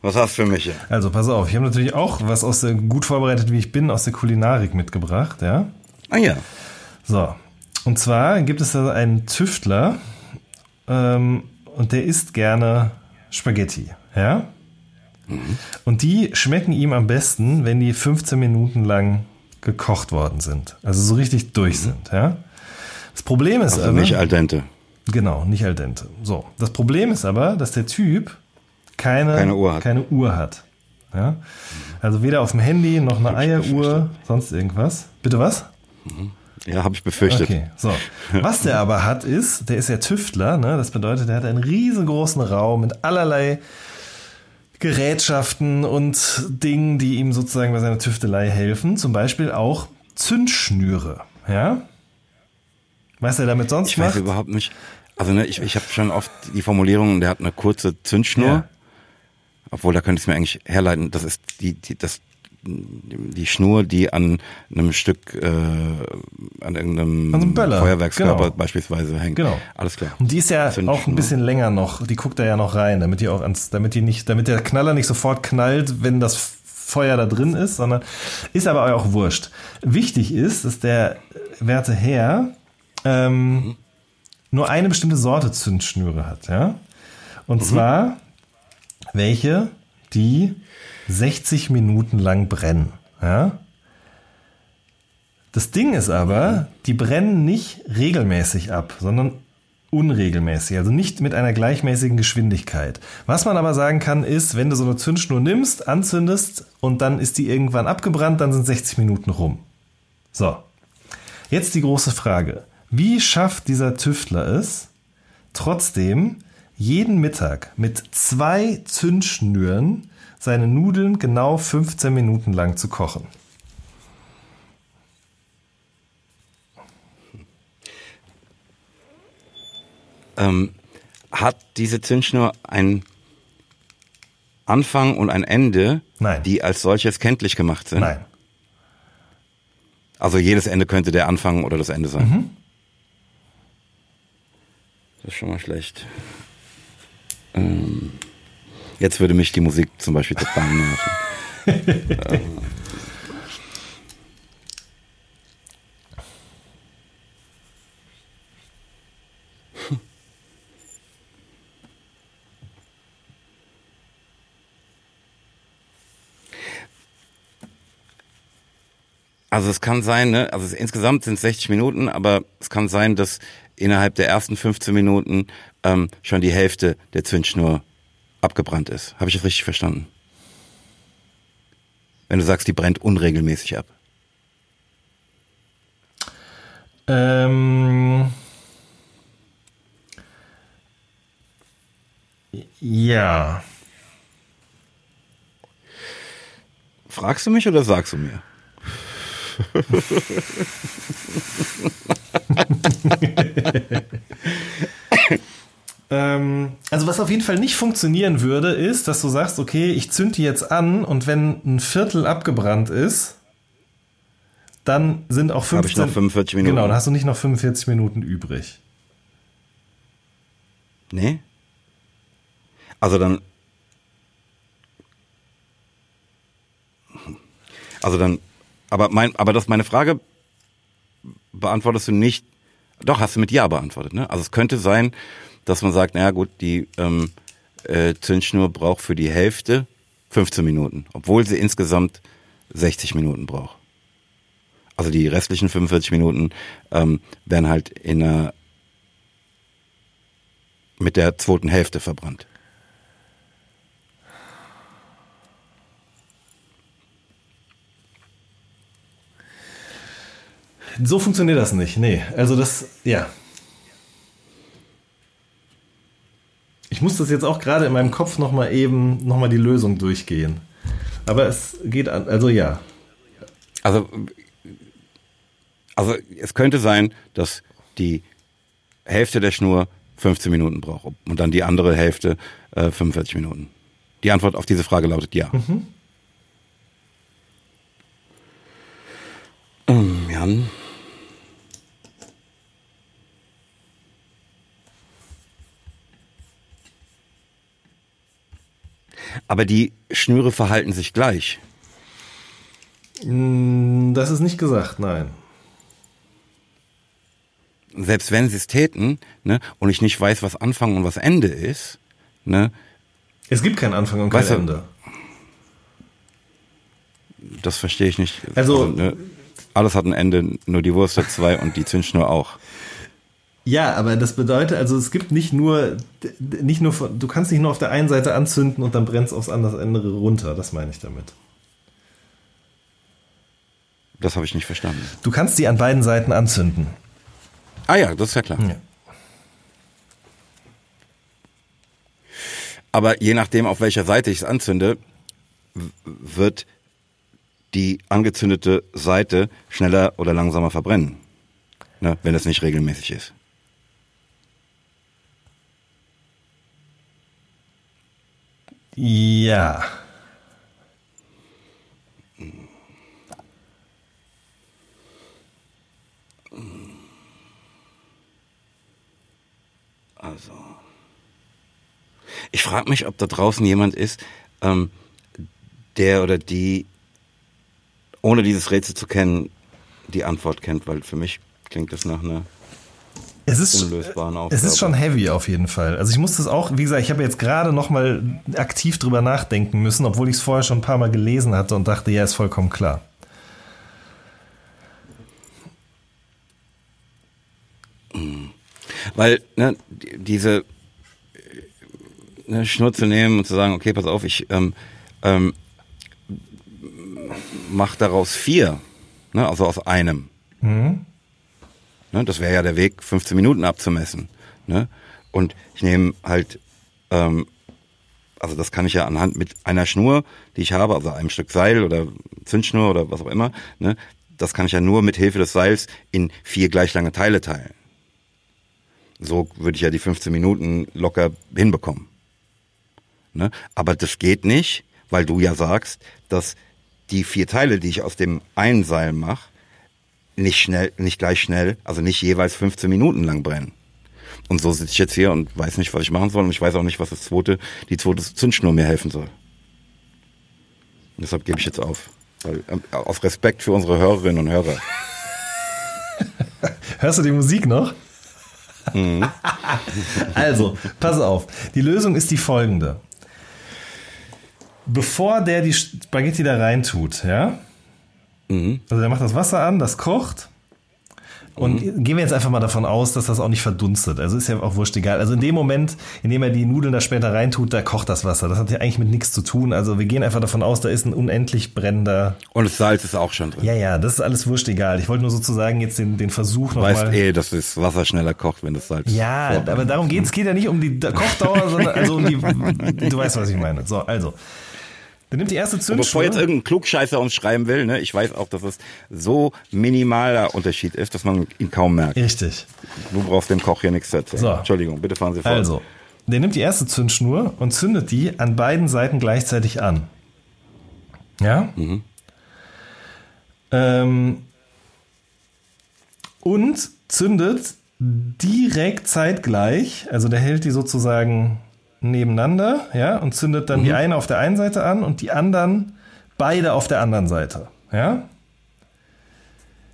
Was hast du für mich hier? Also, pass auf, ich habe natürlich auch was aus der, gut vorbereitet, wie ich bin, aus der Kulinarik mitgebracht, ja. Ah ja. So. Und zwar gibt es da einen Tüftler, ähm, und der isst gerne Spaghetti, ja? Und die schmecken ihm am besten, wenn die 15 Minuten lang gekocht worden sind. Also so richtig durch sind, ja? Das Problem ist Also aber, nicht al dente. genau, nicht al dente. So. Das Problem ist aber, dass der Typ keine, Keine Uhr hat. Keine Uhr hat. Ja? Also weder auf dem Handy noch eine Eieruhr, sonst irgendwas. Bitte was? Ja, habe ich befürchtet. Okay, so. Was der aber hat, ist, der ist ja Tüftler, ne? Das bedeutet, der hat einen riesengroßen Raum mit allerlei Gerätschaften und Dingen, die ihm sozusagen bei seiner Tüftelei helfen. Zum Beispiel auch Zündschnüre, ja? Was er damit sonst Ich weiß macht? überhaupt nicht. Also ne, ich, ich habe schon oft die Formulierung, der hat eine kurze Zündschnur. Ja. Obwohl, da könnte ich es mir eigentlich herleiten. Das ist die, die, das, die Schnur, die an einem Stück, äh, an irgendeinem An so Feuerwerkskörper genau. beispielsweise hängt. Genau. Alles klar. Und die ist ja Zündschnur. auch ein bisschen länger noch, die guckt da ja noch rein, damit die auch ans, damit die nicht, damit der Knaller nicht sofort knallt, wenn das Feuer da drin ist, sondern ist aber auch wurscht. Wichtig ist, dass der werte Herr ähm, nur eine bestimmte Sorte Zündschnüre hat, ja. Und zwar welche, die 60 Minuten lang brennen, ja. Das Ding ist aber, die brennen nicht regelmäßig ab, sondern unregelmäßig, also nicht mit einer gleichmäßigen Geschwindigkeit. Was man aber sagen kann, ist, wenn du so eine Zündschnur nimmst, anzündest und dann ist die irgendwann abgebrannt, dann sind 60 Minuten rum. So. Jetzt die große Frage. Wie schafft dieser Tüftler es, trotzdem jeden Mittag mit zwei Zündschnüren seine Nudeln genau 15 Minuten lang zu kochen? Ähm, hat diese Zündschnur ein Anfang und ein Ende, Nein. die als solches kenntlich gemacht sind? Nein. Also jedes Ende könnte der Anfang oder das Ende sein. Mhm. Das ist schon mal schlecht. Ähm, jetzt würde mich die Musik zum Beispiel total nerven. ähm. Also es kann sein, ne, also es, insgesamt sind es 60 Minuten, aber es kann sein, dass innerhalb der ersten 15 Minuten ähm, schon die Hälfte der Zündschnur abgebrannt ist. Habe ich das richtig verstanden? Wenn du sagst, die brennt unregelmäßig ab. Ähm, ja. Fragst du mich oder sagst du mir? ähm, also was auf jeden Fall nicht funktionieren würde, ist, dass du sagst, okay, ich zünd die jetzt an und wenn ein Viertel abgebrannt ist, dann sind auch 15... Habe ich noch 45 Minuten. Genau, dann hast du nicht noch 45 Minuten übrig. Nee? Also dann... Also dann aber, mein, aber das meine Frage beantwortest du nicht. Doch, hast du mit Ja beantwortet. Ne? Also es könnte sein, dass man sagt, naja gut, die ähm, äh, Zündschnur braucht für die Hälfte 15 Minuten, obwohl sie insgesamt 60 Minuten braucht. Also die restlichen 45 Minuten ähm, werden halt in einer, mit der zweiten Hälfte verbrannt. So funktioniert das nicht. Nee, also das, ja. Ich muss das jetzt auch gerade in meinem Kopf nochmal eben, nochmal die Lösung durchgehen. Aber es geht an, also ja. Also, also es könnte sein, dass die Hälfte der Schnur 15 Minuten braucht und dann die andere Hälfte äh, 45 Minuten. Die Antwort auf diese Frage lautet ja. Mhm. Ähm, Jan? Aber die Schnüre verhalten sich gleich. Mm, das ist nicht gesagt, nein. Selbst wenn sie es täten, ne, und ich nicht weiß, was Anfang und was Ende ist, ne. Es gibt keinen Anfang und kein weißt du, Ende. Das verstehe ich nicht. Also, also ne, alles hat ein Ende, nur die Wurst hat zwei und die Zündschnur auch. Ja, aber das bedeutet, also es gibt nicht nur, nicht nur, du kannst nicht nur auf der einen Seite anzünden und dann brennt es aufs andere Ende runter. Das meine ich damit. Das habe ich nicht verstanden. Du kannst die an beiden Seiten anzünden. Ah ja, das ist ja klar. Ja. Aber je nachdem, auf welcher Seite ich es anzünde, wird die angezündete Seite schneller oder langsamer verbrennen. Ne, wenn es nicht regelmäßig ist. Ja. Also. Ich frage mich, ob da draußen jemand ist, ähm, der oder die, ohne dieses Rätsel zu kennen, die Antwort kennt, weil für mich klingt das nach einer es ist, unlösbaren äh, Aufgabe. Es ist schon heavy auf jeden Fall. Also ich muss das auch, wie gesagt, ich habe jetzt gerade noch mal aktiv drüber nachdenken müssen, obwohl ich es vorher schon ein paar Mal gelesen hatte und dachte, ja, ist vollkommen klar. Mhm. Weil ne, diese äh, ne, Schnur zu nehmen und zu sagen, okay, pass auf, ich ähm, ähm, mach daraus vier, ne, also aus einem. Mhm. Ne, das wäre ja der Weg, 15 Minuten abzumessen. Ne? Und ich nehme halt, ähm, also das kann ich ja anhand mit einer Schnur, die ich habe, also einem Stück Seil oder Zündschnur oder was auch immer, ne, das kann ich ja nur mit Hilfe des Seils in vier gleich lange Teile teilen. So würde ich ja die 15 Minuten locker hinbekommen. Ne? Aber das geht nicht, weil du ja sagst, dass die vier Teile, die ich aus dem einen Seil mache, nicht schnell, nicht gleich schnell, also nicht jeweils 15 Minuten lang brennen. Und so sitze ich jetzt hier und weiß nicht, was ich machen soll und ich weiß auch nicht, was das zweite, die zweite Zündschnur mir helfen soll. Und deshalb gebe ich jetzt auf. Weil, ähm, aus Respekt für unsere Hörerinnen und Hörer. Hörst du die Musik noch? also, pass auf. Die Lösung ist die folgende. Bevor der die Spaghetti da rein tut, ja? Also der macht das Wasser an, das kocht. Und gehen wir jetzt einfach mal davon aus, dass das auch nicht verdunstet. Also ist ja auch wurscht egal. Also in dem Moment, in dem er die Nudeln da später reintut, da kocht das Wasser. Das hat ja eigentlich mit nichts zu tun. Also wir gehen einfach davon aus, da ist ein unendlich brennender. Und das Salz ist auch schon drin. Ja, ja, das ist alles wurscht egal. Ich wollte nur sozusagen jetzt den, den Versuch Du weißt nochmal. eh, dass das Wasser schneller kocht, wenn das Salz Ja, vorbrennt. aber darum geht es geht ja nicht um die Kochdauer, sondern also um die. Du weißt, was ich meine. So, also. Dann nimmt die erste Und Zündschnur. bevor jetzt irgendein Klugscheißer uns schreiben will, ne, ich weiß auch, dass es so minimaler Unterschied ist, dass man ihn kaum merkt. Richtig. Du brauchst dem Koch hier nichts zu erzählen. So. Entschuldigung, bitte fahren Sie fort. Also, der nimmt die erste Zündschnur und zündet die an beiden Seiten gleichzeitig an. Ja? Ähm, und zündet direkt zeitgleich, also der hält die sozusagen nebeneinander, ja, und zündet dann die eine auf der einen Seite an und die anderen beide auf der anderen Seite, ja.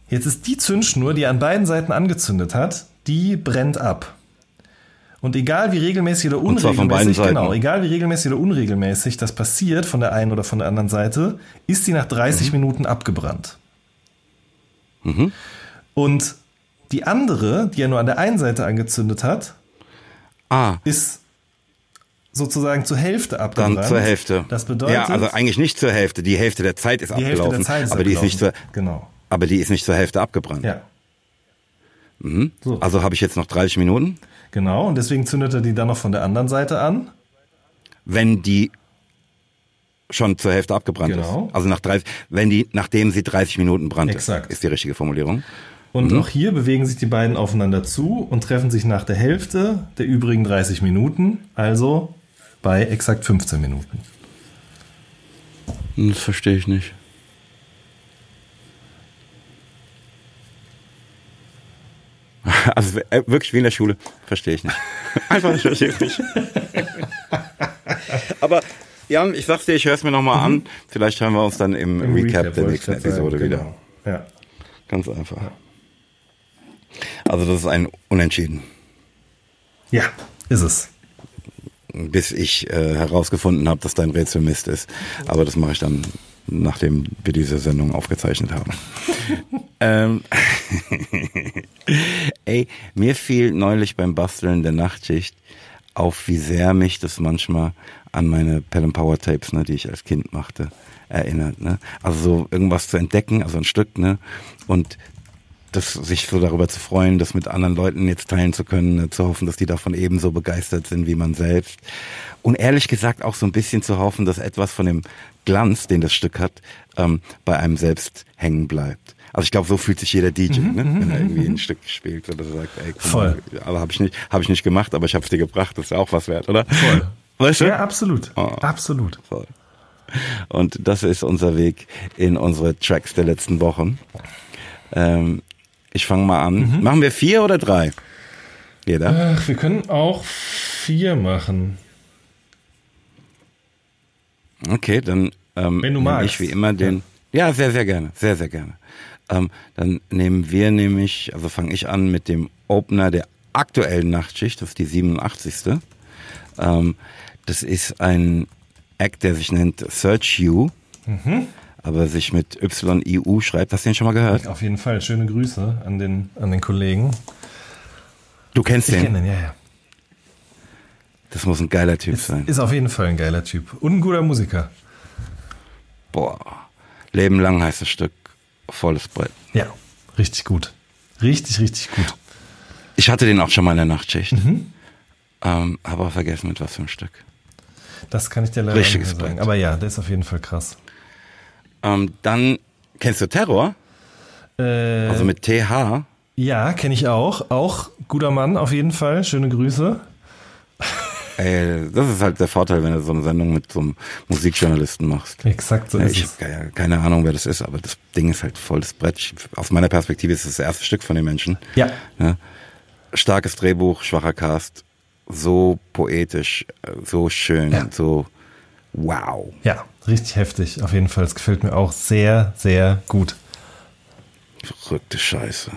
Jetzt ist die Zündschnur, die an beiden Seiten angezündet hat, die brennt ab. Und egal wie regelmäßig oder unregelmäßig, genau, egal wie regelmäßig oder unregelmäßig das passiert von der einen oder von der anderen Seite, ist sie nach 30 Mhm. Minuten abgebrannt. Und die andere, die er nur an der einen Seite angezündet hat, Ah, ist sozusagen zur Hälfte dann abgebrannt. zur Hälfte. Das bedeutet, Ja, also eigentlich nicht zur Hälfte. Die Hälfte der Zeit ist die Hälfte abgelaufen. der Zeit ist aber die ist nicht zur, abgelaufen. Genau. aber die ist nicht zur Hälfte abgebrannt. Ja. So. Also habe ich jetzt noch 30 Minuten. Genau, und deswegen zündet er die dann noch von der anderen Seite an. wenn die schon zur Hälfte abgebrannt Genau. ist. Also nach 30, wenn die, nachdem sie 30 Minuten brannte, Exakt. ist die richtige Formulierung. Und Mhm. auch hier bewegen sich die beiden aufeinander zu und treffen sich nach der Hälfte der übrigen 30 Minuten, also bei exakt 15 Minuten. Das verstehe ich nicht. Also äh, wirklich wie in der Schule, verstehe ich nicht. Einfach, ich verstehe es nicht. Aber Jan, ich sag's dir, ich höre es mir nochmal an. Vielleicht hören wir uns dann im, Recap, der wollte nächsten ich Episode sagen, wieder. genau. Ja. Ganz einfach. Also das ist ein Unentschieden. ja, ist es. Bis ich äh, herausgefunden habe, dass dein Rätsel Mist ist. Aber das mache ich dann, nachdem wir diese Sendung aufgezeichnet haben. ähm, ey, mir fiel neulich beim Basteln der Nachtschicht auf, wie sehr mich das manchmal an meine Pelham Power Tapes, ne, die ich als Kind machte, erinnert. Ne? Also so irgendwas zu entdecken, also ein Stück, ne? Und das, sich so darüber zu freuen, das mit anderen Leuten jetzt teilen zu können, ne, zu hoffen, dass die davon ebenso begeistert sind wie man selbst. Und ehrlich gesagt auch so ein bisschen zu hoffen, dass etwas von dem Glanz, den das Stück hat, ähm, bei einem selbst hängen bleibt. Also ich glaube, so fühlt sich jeder DJ, ne? wenn er irgendwie ein Stück spielt oder sagt, ey, guck Voll. aber habe ich nicht, habe ich nicht gemacht, aber ich habe es dir gebracht, das ist ja auch was wert, oder? Voll. Weißt du? Ja, absolut. Oh. Absolut. Voll. Und das ist unser Weg in unsere Tracks der letzten Wochen. Ähm, ich fange mal an. Mhm. Machen wir vier oder drei? Jeder? Ach, wir können auch vier machen. Okay, dann ähm, Wenn du magst. ich wie immer den. Ja, sehr, sehr gerne. Sehr, sehr gerne. Ähm, dann nehmen wir nämlich, also fange ich an mit dem Opener der aktuellen Nachtschicht, das ist die 87. Ähm, das ist ein Act, der sich nennt Search You, Mhm. Aber sich mit Y-I-U schreibt. Hast du den schon mal gehört? Auf jeden Fall. Schöne Grüße an den, an den Kollegen. Du kennst Ich den. kenne den, ja, ja. Das muss ein geiler Typ Ist, sein. ist auf jeden Fall ein geiler Typ. Und ein guter Musiker. Boah. Leben lang heißt das Stück. Volles Brett. Ja, richtig gut. Richtig, richtig gut. Ich hatte den auch schon mal in der Nachtschicht. Mhm. Ähm, aber vergessen mit was für ein Stück. Das kann ich dir leider Richtiges nicht sagen. Brett. Aber ja, der ist auf jeden Fall krass. Ähm, dann kennst du Terror? Äh, Also mit TH. ja, kenne ich auch. Auch guter Mann auf jeden Fall. Schöne Grüße. Ey, das ist halt der Vorteil, wenn du so eine Sendung mit so einem Musikjournalisten machst. Exakt so Ja, ist ich es. habe keine, keine Ahnung, wer das ist, aber das Ding ist halt volles Brett. Ich, aus meiner Perspektive ist es das erste Stück von den Menschen. Ja. Ne? Starkes Drehbuch, schwacher Cast, so poetisch, äh, so schön, Ja. so wow. Ja, richtig heftig. Auf jeden Fall. Es gefällt mir auch sehr, sehr gut. Verrückte Scheiße.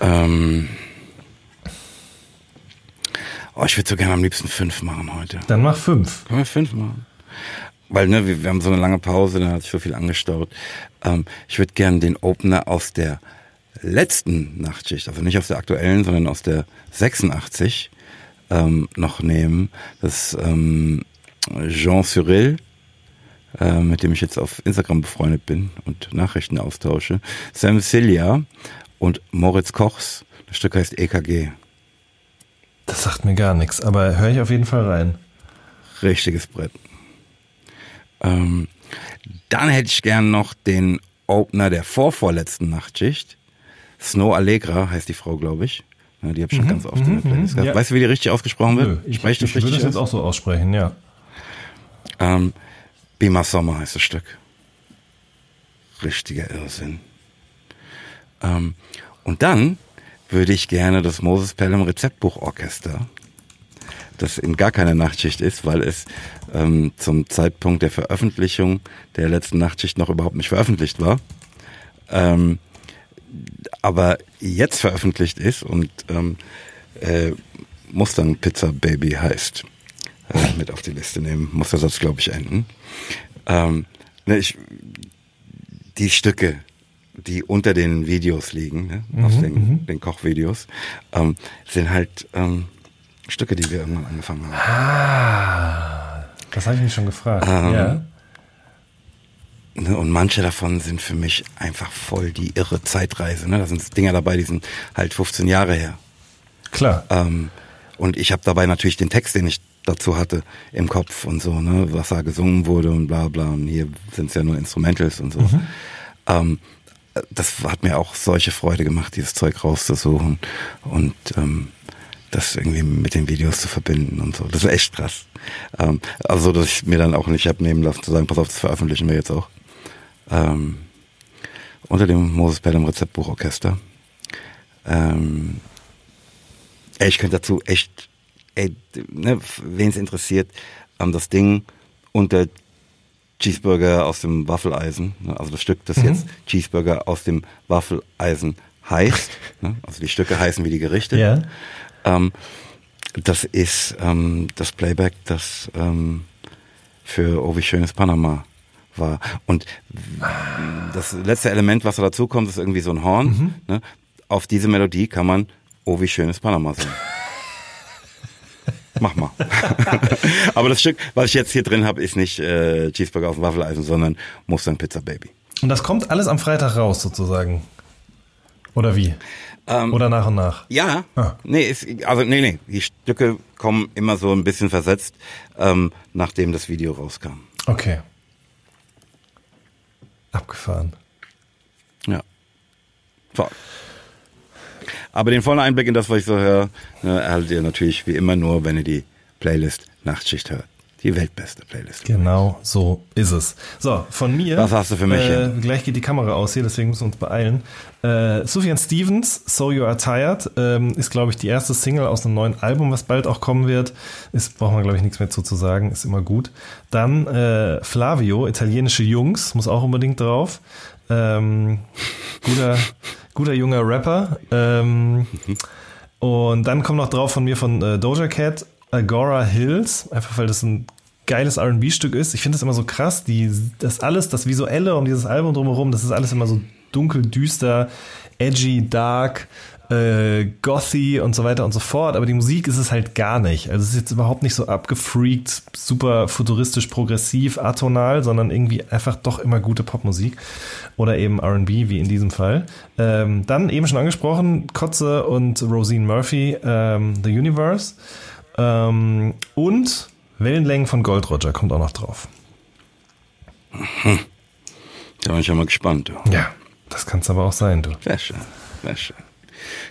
Ähm, oh, ich würde so gerne am liebsten fünf machen heute. Dann mach fünf. Können wir fünf machen? Weil, ne, wir, wir haben so eine lange Pause, da hat sich so viel angestaut. Ähm, ich würde gerne den Opener aus der letzten Nachtschicht, also nicht aus der aktuellen, sondern aus der 86 ähm, noch nehmen. Das ist ähm, Jean Cyril, äh, mit dem ich jetzt auf Instagram befreundet bin und Nachrichten austausche. Sam Cilia und Moritz Kochs. Das Stück heißt EKG. Das sagt mir gar nichts, aber höre ich auf jeden Fall rein. Richtiges Brett. Ähm, dann hätte ich gern noch den Opener der vorvorletzten Nachtschicht. Snow Allegra heißt die Frau, glaube ich. Ja, die habe ich schon ganz oft in der Playlist gehabt. ja. Weißt du, wie die richtig ausgesprochen wird? Nö, ich, Spreche ich das würde richtig das jetzt auch so aussprechen, ja. Ähm, Bima Sommer heißt das Stück. Richtiger Irrsinn. Ähm, und dann würde ich gerne das Moses Pelham Rezeptbuchorchester, das in gar keiner Nachtschicht ist, weil es ähm, zum Zeitpunkt der Veröffentlichung der letzten Nachtschicht noch überhaupt nicht veröffentlicht war, ähm, aber jetzt veröffentlicht ist und ähm, äh, Mustang Pizza Baby heißt äh, mit auf die Liste nehmen. Muss der Satz, glaube ich, enden. Ähm, ne, ich, die Stücke, die unter den Videos liegen, ne, aus den, den Kochvideos, ähm, sind halt ähm, Stücke, die wir irgendwann angefangen haben. Ah, das habe ich mich schon gefragt. Ähm, ja. Ne, Und manche davon sind für mich einfach voll die irre Zeitreise. Ne? Da sind Dinger dabei, die sind halt 15 Jahre her. Klar. Ähm, und ich habe dabei natürlich den Text, den ich dazu hatte, im Kopf und so, ne, was da gesungen wurde und bla bla. Und hier sind es ja nur Instrumentals und so. Ähm, das hat mir auch solche Freude gemacht, dieses Zeug rauszusuchen und ähm, das irgendwie mit den Videos zu verbinden und so. Das ist echt krass. Ähm, also, dass ich mir dann auch nicht hab nehmen lassen zu sagen, pass auf, das veröffentlichen wir jetzt auch. Ähm, unter dem Moses Pelham Rezeptbuchorchester. Ähm, ich könnte dazu echt, ey, ne, wen es interessiert, ähm, das Ding unter Cheeseburger aus dem Waffeleisen, ne, also das Stück, das jetzt Cheeseburger aus dem Waffeleisen heißt, ne, also die Stücke heißen wie die Gerichte. Ja. Ähm, das ist ähm, das Playback, das ähm, für Oh wie schönes Panama war. Und das letzte Element, was da dazu kommt, ist irgendwie so ein Horn. Ne? Auf diese Melodie kann man Oh wie schönes Panama singen. Mach mal. Aber das Stück, was ich jetzt hier drin habe, ist nicht äh, Cheeseburger auf dem Waffeleisen, sondern Mustang Pizza Baby. Und das kommt alles am Freitag raus, sozusagen. Oder wie? Ähm, Oder nach und nach? Ja, Ah. nee, ist, also nee, nee, die Stücke kommen immer so ein bisschen versetzt, ähm, nachdem das Video rauskam. Okay. Abgefahren. Ja. So. Aber den vollen Einblick in das, was ich so höre, ne, erhaltet ihr natürlich wie immer nur, wenn ihr die Playlist Nachtschicht hört. Die weltbeste Playlist. Genau so ist es. So, von mir. Was hast du für mich Äh, gleich geht die Kamera aus hier, deswegen müssen wir uns beeilen. Äh, Sufjan Stevens, So You Are Tired, ähm, ist, glaube ich, die erste Single aus einem neuen Album, was bald auch kommen wird. Ist, braucht man, glaube ich, nichts mehr zu, zu sagen, ist immer gut. Dann äh, Flavio, italienische Jungs, muss auch unbedingt drauf. Ähm, guter, guter junger Rapper. Ähm, und dann kommt noch drauf von mir von äh, Doja Cat, Agora Hills, einfach weil das ein geiles R&B-Stück ist. Ich finde es immer so krass, die, das alles, das Visuelle um dieses Album drumherum, das ist alles immer so dunkel, düster, edgy, dark äh, gothy und so weiter und so fort, aber die Musik ist es halt gar nicht. Also es ist jetzt überhaupt nicht so abgefreakt, super futuristisch, progressiv, atonal, sondern irgendwie einfach doch immer gute Popmusik oder eben R&B, wie in diesem Fall. Ähm, dann eben schon angesprochen, Kotze und Rosine Murphy, ähm, The Universe ähm, und Wellenlängen von Gold Roger kommt auch noch drauf. Da bin ich ja mal gespannt. Du. Ja, das kann es aber auch sein, du. Sehr schön, sehr schön.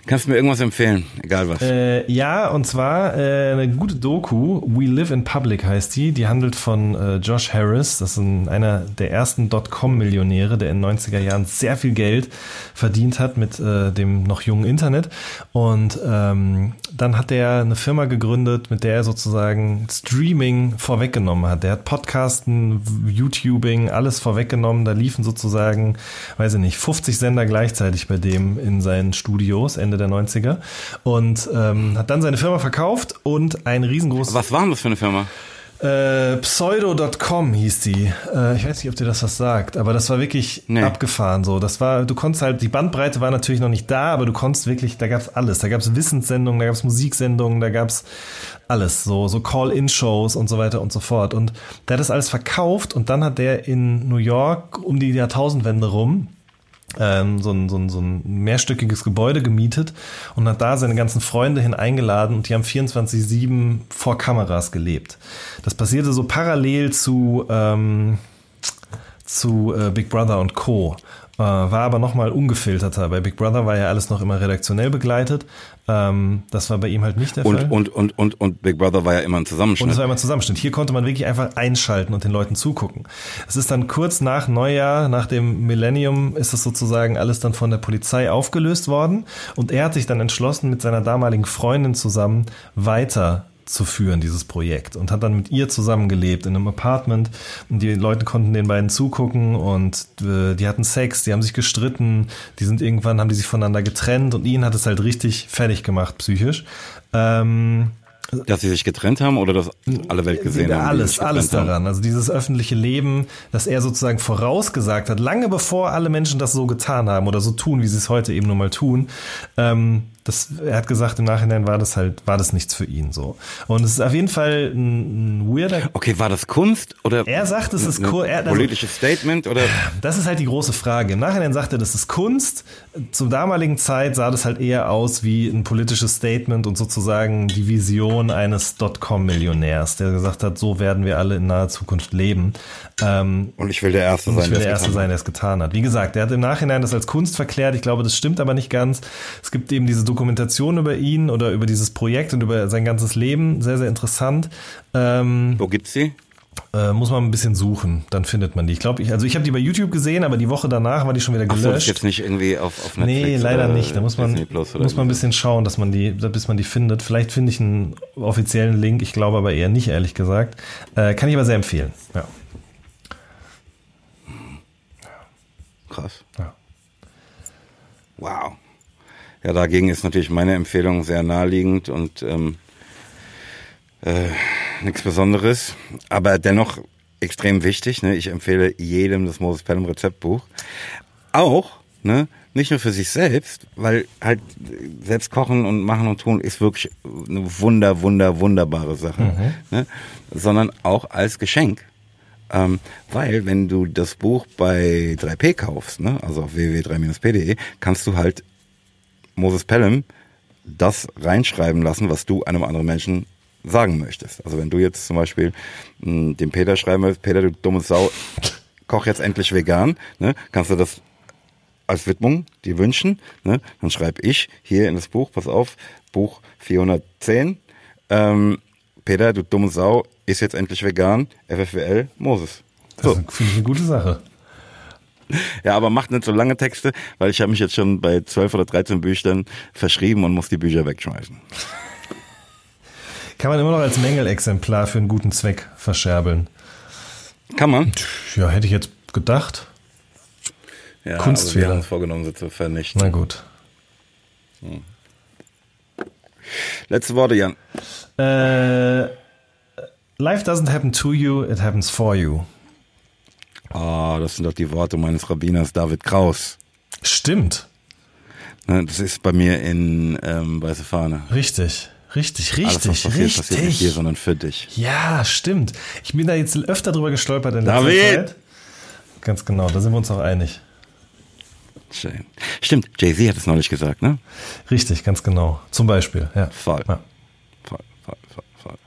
Kannst du mir irgendwas empfehlen, egal was. Äh, ja, und zwar äh, eine gute Doku, We Live in Public heißt die. Die handelt von äh, Josh Harris. Das ist ein, einer der ersten Dotcom-Millionäre, der in den 90er Jahren sehr viel Geld verdient hat mit äh, dem noch jungen Internet. Und ähm, dann hat er eine Firma gegründet, mit der er sozusagen Streaming vorweggenommen hat. Der hat Podcasten, YouTubing, alles vorweggenommen. Da liefen sozusagen, weiß ich nicht, 50 Sender gleichzeitig bei dem in seinen Studios Ende der 90er. Und ähm, hat dann seine Firma verkauft und ein riesengroßes... Was war denn das für eine Firma? Äh, Pseudo.com hieß die. Äh, ich weiß nicht, ob dir das was sagt, aber das war wirklich Nee. abgefahren so. Das war, du konntest halt, die Bandbreite war natürlich noch nicht da, aber du konntest wirklich, da gab's alles. Da gab's Wissenssendungen, da gab's Musiksendungen, da gab's alles, so, so Call-In-Shows und so weiter und so fort. Und der hat das alles verkauft und dann hat der in New York um die Jahrtausendwende rum ähm, so, ein, so, ein, so ein mehrstöckiges Gebäude gemietet und hat da seine ganzen Freunde hin eingeladen und die haben 24-7 vor Kameras gelebt. Das passierte so parallel zu, ähm, zu äh, Big Brother und Co. Äh, war aber nochmal ungefilterter. Bei Big Brother war ja alles noch immer redaktionell begleitet. Ähm, das war bei ihm halt nicht der Fall. Und, und, und, und, und Big Brother war ja immer ein Und Zusammenschnitt. es war immer Zusammenschnitt. Hier konnte man wirklich einfach einschalten und den Leuten zugucken. Es ist dann kurz nach Neujahr, nach dem Millennium, ist es sozusagen alles dann von der Polizei aufgelöst worden. Und er hat sich dann entschlossen, mit seiner damaligen Freundin zusammen weiter zu führen, dieses Projekt. Und hat dann mit ihr zusammengelebt in einem Apartment. Und die Leute konnten den beiden zugucken und äh, die hatten Sex, die haben sich gestritten, die sind irgendwann, haben die sich voneinander getrennt und ihn hat es halt richtig fertig gemacht, psychisch. Ähm, Dass sie sich getrennt haben oder dass alle Welt gesehen haben? alles, alles getrennt haben? daran. Also dieses öffentliche Leben, das er sozusagen vorausgesagt hat, lange bevor alle Menschen das so getan haben oder so tun, wie sie es heute eben nun mal tun. Ähm, das, er hat gesagt, im Nachhinein war das halt, war das nichts für ihn so. Und es ist auf jeden Fall ein, ein weirder. Okay, war das Kunst oder? Er sagt, es ist ein Ku- er- also- politisches Statement oder? Das ist halt die große Frage. Im Nachhinein sagt er, das ist Kunst. Zur damaligen Zeit sah das halt eher aus wie ein politisches Statement und sozusagen die Vision eines Dotcom-Millionärs, der gesagt hat, so werden wir alle in naher Zukunft leben. Ähm, Und ich will der Erste sein, ich will der Erste sein, der es getan hat. Wie gesagt, er hat im Nachhinein das als Kunst verklärt. Ich glaube, das stimmt aber nicht ganz. Es gibt eben diese Dokumentation über ihn oder über dieses Projekt und über sein ganzes Leben. Sehr, sehr interessant. Ähm, Wo gibt's sie? äh, muss man ein bisschen suchen, dann findet man die. Ich glaube, ich, also ich habe die bei YouTube gesehen, aber die Woche danach war die schon wieder Ach so, das ist gelöscht. jetzt nicht irgendwie auf, auf Netflix nee, leider nicht. Da muss man, muss man ein bisschen schauen, dass man die, bis man die findet. Vielleicht finde ich einen offiziellen Link. Ich glaube aber eher nicht, ehrlich gesagt. Äh, kann ich aber sehr empfehlen. Ja. Krass. Ja. Wow. Ja, dagegen ist natürlich meine Empfehlung sehr naheliegend und ähm, äh, nichts Besonderes, aber dennoch extrem wichtig. Ne? Ich empfehle jedem das Moses Pelham Rezeptbuch. Auch, ne, nicht nur für sich selbst, weil halt selbst kochen und machen und tun ist wirklich eine wunder, wunder, wunderbare Sache, ne? sondern auch als Geschenk. Ähm, weil, wenn du das Buch bei 3P kaufst, ne, also auf www.3-p.de, kannst du halt Moses Pelham das reinschreiben lassen, was du einem anderen Menschen sagen möchtest. Also wenn du jetzt zum Beispiel mh, dem Peter schreiben willst, Peter, du dumme Sau, koch jetzt endlich vegan, ne, kannst du das als Widmung dir wünschen, ne, dann schreibe ich hier in das Buch, pass auf, Buch 410, ähm, Peter, du dumme Sau, ist jetzt endlich vegan, FFWL, Moses. Das So. ist- finde ich eine gute Sache. Ja, aber macht nicht so lange Texte, weil ich habe mich jetzt schon bei 12 oder 13 Büchern verschrieben und muss die Bücher wegschmeißen. Kann man immer noch als Mängelexemplar für einen guten Zweck verscherbeln. Kann man. Ja, hätte ich jetzt gedacht. Ja, Kunstfehler. wir haben uns vorgenommen, sie zu vernichten. Na gut. Letzte Worte, Jan. Äh, Life doesn't happen to you, it happens for you. Ah, das sind doch die Worte meines Rabbiners David Kraus. Stimmt. Ne, Das ist bei mir in ähm, Weiße Fahne. Richtig, richtig, richtig, Alles, was passiert, richtig. passiert nicht hier, sondern für dich. Ja, stimmt. Ich bin da jetzt öfter drüber gestolpert in letzter David! Zeit. Ganz genau, da sind wir uns auch einig. Schön. Stimmt, Jay-Z hat es neulich gesagt, ne? Richtig, ganz genau. Zum Beispiel, ja. Voll. Ja, Voll, voll, voll, voll.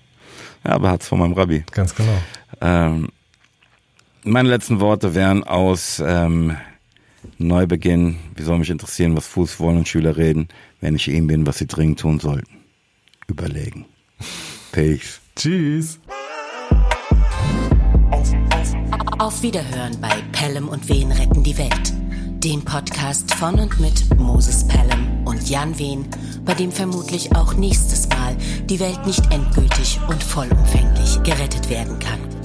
Ja, aber hat's von meinem Rabbi. ganz genau. Ähm, meine letzten Worte wären aus ähm, Neubeginn. Wie soll mich interessieren, was Fußvollen und Schüler reden, wenn ich ihnen bin, was sie dringend tun sollten? Überlegen. Peace. Tschüss. Auf Wiederhören bei Pelham und Wen retten die Welt. Dem Podcast von und mit Moses Pelham und Jan Wen, bei dem vermutlich auch nächstes Mal die Welt nicht endgültig und vollumfänglich gerettet werden kann.